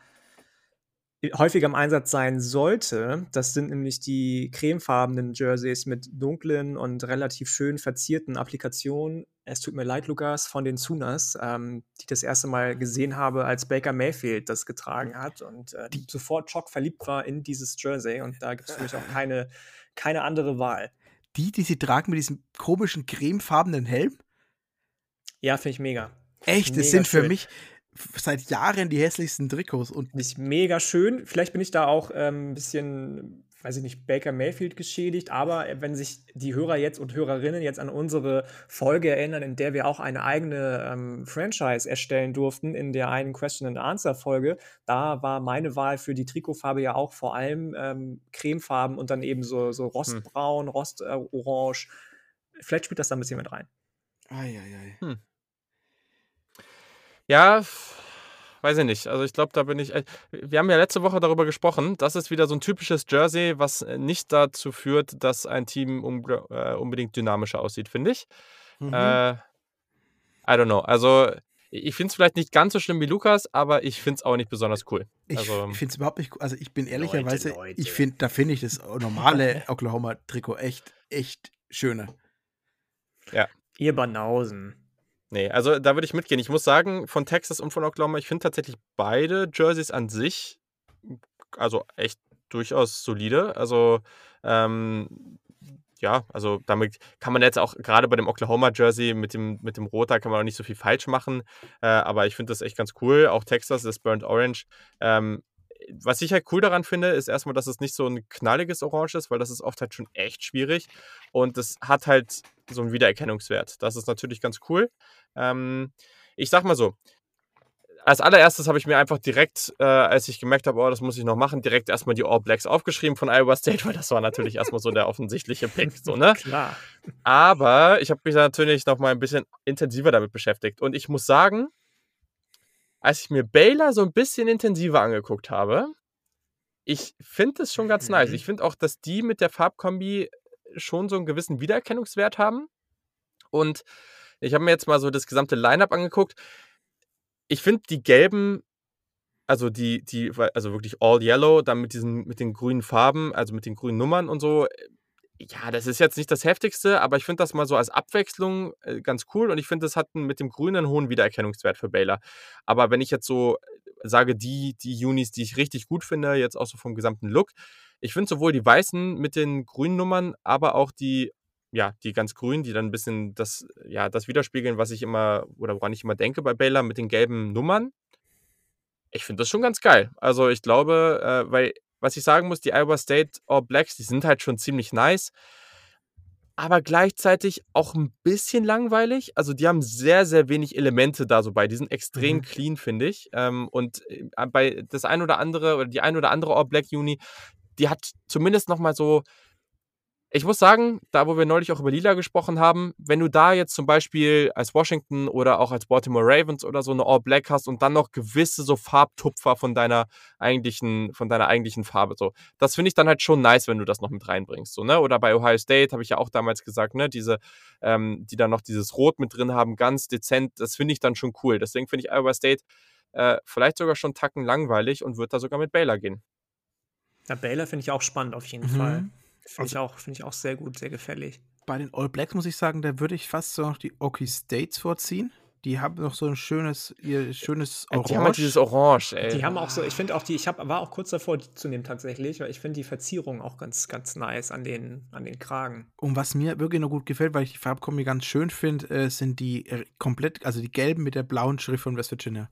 häufiger im Einsatz sein sollte. Das sind nämlich die cremefarbenen Jerseys mit dunklen und relativ schön verzierten Applikationen. Es tut mir leid, Lukas, von den Sooners, ähm, die ich das erste Mal gesehen habe, als Baker Mayfield das getragen hat und, äh, Die sofort schockverliebt war in dieses Jersey und da gibt's für mich auch [LAUGHS] keine keine andere Wahl. Die, die sie tragen mit diesem komischen cremefarbenen Helm? Ja, finde ich mega. Echt, Mega sind für schön. mich f seit Jahren die hässlichsten Trikots und Finde ich mega schön. Vielleicht bin ich da auch, ähm, 'n bisschen, weiß ich nicht, Baker Mayfield geschädigt, aber, äh, wenn sich die Hörer jetzt und Hörerinnen jetzt an unsere Folge erinnern, in der wir auch eine eigene, ähm, Franchise erstellen durften, in der einen Question and Answer Folge, da war meine Wahl für die Trikotfarbe ja auch vor allem, ähm, cremefarben und dann eben so so Hm. rostbraun, rost äh, orange. Vielleicht spielt das da 'n bisschen mit rein. Ei, ei, ei. Hm. Ja, weiß ich nicht. Also, ich glaube, da bin ich wir haben ja letzte Woche darüber gesprochen. Das ist wieder so 'n typisches Jersey, was, äh, nicht dazu führt, dass ein Team ungl äh, unbedingt dynamischer aussieht, finde ich. Mhm. Äh, I don't know. Also, ich finde es vielleicht nicht ganz so schlimm wie Lukas, aber ich finde es auch nicht besonders cool. Ich, also, ich finde es überhaupt nicht cool. Also ich bin ehrlicherweise, Leute, Leute. ich finde, da finde ich das normale [LAUGHS] Oklahoma-Trikot echt, echt schöner. Ja. Ihr Banausen. Nee, also da würde ich mitgehen. Ich muss sagen, von Texas und von Oklahoma, ich finde tatsächlich beide Jerseys an sich, also echt durchaus solide. Also ähm, ja, also damit kann man jetzt auch gerade bei dem Oklahoma-Jersey mit dem, mit dem Rot, da kann man auch nicht so viel falsch machen. Äh, aber ich finde das echt ganz cool. Auch Texas, das Burnt Orange. Ähm, was ich halt cool daran finde, ist erstmal, dass es nicht so ein knalliges Orange ist, weil das ist oft halt schon echt schwierig. Und es hat halt so einen Wiedererkennungswert. Das ist natürlich ganz cool. Ähm, ich sag mal so, als allererstes habe ich mir einfach direkt, äh, als ich gemerkt habe, oh, das muss ich noch machen, direkt erstmal die All Blacks aufgeschrieben von Iowa State, [LAUGHS] weil das war natürlich erstmal so der offensichtliche Pick, so, ne? Klar. Aber ich habe mich natürlich noch mal ein bisschen intensiver damit beschäftigt. Und ich muss sagen, als ich mir Baylor so ein bisschen intensiver angeguckt habe, ich finde es schon ganz nice. Mhm. Ich finde auch, dass die mit der Farbkombi schon so einen gewissen Wiedererkennungswert haben. Und ich habe mir jetzt mal so das gesamte Line-up angeguckt ich finde die gelben, also die, die, also wirklich all yellow, dann mit diesen, mit den grünen Farben, also mit den grünen Nummern und so, äh, ja, das ist jetzt nicht das heftigste, aber ich finde das mal so als Abwechslung äh, ganz cool und ich finde, das hat mit dem Grünen einen hohen Wiedererkennungswert für Baylor. Aber wenn ich jetzt so äh, sage, die, die Unis, die ich richtig gut finde, jetzt auch so vom gesamten Look, ich finde sowohl die weißen mit den grünen Nummern, aber auch die ja, die ganz grünen, die dann ein bisschen das, ja, das widerspiegeln, was ich immer oder woran ich immer denke bei Baylor mit den gelben Nummern. Ich finde das schon ganz geil. Also ich glaube, äh, weil, was ich sagen muss, die Iowa State All Blacks, die sind halt schon ziemlich nice, aber gleichzeitig auch ein bisschen langweilig. Also die haben sehr, sehr wenig Elemente da so bei. Die sind extrem mhm. clean, finde ich. Ähm, und äh, bei das ein oder andere oder die ein oder andere All Black Uni, die hat zumindest noch mal so ich muss sagen, da wo wir neulich auch über Lila gesprochen haben, wenn du da jetzt zum Beispiel als Washington oder auch als Baltimore Ravens oder so eine All Black hast und dann noch gewisse so Farbtupfer von deiner eigentlichen, von deiner eigentlichen Farbe, so, das finde ich dann halt schon nice, wenn du das noch mit reinbringst, so, ne? Oder bei Ohio State habe ich ja auch damals gesagt, ne, diese, ähm, die dann noch dieses Rot mit drin haben, ganz dezent, das finde ich dann schon cool. Deswegen finde ich Iowa State äh, vielleicht sogar schon tacken langweilig und würde da sogar mit Baylor gehen. Ja, Baylor finde ich auch spannend auf jeden mhm. Fall. Finde also, ich, auch, find ich auch sehr gut, sehr gefällig. Bei den All Blacks muss ich sagen, da würde ich fast so noch die Okie States vorziehen. Die haben noch so ein schönes, ihr schönes Orange. Die haben halt dieses Orange, ey. Die haben auch so, ich finde auch die, ich hab, war auch kurz davor, die zu nehmen tatsächlich, weil ich finde die Verzierung auch ganz, ganz nice an den, an den Kragen. Und was mir wirklich noch gut gefällt, weil ich die Farbkombi ganz schön finde, äh, sind die äh, komplett, also die gelben mit der blauen Schrift von West Virginia.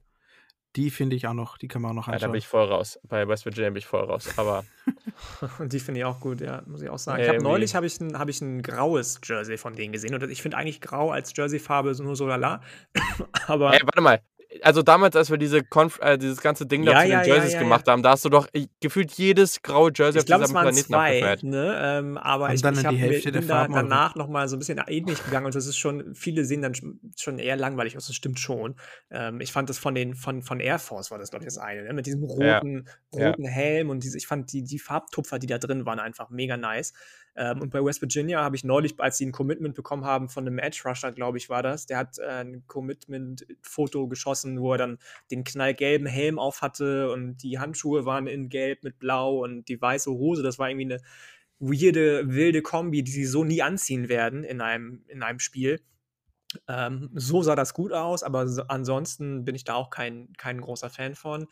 Die finde ich auch noch, die kann man auch noch anschauen. Ja, da bin ich voll raus. Bei West Virginia bin ich voll raus. Aber. [LAUGHS] und die finde ich auch gut, ja, muss ich auch sagen. Ja, ich habe neulich habe ich, ein, hab ich ein graues Jersey von denen gesehen. Und ich finde eigentlich grau als Jersey-Farbe nur so lala. [LAUGHS] aber. Ey, warte mal also damals, als wir diese Konf äh, dieses ganze Ding da ja, zu den Jerseys ja, ja, gemacht haben, da hast du doch ich, gefühlt jedes graue Jersey ich auf diesem Planeten zwei, abgefeiert. Ne? Ähm, aber und ich, ich habe mir bin da danach nochmal so ein bisschen ähnlich gegangen und das ist schon, viele sehen dann schon eher langweilig aus, das stimmt schon. Ähm, ich fand das von den, von, von Air Force war das, glaube ich, das eine, ne? mit diesem roten, roten Helm und diese, ich fand die, die Farbtupfer, die da drin waren, einfach mega nice. Ähm, und bei West Virginia habe ich neulich, als sie ein Commitment bekommen haben von einem Edge Rusher, glaube ich, war das, der hat äh, ein Commitment-Foto geschossen, wo er dann den knallgelben Helm auf hatte und die Handschuhe waren in gelb mit blau und die weiße Hose, das war irgendwie eine weirde, wilde Kombi, die sie so nie anziehen werden in einem, in einem Spiel. Ähm, so sah das gut aus, aber so, ansonsten bin ich da auch kein, kein großer Fan von.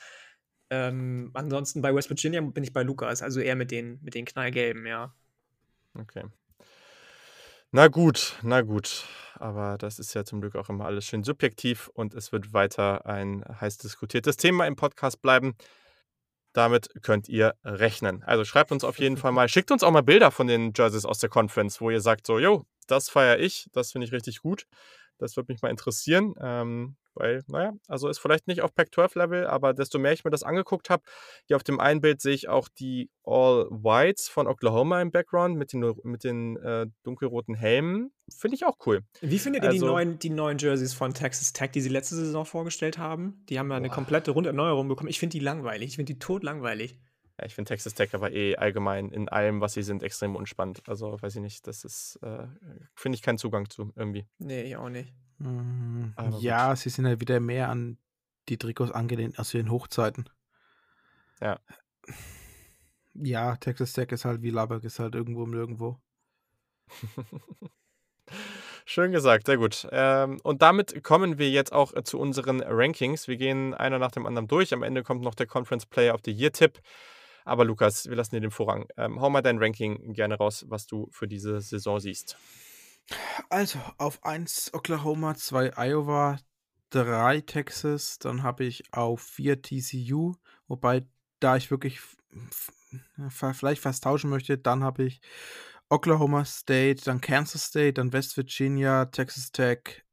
Ähm, ansonsten bei West Virginia bin ich bei Lukas, also eher mit den, mit den knallgelben, ja. Okay. Na gut, na gut. Aber das ist ja zum Glück auch immer alles schön subjektiv und es wird weiter ein heiß diskutiertes Thema im Podcast bleiben. Damit könnt ihr rechnen. Also schreibt uns auf jeden Fall [LAUGHS] mal, schickt uns auch mal Bilder von den Jerseys aus der Conference, wo ihr sagt so, jo, das feiere ich, das finde ich richtig gut. Das würde mich mal interessieren. Ähm, weil, naja, also ist vielleicht nicht auf Pac-12-Level, aber desto mehr ich mir das angeguckt habe, hier auf dem einen Bild sehe ich auch die All Whites von Oklahoma im Background mit den, mit den äh, dunkelroten Helmen. Finde ich auch cool. Wie findet ihr also, die, neuen, die neuen Jerseys von Texas Tech, die sie letzte Saison vorgestellt haben? Die haben ja eine boah. komplette Runderneuerung bekommen. Ich finde die langweilig. Ich finde die tot langweilig. Ja, ich finde Texas Tech aber eh allgemein in allem, was sie sind, extrem unspannend. Also, weiß ich nicht, das ist, äh, finde ich keinen Zugang zu irgendwie. Nee, ich auch nicht. Mm, ja, sie sind ja wieder mehr an die Trikots angelehnt als in Hochzeiten. Ja. Ja, Texas Tech ist halt wie Lubbock, ist halt irgendwo um irgendwo. [LAUGHS] Schön gesagt, sehr gut. Ähm, und damit kommen wir jetzt auch zu unseren Rankings. Wir gehen einer nach dem anderen durch. Am Ende kommt noch der Conference Player of the Year Tipp. Aber Lukas, wir lassen dir den Vorrang. Ähm, hau mal dein Ranking gerne raus, was du für diese Saison siehst. Also, auf 1 Oklahoma, 2 Iowa, 3 Texas, dann habe ich auf 4 TCU, wobei da ich wirklich vielleicht fast tauschen möchte, dann habe ich Oklahoma State, dann Kansas State, dann West Virginia, Texas Tech,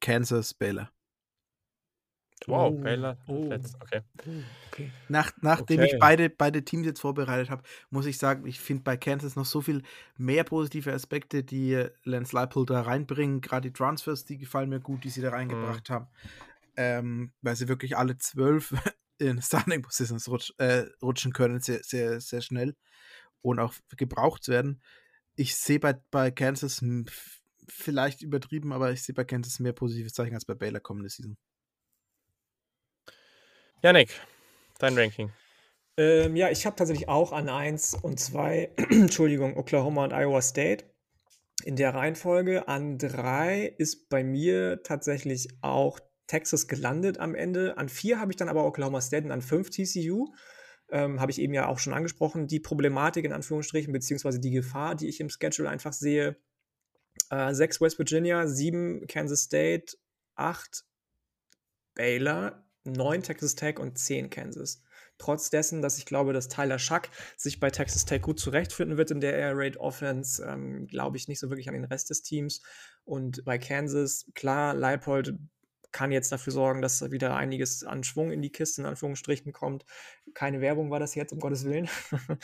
Kansas, Baylor. Wow, oh, Baylor. Oh, okay. Oh, okay. Nach, nachdem okay. ich beide, beide Teams jetzt vorbereitet habe, muss ich sagen, ich finde bei Kansas noch so viel mehr positive Aspekte, die Lance Leipold da reinbringen. Gerade die Transfers, die gefallen mir gut, die sie da reingebracht mhm. haben. Ähm, weil sie wirklich alle zwölf [LAUGHS] in Starting Positions rutsch, äh, rutschen können, sehr, sehr, sehr schnell und auch gebraucht werden. Ich sehe bei, bei Kansas vielleicht übertrieben, aber ich sehe bei Kansas mehr positive Zeichen als bei Baylor kommende Season. Janik, dein Ranking. Ähm, ja, ich habe tatsächlich auch an 1 und 2, [CLEARS THROAT] Entschuldigung, Oklahoma und Iowa State in der Reihenfolge. An 3 ist bei mir tatsächlich auch Texas gelandet am Ende. An 4 habe ich dann aber Oklahoma State und an 5 TCU. Ähm, habe ich eben ja auch schon angesprochen, die Problematik in Anführungsstrichen, beziehungsweise die Gefahr, die ich im Schedule einfach sehe. Äh, 6 West Virginia, 7 Kansas State, 8 Baylor, 9 Texas Tech und 10 Kansas. Trotz dessen, dass ich glaube, dass Tyler Schuck sich bei Texas Tech gut zurechtfinden wird in der Air Raid Offense, ähm, glaube ich nicht so wirklich an den Rest des Teams. Und bei Kansas, klar, Leipold kann jetzt dafür sorgen, dass wieder einiges an Schwung in die Kiste, in Anführungsstrichen, kommt. Keine Werbung war das jetzt, um Gottes Willen. [LAUGHS]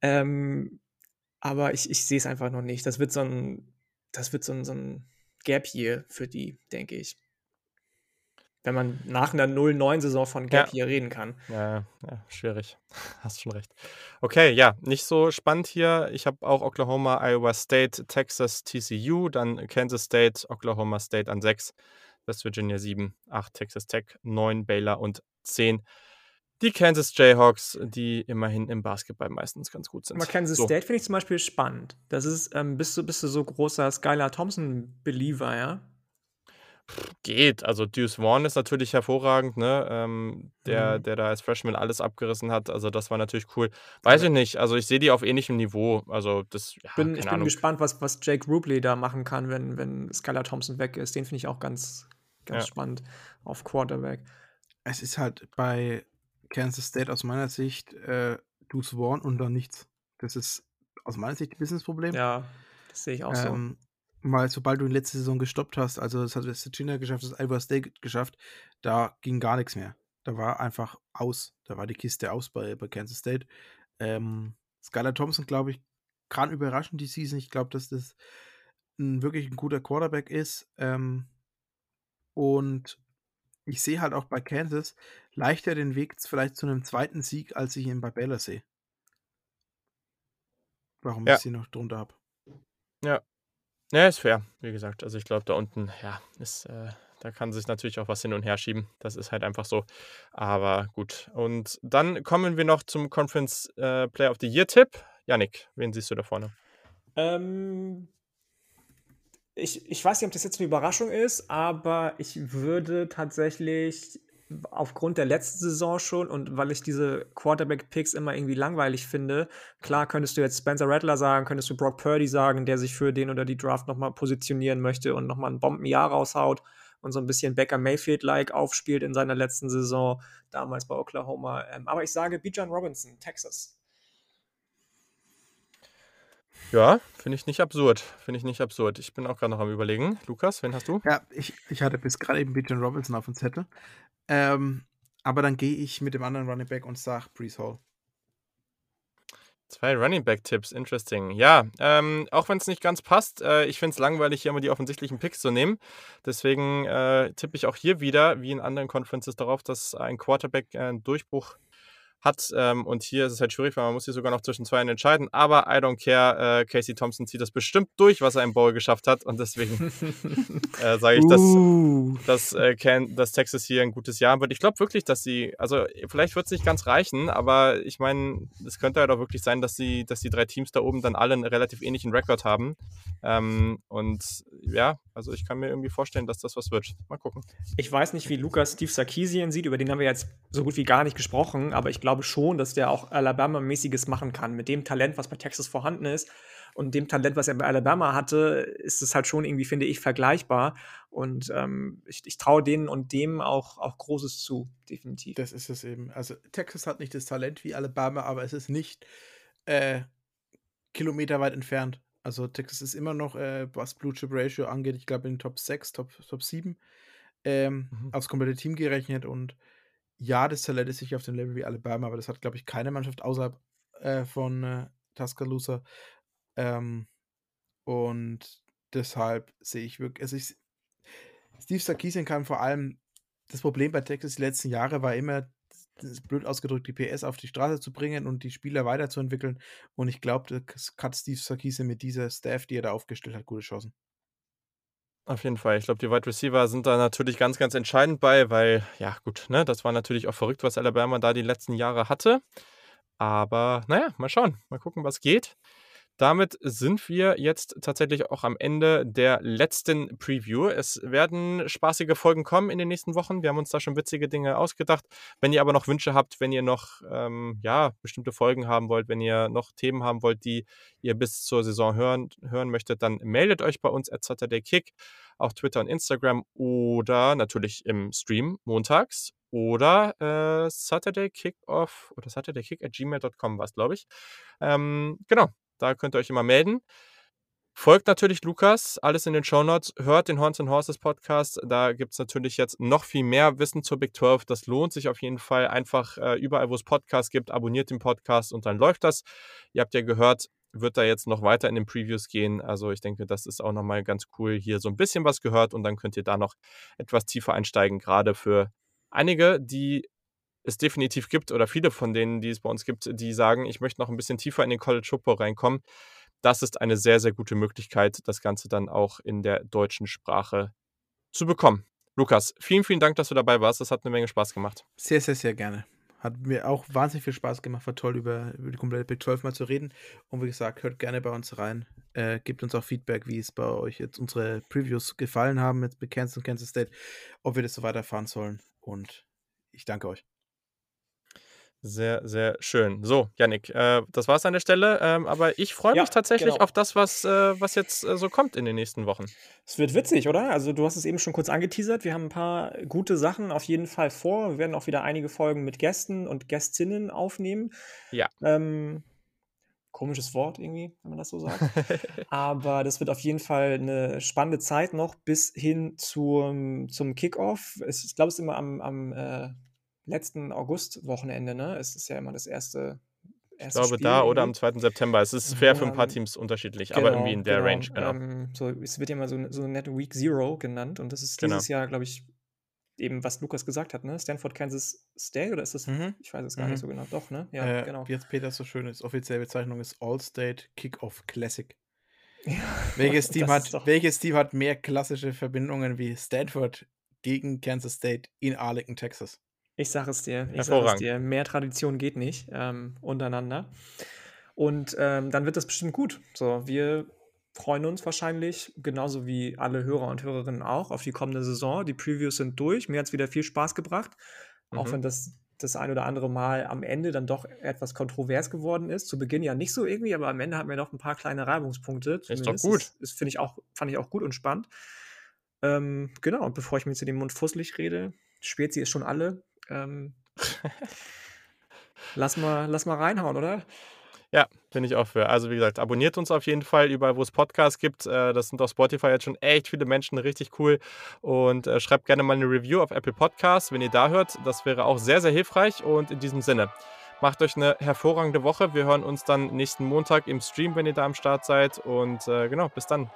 ähm, aber ich, ich sehe es einfach noch nicht. Das wird so ein, das wird so ein, so ein Gap hier für die, denke ich wenn man nach einer 0-9-Saison von Gap ja. hier reden kann. Ja, ja, schwierig. [LAUGHS] Hast schon recht. Okay, ja, nicht so spannend hier. Ich habe auch Oklahoma, Iowa State, Texas, TCU, dann Kansas State, Oklahoma State an 6, West Virginia 7, 8, Texas Tech, 9, Baylor und 10. Die Kansas Jayhawks, die immerhin im Basketball meistens ganz gut sind. Aber Kansas so. State finde ich zum Beispiel spannend. Das ist, ähm, bist, du, bist du so großer Skylar Thompson-Believer, ja? Geht. Also Deuce Vaughn ist natürlich hervorragend, ne? Ähm, der, Mhm. der da als Freshman alles abgerissen hat. Also das war natürlich cool. Weiß ich nicht. Also ich sehe die auf ähnlichem Niveau. Also das, ja, Bin, ich bin Ahnung. gespannt, was, was Jake Rubley da machen kann, wenn, wenn Skylar Thompson weg ist. Den finde ich auch ganz, ganz Ja. spannend auf Quarterback. Es ist halt bei Kansas State aus meiner Sicht äh, Deuce Vaughn und dann nichts. Das ist aus meiner Sicht ein Business-Problem. Ja, das sehe ich auch so. Mal, sobald du die letzte Saison gestoppt hast, also das hat West Virginia geschafft, das Iowa State geschafft, da ging gar nichts mehr. Da war einfach aus. Da war die Kiste aus bei, bei Kansas State. Ähm, Skylar Thompson, glaube ich, kann überraschen die Season. Ich glaube, dass das ein, wirklich ein guter Quarterback ist. Ähm, und ich sehe halt auch bei Kansas leichter den Weg vielleicht zu einem zweiten Sieg, als ich ihn bei Baylor sehe. Warum ja. ich sie noch drunter habe. Ja, ja, ist fair, wie gesagt. Also ich glaube, da unten, ja, ist, äh, da kann sich natürlich auch was hin und her schieben. Das ist halt einfach so. Aber gut. Und dann kommen wir noch zum Conference äh, Player of the Year Tipp. Yannick, wen siehst du da vorne? Ähm, ich, ich weiß nicht, ob das jetzt eine Überraschung ist, aber ich würde tatsächlich aufgrund der letzten Saison schon und weil ich diese Quarterback-Picks immer irgendwie langweilig finde, klar könntest du jetzt Spencer Rattler sagen, könntest du Brock Purdy sagen, der sich für den oder die Draft nochmal positionieren möchte und nochmal ein Bombenjahr raushaut und so ein bisschen Becker Mayfield-like aufspielt in seiner letzten Saison, damals bei Oklahoma. Ähm, aber ich sage Bijan Robinson, Texas. Ja, finde ich nicht absurd. Finde ich nicht absurd. Ich bin auch gerade noch am überlegen. Lukas, wen hast du? Ja, ich, ich hatte bis gerade eben Bijan Robinson auf dem Zettel. Ähm, aber dann gehe ich mit dem anderen Running Back und sage Brees Hall. Zwei Running Back Tipps, interesting. Ja, ähm, auch wenn es nicht ganz passt, äh, ich finde es langweilig, hier immer die offensichtlichen Picks zu nehmen. Deswegen äh, tippe ich auch hier wieder, wie in anderen Conferences, darauf, dass ein Quarterback äh, einen Durchbruch hat. Ähm, und hier ist es halt schwierig, weil man muss hier sogar noch zwischen zwei entscheiden. Aber I don't care. Äh, Casey Thompson zieht das bestimmt durch, was er im Bowl geschafft hat. Und deswegen [LAUGHS] äh, sage ich, uh. dass, dass, äh, Can, dass Texas hier ein gutes Jahr wird. Ich glaube wirklich, dass sie, also vielleicht wird es nicht ganz reichen, aber ich meine, es könnte halt auch wirklich sein, dass sie, dass die drei Teams da oben dann alle einen relativ ähnlichen Rekord haben. Ähm, und ja, also ich kann mir irgendwie vorstellen, dass das was wird. Mal gucken. Ich weiß nicht, wie Lukas Steve Sarkisian sieht, über den haben wir jetzt so gut wie gar nicht gesprochen, aber ich glaube schon, dass der auch Alabama-mäßiges machen kann. Mit dem Talent, was bei Texas vorhanden ist und dem Talent, was er bei Alabama hatte, ist es halt schon irgendwie, finde ich, vergleichbar. Und ähm, ich, ich traue denen und dem auch, auch Großes zu, definitiv. Das ist es eben. Also Texas hat nicht das Talent wie Alabama, aber es ist nicht äh, kilometerweit entfernt. Also Texas ist immer noch, äh, was Blue Chip Ratio angeht, ich glaube in den Top 6, Top, Top 7 ähm, mhm. aufs komplette Team gerechnet. Und ja, das Talent ist sicher auf dem Level wie Alabama, aber das hat, glaube ich, keine Mannschaft außerhalb äh, von äh, Tuscaloosa. Ähm, und deshalb sehe ich wirklich, also ich, Steve Sarkisian kann vor allem, das Problem bei Texas die letzten Jahre war immer, blöd ausgedrückt, die PS auf die Straße zu bringen und die Spieler weiterzuentwickeln. Und ich glaube, das hat Steve Sarkisian mit dieser Staff, die er da aufgestellt hat, gute Chancen. Auf jeden Fall. Ich glaube, die Wide Receiver sind da natürlich ganz, ganz entscheidend bei, weil, ja, gut, ne, das war natürlich auch verrückt, was Alabama da die letzten Jahre hatte. Aber naja, mal schauen, mal gucken, was geht. Damit sind wir jetzt tatsächlich auch am Ende der letzten Preview. Es werden spaßige Folgen kommen in den nächsten Wochen. Wir haben uns da schon witzige Dinge ausgedacht. Wenn ihr aber noch Wünsche habt, wenn ihr noch ähm, ja, bestimmte Folgen haben wollt, wenn ihr noch Themen haben wollt, die ihr bis zur Saison hören, hören möchtet, dann meldet euch bei uns at Saturday Kick auf Twitter und Instagram oder natürlich im Stream montags oder äh, Saturday Kickoff oder Saturday Kick at gmail.com war es, glaube ich. Ähm, genau, da könnt ihr euch immer melden. Folgt natürlich Lukas, alles in den Show Notes. Hört den Horns and Horses Podcast. Da gibt es natürlich jetzt noch viel mehr Wissen zur Big 12. Das lohnt sich auf jeden Fall. Einfach äh, überall, wo es Podcasts gibt, abonniert den Podcast und dann läuft das. Ihr habt ja gehört, wird da jetzt noch weiter in den Previews gehen. Also ich denke, das ist auch nochmal ganz cool. Hier so ein bisschen was gehört und dann könnt ihr da noch etwas tiefer einsteigen. Gerade für einige, die es definitiv gibt oder viele von denen, die es bei uns gibt, die sagen, ich möchte noch ein bisschen tiefer in den College Football reinkommen. Das ist eine sehr, sehr gute Möglichkeit, das Ganze dann auch in der deutschen Sprache zu bekommen. Lukas, vielen, vielen Dank, dass du dabei warst. Das hat eine Menge Spaß gemacht. Sehr, sehr, sehr gerne. Hat mir auch wahnsinnig viel Spaß gemacht. War toll, über, über die komplette Big 12 mal zu reden. Und wie gesagt, hört gerne bei uns rein. Äh, gebt uns auch Feedback, wie es bei euch jetzt unsere Previews gefallen haben mit Kansas und Kansas State, ob wir das so weiterfahren sollen. Und ich danke euch. Sehr, sehr schön. So, Yannick, äh, das es an der Stelle. Ähm, aber ich freue mich ja, tatsächlich genau. auf das, was, äh, was jetzt äh, so kommt in den nächsten Wochen. Es wird witzig, oder? Also, du hast es eben schon kurz angeteasert. Wir haben ein paar gute Sachen auf jeden Fall vor. Wir werden auch wieder einige Folgen mit Gästen und Gästinnen aufnehmen. Ja. Ähm, komisches Wort irgendwie, wenn man das so sagt. [LAUGHS] Aber das wird auf jeden Fall eine spannende Zeit noch bis hin zum, zum Kickoff. Ich glaube, es ist immer am, am äh, letzten August-Wochenende, ne? Es ist ja immer das erste. erste ich glaube, Spiel da oder am 2. September. Es ist fair für ein paar Teams unterschiedlich, genau, aber irgendwie in der genau. Range, genau. Ähm, so, es wird ja immer so, so Net Week Zero genannt und das ist genau. dieses genau. Jahr, glaube ich, eben, was Lukas gesagt hat, ne? Stanford, Kansas State oder ist das? Mhm. Ich weiß es gar mhm. nicht so genau. Doch, ne? Ja, äh, genau. Wie jetzt Peter so schön ist, offizielle Bezeichnung ist All-State Kickoff Classic. [LAUGHS] Ja, welches, Team hat, welches Team hat mehr klassische Verbindungen wie Stanford gegen Kansas State in Arlington, Texas? Ich sage es dir, ich sage es dir, mehr Tradition geht nicht ähm, untereinander. Und ähm, dann wird das bestimmt gut. So, wir freuen uns wahrscheinlich, genauso wie alle Hörer und Hörerinnen auch, auf die kommende Saison. Die Previews sind durch. Mir hat es wieder viel Spaß gebracht. Mhm. Auch wenn das das ein oder andere Mal am Ende dann doch etwas kontrovers geworden ist. Zu Beginn ja nicht so irgendwie, aber am Ende hatten wir noch ein paar kleine Reibungspunkte. Ist doch gut. Das, das finde ich auch, fand ich auch gut und spannend. Ähm, genau, und bevor ich mir zu dem Mund fusselig rede, Spezi ist schon alle. Ähm, [LAUGHS] lass, mal, lass mal reinhauen, oder? Ja, finde ich auch für. Also wie gesagt, abonniert uns auf jeden Fall überall, wo es Podcasts gibt. Äh, das sind auf Spotify jetzt schon echt viele Menschen, richtig cool. Und äh, schreibt gerne mal eine Review auf Apple Podcasts, wenn ihr da hört. Das wäre auch sehr, sehr hilfreich. Und in diesem Sinne, macht euch eine hervorragende Woche. Wir hören uns dann nächsten Montag im Stream, wenn ihr da am Start seid. Und äh, genau, bis dann.